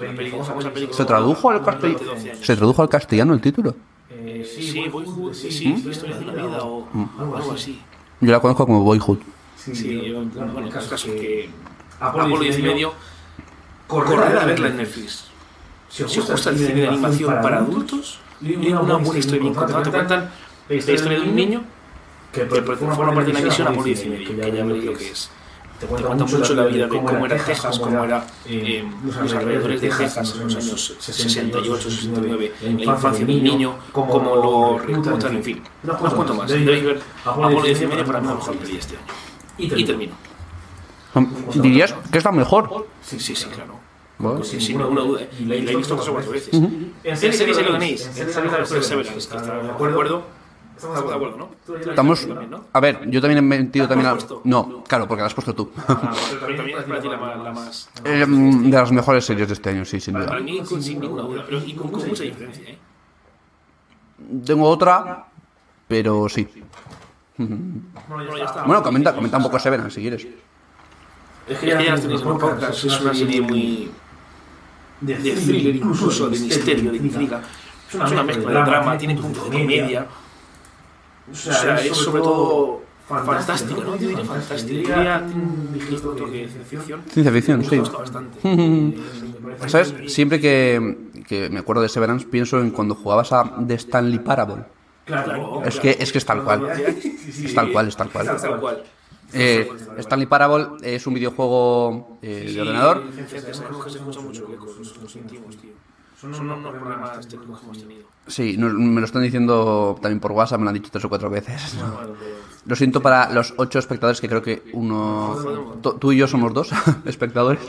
¿Se tradujo al castellano? ¿Se tradujo al castellano el título? Eh, sí, Boyhood, sí, sí, Historia de una vida o algo así. Yo la conozco como Boyhood. Sí, yo, bueno, el caso es que Apolo 10 y medio, corred a verla en Netflix. Si os gusta el cine de animación para adultos, y una buena historia bien contada, te cuentan la historia de un niño que forma parte de una misión Apolo 10 y medio, que ya veréis lo que es. Te cuenta mucho la vida de cómo era Texas, cómo era eh, los alrededores de Texas en los años 68, 69, en la infancia de un niño, cómo lo reclutan, en fin. No os cuento más. Debéis ver Apolo 10 y medio para mí mejor de este año. Y termino. ¿Dirías que es la mejor? Sí, sí, sí, claro. Bueno. Sí, sin ninguna duda. Y la he visto tres o cuatro veces. En serie se lo tenéis. En serie la Perseverance, que está de acuerdo. Estamos de acuerdo, ¿no? Estamos. También. A ver, yo también he también ¿La la. has puesto? No, claro, porque la has puesto tú. Ah, pero también es para ti la más... La más Eh, mm, de las mejores series de este año, sí, sin para duda. mí, con- sin ninguna duda. Pero y con, con mucha diferencia, ¿eh? Tengo otra, pero sí. Bueno, está. Comenta, comenta un poco Severance si quieres. Es que ya las tenéis en podcast. Es una serie muy... De thriller, incluso, de misterio, de intriga. Es una mezcla de drama, tiene puntos de comedia. O sea, es sobre todo fantástica, no diría fantástica, diría un ligero toque de ciencia ficción. Ciencia ficción, Me sí. gusta bastante. Eh, ¿Sabes? Siempre que, que me acuerdo de Severance pienso en cuando jugabas a The Stanley Parable. Claro, Es que es, que es tal cual. Es tal cual, es tal cual. Es tal cual. Eh, Stanley Parable es un videojuego eh, de ordenador. Son unos problemas técnicos que hemos tenido. Sí, me lo están diciendo también por WhatsApp, me lo han dicho tres o cuatro veces. Pero- Lo siento para los ocho espectadores, que creo que uno. Tú y yo somos dos espectadores.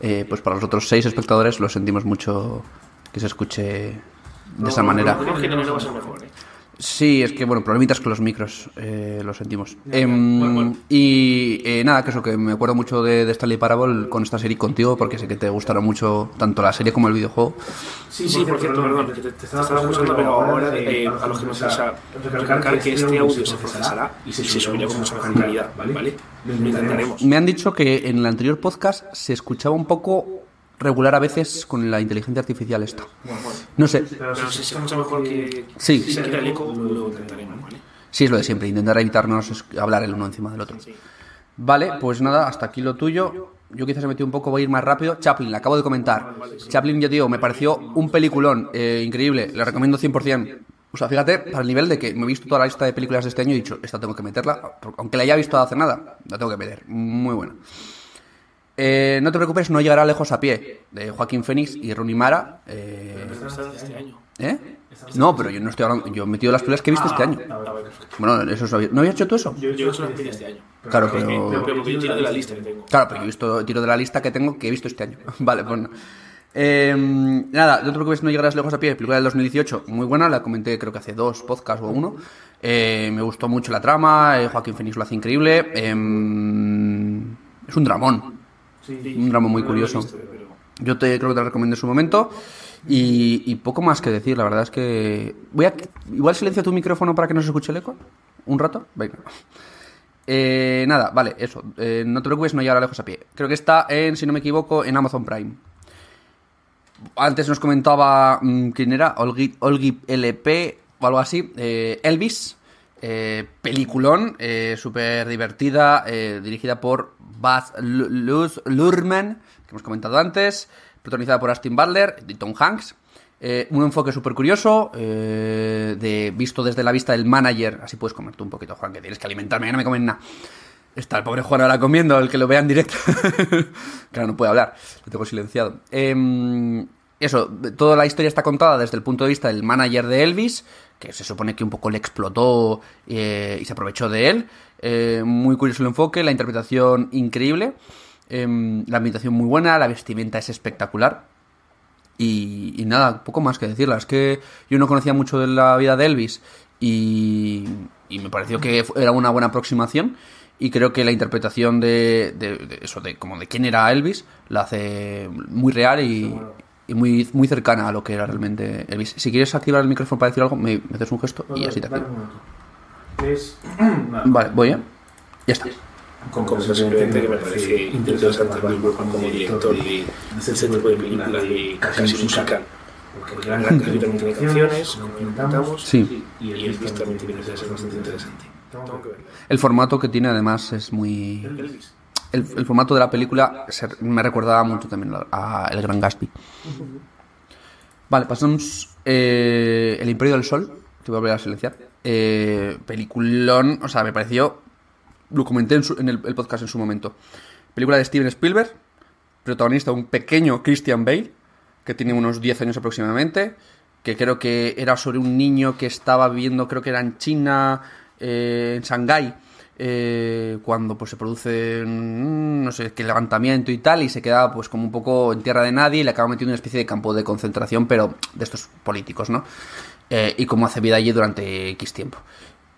Eh, pues para los otros seis espectadores lo sentimos mucho que se escuche de esa manera. Mejor, ¿eh? Sí, es que, bueno, problemitas con los micros, eh, lo sentimos. Em, y eh, nada, que eso, que me acuerdo mucho de, de Stanley Parable con esta serie contigo, porque sé que te gustaron mucho tanto la serie como el videojuego. Sí, sí, por cierto, perdón, que te, te estaba escuchando, pero ahora eh, a los que nos interesa recalcar que este audio se procesará y se subirá con mucha mejor calidad, ¿vale? Lo intentaremos. Me han dicho que en el anterior podcast se escuchaba un poco regular a veces con la inteligencia artificial esta. No sé, Pero si se escucha mejor que Sí. si se quita el eco, lo intentaremos, ¿vale? sí es lo de siempre, intentar evitarnos hablar el uno encima del otro. Vale, pues nada, hasta aquí lo tuyo. Yo quizás he metido un poco, voy a ir más rápido. Chaplin, le acabo de comentar. Chaplin, ya digo, me pareció un peliculón eh, increíble, le recomiendo 100%. O sea, fíjate, para el nivel de que me he visto toda la lista de películas de este año y he dicho, esta tengo que meterla, aunque la haya visto hace nada, la tengo que meter. Muy buena. Eh, no te preocupes, no llegará lejos a pie, de Joaquín Phoenix y Rooney Mara. eh, este año. ¿Eh? No, pero yo no estoy hablando, yo he metido las películas que he visto este año. Ah, perfecto. Bueno, eso es. ¿No habías hecho tú eso? Yo he hecho este año. Claro, Pero, pero... pero porque yo tiro de la lista que tengo. Claro, pero yo he visto tiro de la lista que tengo que he visto este año. vale, pues no. Eh, nada, no te preocupes, no llegarás lejos a pie. Película del 2018, muy buena, la comenté creo que hace dos podcasts o uno. Eh, me gustó mucho la trama, eh, Joaquín Phoenix lo hace increíble. Em, es un dramón, un drama muy curioso. Pero Yo te creo que te la recomendé en su momento. Y, y poco más que decir, la verdad es que. Voy a. Igual silencia tu micrófono para que no se escuche el eco. ¿Un rato? Venga. Eh, nada, vale, eso. Eh, no te preocupes, no llegará lejos a pie. Creo que está en, si no me equivoco, en Amazon Prime. Antes nos comentaba mm, quién era, Olgi, Olgi LP o algo así. eh, Elvis, eh, peliculón, eh, súper divertida, eh, dirigida por Baz Lu- Luz- Luhrmann, que hemos comentado antes, protagonizada por Austin Butler y Tom Hanks. Eh, un enfoque súper curioso, eh, de, visto desde la vista del manager. Así puedes comerte un poquito, Juan, que tienes que alimentarme, que no me comen nada. Está el pobre Juan ahora comiendo, el que lo vea en directo. claro, no puede hablar, lo tengo silenciado. Em, eso, toda la historia está contada desde el punto de vista del manager de Elvis, que se supone que un poco le explotó eh, y se aprovechó de él. Eh, muy curioso el enfoque, la interpretación increíble, em, la ambientación muy buena, la vestimenta es espectacular. Y, nada, poco más que decirla. Es que yo no conocía mucho de la vida de Elvis y, me pareció que era una buena aproximación. Y creo que la interpretación de- de eso, de como de quién era Elvis, la hace muy real y, y muy, muy cercana a lo que era realmente Elvis. Si quieres activar el micrófono para decir algo, me, me haces un gesto y así te activo. es Vale, voy ya. Ya está. con cosas simplemente que me parece interesante verlo como director de ese tipo de películas de casi musical. Porque Gran Gran Casi también tiene canciones, como comentamos, Sí. y Elvis también tiene que ser bastante interesante. Tengo que verla. El formato que tiene además es muy... Elvis. El, formato de la película se- me recordaba mucho también a, El Gran Gatsby. Vale, pasamos eh, El Imperio del Sol. Te voy a volver a silenciar. Eh, peliculón, o sea, me pareció. Lo comenté en, su- en el, el podcast en su momento. Película de Steven Spielberg. Protagonista un pequeño Christian Bale, que tiene unos 10 años aproximadamente. Que creo que era sobre un niño que estaba viviendo, creo que era en China, eh, en Shanghái eh, cuando pues se produce mm, no sé qué levantamiento y tal y se queda pues como un poco en tierra de nadie y le acaba metiendo una especie de campo de concentración pero de estos políticos no Eh, y cómo hace vida allí durante X tiempo.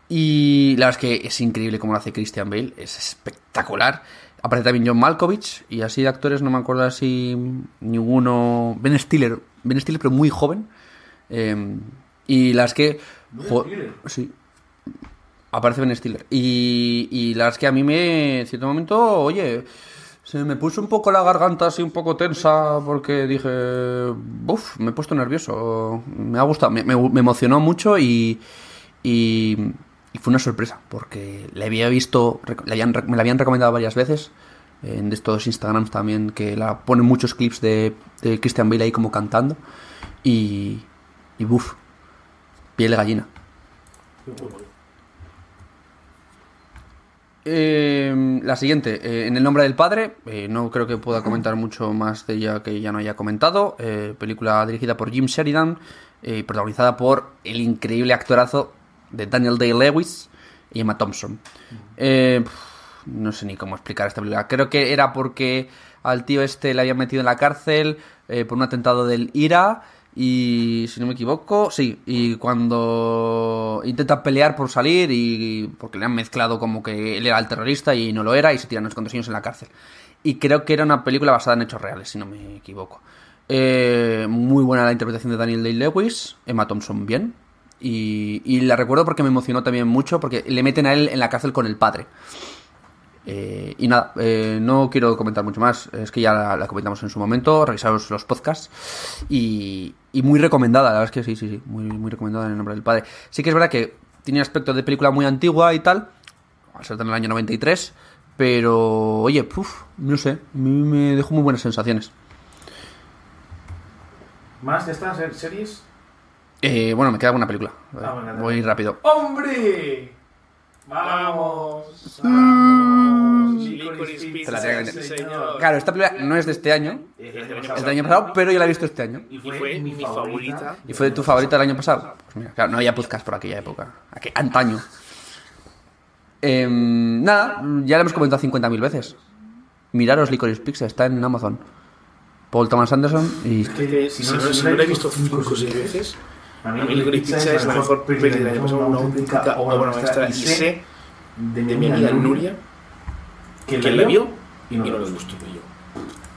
Y la verdad es que es increíble cómo lo hace Christian Bale es espectacular. Aparece también John Malkovich y así de actores no me acuerdo así ninguno. Ben Stiller Ben Stiller pero muy joven. Eh, y las que jo- sí aparece Ben Stiller. Y, y la es que a mí me, en cierto momento, oye, se me puso un poco la garganta así un poco tensa porque dije, uff, me he puesto nervioso. Me ha gustado, me, emocionó mucho y, y, fue una sorpresa, porque le había visto, le habían, me la habían recomendado varias veces, en estos Instagrams también, que la ponen muchos clips de, Christian Bale ahí como cantando, y, y buf, piel de gallina. Eh, la siguiente, eh, En el nombre del padre, eh, no creo que pueda comentar mucho más de ella que ya no haya comentado. Eh, película dirigida por Jim Sheridan y protagonizada por el increíble actorazo de Daniel Day-Lewis y Emma Thompson. no sé ni cómo explicar esta película. Creo que era porque al tío este le habían metido en la cárcel por un atentado del IRA y si no me equivoco, sí, y cuando intenta pelear por salir y porque le han mezclado como que él era el terrorista y no lo era y se tiran los contorsiones en la cárcel. Y creo que era una película basada en hechos reales, si no me equivoco. Eh, muy buena la interpretación de Daniel Day-Lewis, Emma Thompson bien. Y, y, la recuerdo porque me emocionó también mucho porque le meten a él en la cárcel con el padre. Eh, y nada, eh, no quiero comentar mucho más, es que ya la, comentamos en su momento, revisaros los podcasts y, muy recomendada, la verdad es que sí, sí, sí, muy, muy recomendada en el nombre del padre. Sí que es verdad que tiene aspecto de película muy antigua y tal, al ser en el año 93, pero oye, puf, no sé, me dejó muy buenas sensaciones. ¿Más de estas series? Eh, bueno, me queda una película. Ah, Voy rápido. ¡Hombre! Vamos, vamos. Claro, esta película no es de este año, es del año pasado, pero yo la he visto este año. Y fue mi favorita. ¿Y fue tu favorita del año pasado? Pues mira, claro, no había podcast por aquella época, aquel antaño. Eh, nada, ya la hemos comentado 50.000 veces. Miraros Licorice Pizza, está en Amazon. Paul Thomas Anderson y... Es que si no, si no la he visto 5 o 6 veces... A mí el Pizza es la mejor película del año pasado, una auténtica obra maestra. Y sé de mi amiga Nuria que la vio y no le gustó yo.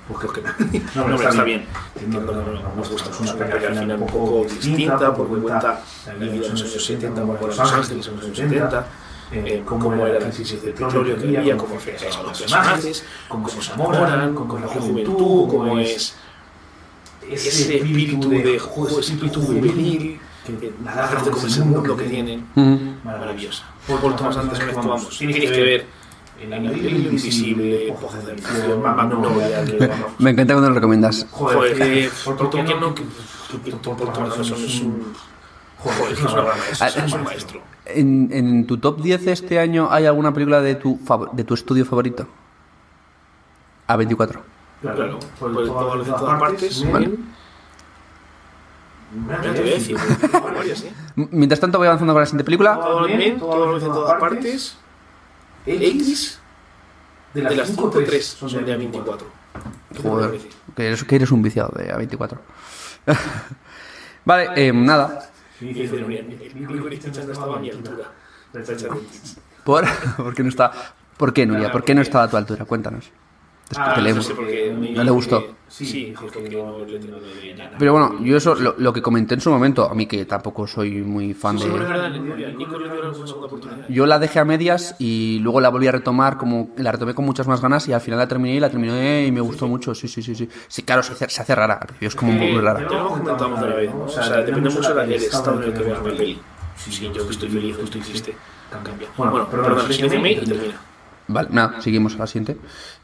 Porque no, no, está bien. Entiendo que nos gusta. Es una película final un poco distinta, porque cuenta la vida de los años 70, como Los Ángeles en los años 70, eh, cómo era la crisis de petróleo que había, cómo afectaba a los personajes, cómo se enamoran, cómo la juventud, cómo es ese espíritu de espíritu juvenil que hace como ese mundo que tienen. Maravillosa por Thomas antes que vamos tienes que ver el anillo invisible me encanta cuando lo recomiendas. Joder por qué no que por es un joder es un maestro. en, en tu top 10 este año hay alguna película de tu de tu estudio favorito A24 Claro, por, por todas, de todas partes. Vale. Ya te voy a decir, Mientras tanto voy avanzando con la siguiente película. Todo bien, todo en todas partes. X de las 5-3 son de A24. Joder, que eres, que eres un viciado de A24. vale, eh, nada. ¿Por? ¿Por qué no está? ¿Por qué, Nuria? ¿Por qué no está a tu altura? Cuéntanos. Ah, que le, no, sé no le gustó. Sí, Pero bueno, yo eso lo, lo, que comenté en su momento, a mí que tampoco soy muy fan de. Yo la dejé a medias y luego la volví a retomar, como la retomé con muchas más ganas y al final la terminé y la terminé y me gustó mucho. Sí, sí, sí, sí. Sí, claro, se hace, se hace rara. Es como muy rara. Ya lo comentamos otra vez. O sea, depende mucho del estado en el que veas la peli. Sí, yo que estoy feliz, que estoy triste. Cambia. Bueno, perdón, la siguiente mail y termina. Vale, nada, seguimos a la siguiente.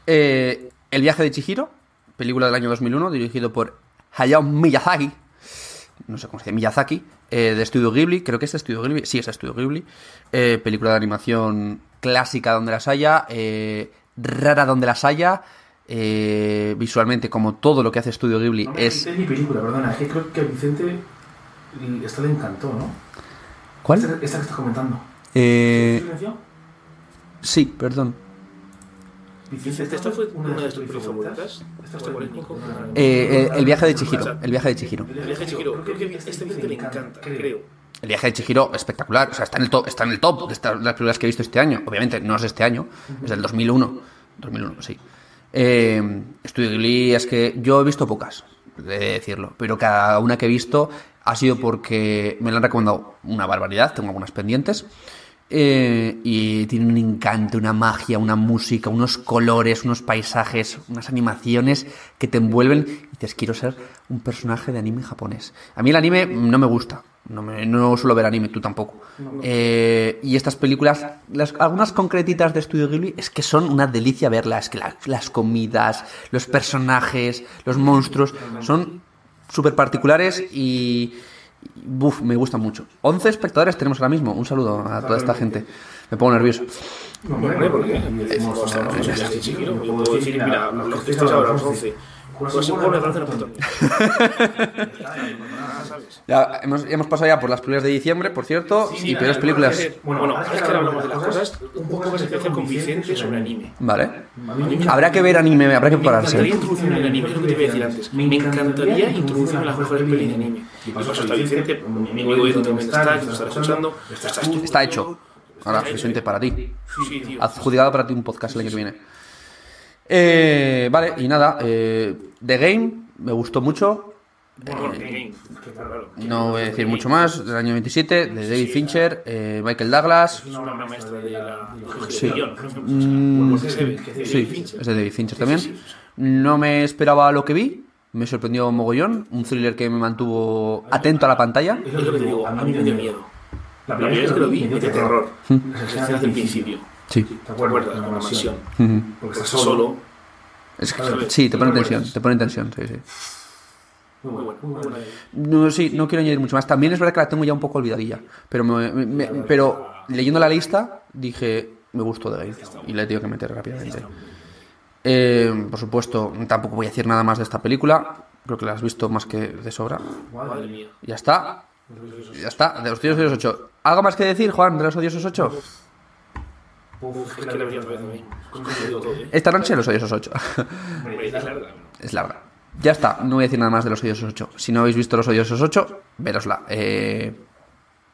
Eh, el viaje de Chihiro, película del año 2001, dirigido por Hayao Miyazaki. No sé cómo se dice, Miyazaki, eh, de Estudio Ghibli. Creo que es de Estudio Ghibli. Sí, es de Estudio Ghibli. Eh, película de animación clásica donde las haya, eh, rara donde las haya. Eh, visualmente, como todo lo que hace Estudio Ghibli, no, es. Es mi película, perdona. Es que creo que a Vicente esta le encantó, ¿no? ¿Cuál? Esta, esta que estás comentando. Eh... Sí, perdón. ¿Esta fue una de tus películas favoritas? ¿Esta fue polémico? Eh, eh, el viaje de Chihiro. El viaje de Chihiro. El viaje de Chihiro. Creo que este Vicente le encanta, creo. El viaje de Chihiro, espectacular. O sea, está en el top, está en el top de estas, las películas que he visto este año. Obviamente, no es de este año, es del 2001. 2001, sí. Eh, Estudio Ghibli es que yo he visto pocas, de decirlo. Pero cada una que he visto ha sido porque me la han recomendado una barbaridad. Tengo algunas pendientes. Eh, y tiene un encanto, una magia, una música, unos colores, unos paisajes, unas animaciones que te envuelven y dices, quiero ser un personaje de anime japonés. A mí el anime no me gusta, no, me, no suelo ver anime, tú tampoco. Eh, y estas películas, las, algunas concretitas de Studio Ghibli, es que son una delicia verlas, que la- las comidas, los personajes, los monstruos, son súper particulares y... Buf, me gustan mucho. 11 espectadores tenemos ahora mismo. Un saludo a toda esta gente. Me pongo nervioso. Hombre, porque decimos, no, no, ya sí, sí, quiero. Yo puedo decir, mira, los que estáis ahora, los 11, pues de no punto. ¿Sabes? Ya hemos, hemos pasado ya por las películas de diciembre, por cierto, y peores películas. Bueno, es que ahora hablamos de las cosas un poco más especial con Vicente sobre anime. Vale. Habrá que ver anime, habrá que Me encantaría prepararse. en el anime, es lo que te iba a decir antes. Me encantaría introducirme en las mejores pelis de anime. Y por eso está Vicente, mi amigo Edu también está, que nos está escuchando. Está hecho. Ahora, Vicente, para ti. Sí, tío. Adjudicado para ti un podcast el año que viene. Eh, vale, y nada. eh, The Game me gustó mucho. Game, claro. No voy a decir mucho más. Del año 27, de David Fincher, eh, Michael Douglas. Es una obra maestra de la Sí. Mm, sí, Fincher. es de David Fincher también. No me esperaba lo que vi. Me sorprendió mogollón. Un thriller que me mantuvo atento a la pantalla. Es lo que te digo, a mí me dio miedo. La primera vez que lo vi, me dio terror. Las escenas del principio. Sí. ¿Te acuerdas? Con la mansión. Porque estás solo. Es que- sí, te pone en tensión. Te pone en tensión, sí, sí. Muy bueno, muy bueno. No, sí, no quiero añadir mucho más. También es verdad que la tengo ya un poco olvidadilla. Pero, me- me- me- pero leyendo la lista dije, me gustó de ahí. Y le he tenido que meter rápidamente. Eh, por supuesto, tampoco voy a decir nada más de esta película. Creo que la has visto más que de sobra. Madre mía. Ya está. Ya está. De los odiosos 8. ¿Algo más que decir, Juan, de los odiosos 8? Uf, es que la vería otra vez a mí. Es que te digo todo. Esta noche los odiosos 8. Es larga. es larga. Ya está, no voy a decir nada más de los odiosos 8. Si no habéis visto los odiosos 8, verosla. Eh,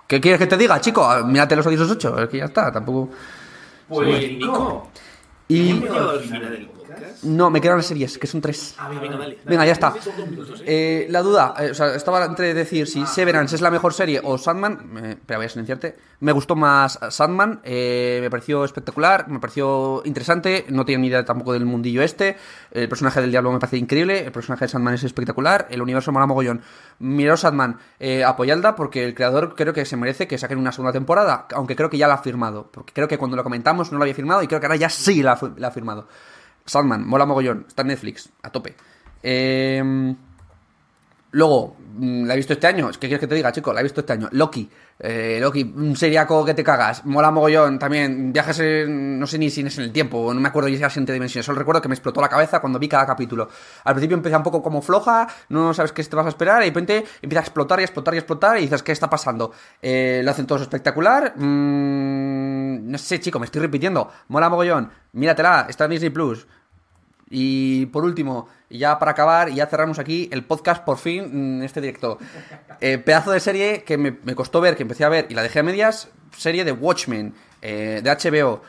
¿Qué quieres que te diga, chico? Ah, Mírate los odiosos 8. Es que ya está, tampoco. Pues, Nico, Y. No, me quedan las series, que son tres. Ah, venga, dale. Venga, ya está. ¿eh? Eh, la duda, eh, o sea, estaba entre decir si Severance es la mejor serie o Sandman. eh, pero voy a silenciarte. Me gustó más Sandman, eh, me pareció espectacular, me pareció interesante. No tenía ni idea tampoco del mundillo este. El personaje del diablo me parece increíble. El personaje de Sandman es espectacular. El universo mola mogollón. Miraos Sandman, eh, apoyadla porque el creador creo que se merece que saquen una segunda temporada. Aunque creo que ya la ha firmado. Porque creo que cuando lo comentamos no lo había firmado y creo que ahora ya sí la ha firmado. Sandman, mola mogollón. Está en Netflix, a tope. Eh. Luego, mm, la he visto este año. ¿Qué quieres que te diga, chico? La he visto este año. Loki. Eh, Loki, un seriaco que te cagas. Mola mogollón también. Viajes en, no sé ni si es en el tiempo. No me acuerdo si era en dimensiones. Solo recuerdo que me explotó la cabeza cuando vi cada capítulo. Al principio empieza un poco como floja. No sabes qué te vas a esperar. Y de repente empieza a explotar y explotar y explotar. Y dices, ¿qué está pasando? Eh, lo hacen todos espectacular. Mm, no sé, chico, me estoy repitiendo. Mola mogollón. Míratela. Está en Disney Plus. Y por último, ya para acabar, y ya cerramos aquí el podcast por fin en este directo. Eh, pedazo de serie que me, me costó ver, que empecé a ver y la dejé a medias, serie de Watchmen, eh, de HBO.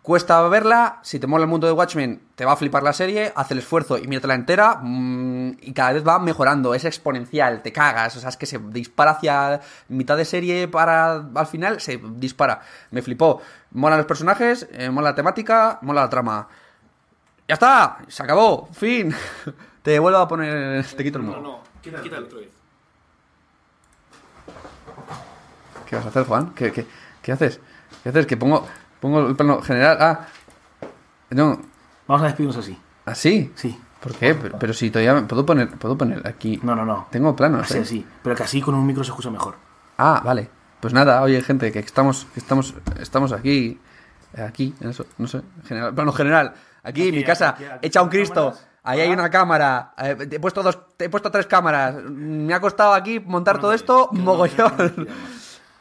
Cuesta verla, si te mola el mundo de Watchmen, te va a flipar la serie, haz el esfuerzo y míratela entera, mm, y cada vez va mejorando, es exponencial, te cagas, o sea, es que se dispara hacia mitad de serie para al final, se dispara. Me flipó. Mola los personajes, eh, mola la temática, mola la trama. ¡Ya está! ¡Se acabó! ¡Fin! Te vuelvo a poner. Te quito el No, modo. no, quítalo, quítalo otra vez. ¿Qué vas a hacer, Juan? ¿Qué, qué, qué haces? ¿Qué haces? Que pongo, pongo el plano general. Ah. No. Vamos a despedirnos así. ¿Así? Sí. ¿Por qué? Pero, pero si todavía. ¿Puedo poner, puedo poner aquí. No, no, no. Tengo planos, Así, ¿eh? así. Pero que así con un micro se escucha mejor. Ah, vale. Pues nada, oye, gente, que estamos, que estamos, estamos aquí. Aquí, en eso, no sé. General, plano general. Aquí, en mi casa, aquí, un Cristo. cámaras. Ahí hay una cámara. eh, te he puesto dos, te he puesto tres cámaras. Me ha costado aquí montar todo esto, mogollón.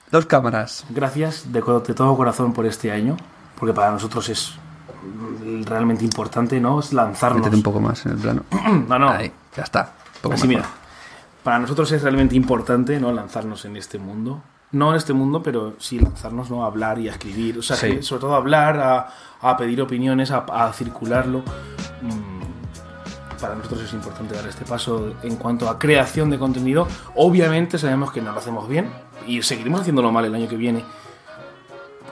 Dos cámaras. Gracias de, todo corazón por este año, porque para nosotros es realmente importante, ¿no? Es lanzarnos. Métete un poco más en el plano. No, no. Ahí, ya está. Así, mejor. mira. Para nosotros es realmente importante, ¿no? Lanzarnos en este mundo. No en este mundo, pero sí lanzarnos, ¿no? A hablar y a escribir. O sea, Sí. que sobre todo a hablar, a, a pedir opiniones, a, a circularlo. Mm, Para nosotros es importante dar este paso en cuanto a creación de contenido. Obviamente sabemos que no lo hacemos bien y seguiremos haciéndolo mal el año que viene.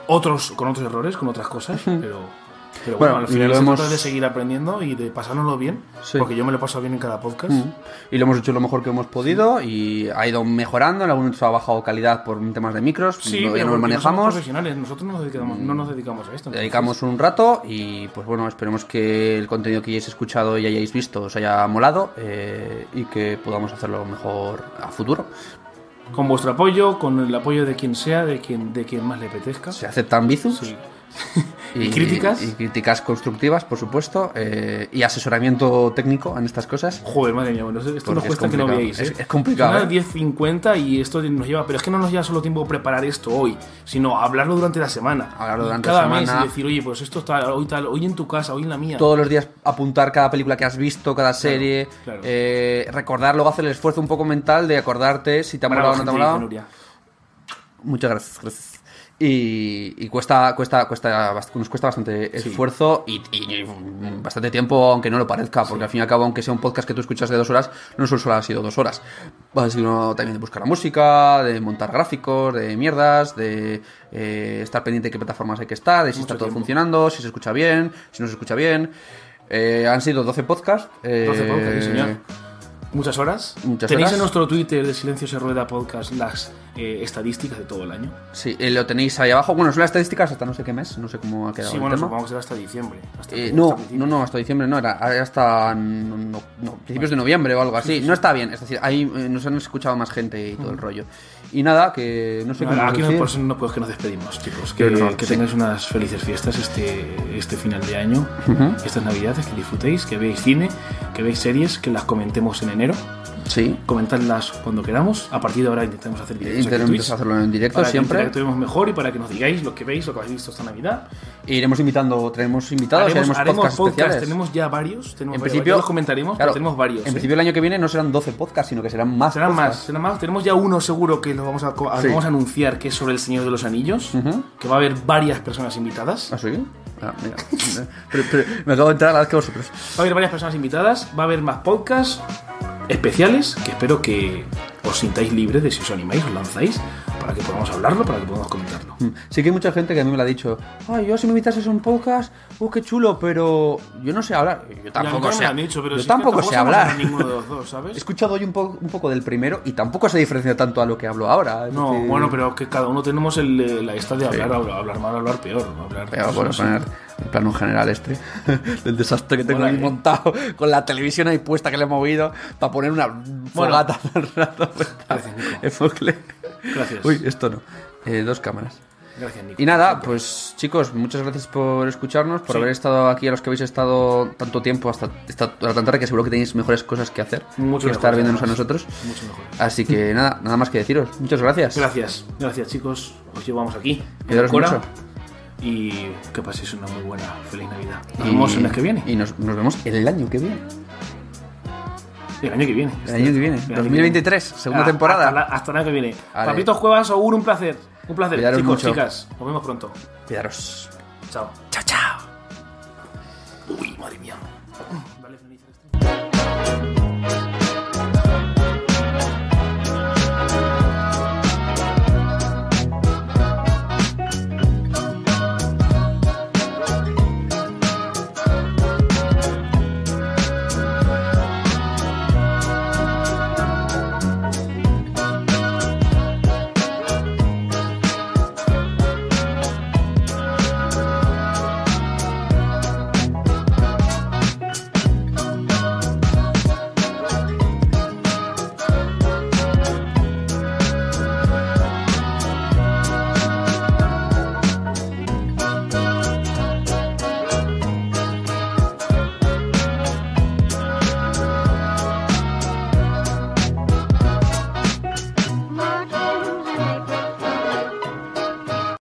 otros, con otros errores, con otras cosas, pero... Pero Bueno, bueno, al final lo se hemos- trata de seguir aprendiendo y de pasárnoslo bien, Sí. porque yo me lo he pasado bien en cada podcast. Mm. Y lo hemos hecho lo mejor que hemos podido y ha ido mejorando. En algún momento ha bajado calidad por temas de micros. Sí, ya lo somos manejamos. profesionales, nosotros no nos dedicamos, no nos dedicamos a esto. entonces- Dedicamos un rato y pues bueno, esperemos que el contenido que hayáis escuchado y hayáis visto os haya molado eh, y que podamos hacerlo mejor a futuro. Con vuestro apoyo, con el apoyo de quien sea, de quien, de quien más le apetezca. Se aceptan bizus Sí. ¿Y críticas? Y críticas constructivas, por supuesto. eh, y asesoramiento técnico en estas cosas. Joder, madre mía, bueno, esto Porque nos es cuesta que no veáis. ¿eh? Es- es complicado, Son ¿eh? las 10.50 y esto nos lleva, pero es que no nos lleva solo tiempo preparar esto hoy, sino hablarlo durante la semana. Hablarlo durante cada la mes semana. y decir, oye, pues esto está hoy tal, hoy en tu casa, hoy en la mía. Todos los días apuntar cada película que has visto, cada serie. claro. eh, recordar, luego hacer el esfuerzo un poco mental de acordarte si te ha molado la o no te ha molado. Muchas gracias, gracias. Y, y cuesta, cuesta, cuesta, nos cuesta bastante esfuerzo y, y bastante tiempo, aunque no lo parezca, porque al fin y al cabo, aunque sea un podcast que tú escuchas de dos horas, no solo ha sido dos horas. Ha sido también de buscar la música, de montar gráficos, de mierdas, de eh, estar pendiente de qué plataformas hay que estar, de si Mucho está todo tiempo. funcionando, si se escucha bien, si no se escucha bien. Eh, han sido 12 podcasts. eh, 12 podcasts, sí, señor. Muchas horas. Muchas Tenéis horas. en nuestro Twitter de Silencio se rueda podcast las eh, estadísticas de todo el año. Sí, eh, lo tenéis ahí abajo. Bueno, son las estadísticas hasta no sé qué mes, no sé cómo ha quedado Sí, el bueno, tema. supongo que será hasta diciembre. Hasta Eh, no, no, no, hasta diciembre no, era hasta no, no, no, principios de noviembre o algo así. No está bien, es decir, ahí eh, nos han escuchado más gente y todo el rollo. Y nada, que no sé cómo Aquí no, pues, no, pues que nos despedimos, chicos. Que, Qué horror, que sí. tengáis unas felices fiestas este, este final de año, estas navidades, que disfrutéis, que veáis cine, que veáis series, que las comentemos en enero. Sí, Comentadlas cuando queramos. A partir de ahora intentaremos hacer en intentaremos hacerlo en directo para siempre. que interactuemos mejor y para que nos digáis lo que veis, lo que habéis visto esta Navidad. E iremos invitando, traemos invitados, haremos haremos, haremos podcasts podcast, especiales. tenemos ya varios. Tenemos en varios, principio, los comentaremos, claro, pero tenemos varios. En ¿eh? principio el año que viene no serán 12 podcasts, sino que serán más. Serán más, podcasts. serán más. Tenemos ya uno seguro que lo vamos a, Sí. vamos a anunciar, que es sobre el Señor de los Anillos, Ujú. que va a haber varias personas invitadas. ¿Ah, sí? Ah, mira. Pero- pero me acabo de enterar a la vez que vosotros. Va a haber varias personas invitadas, va a haber más podcasts especiales que espero que os sintáis libres de si os animáis, os lanzáis, para que podamos hablarlo, para que podamos comentarlo. Mm. Sí que hay mucha gente que a mí me lo ha dicho. Ay, yo si me invitases a un podcast, uh, qué chulo, pero yo no sé hablar. Yo tampoco sé. dicho, pero yo que tampoco sé hablar. Ninguno de los dos, He ¿sabes? escuchado hoy un, po- un poco del primero y tampoco se diferencia tanto a lo que hablo ahora. es No, decir, bueno, pero que cada uno tenemos el, eh, la esta de hablar, hablar, hablar mal, hablar peor. Hablar Pero cosas bueno, poner el plano general este, el desastre que tengo ahí ¿eh? montado, con la televisión ahí puesta que le he movido, para poner una fogata todo el rato. Enfoque. Gracias. Uy, esto no. Eh, dos cámaras. Gracias, Nico. Y nada, pues chicos, muchas gracias por escucharnos, por Sí. haber estado aquí a los que habéis estado tanto tiempo hasta esta hora tan tarde, que seguro que tenéis mejores cosas que hacer Mucho que estar viéndonos a nosotros. Mucho mejor. Así que nada, nada más que deciros. Muchas gracias. Gracias, gracias chicos. Os llevamos aquí. Cuidaros mucho. Y que paséis una muy buena, feliz Navidad. Nos Y- vemos el mes que viene. Y nos, nos vemos el año que viene. El año que viene. El año que viene. El año que 2023, segunda Ah, temporada. Hasta, la- hasta el año que viene. Vale. Papitos Cuevas, Ogur, un placer. Un placer. Cuidaros Chicos, mucho. chicas, nos vemos pronto. Cuidaros. Chao. Chao, chao. Uy, madre mía.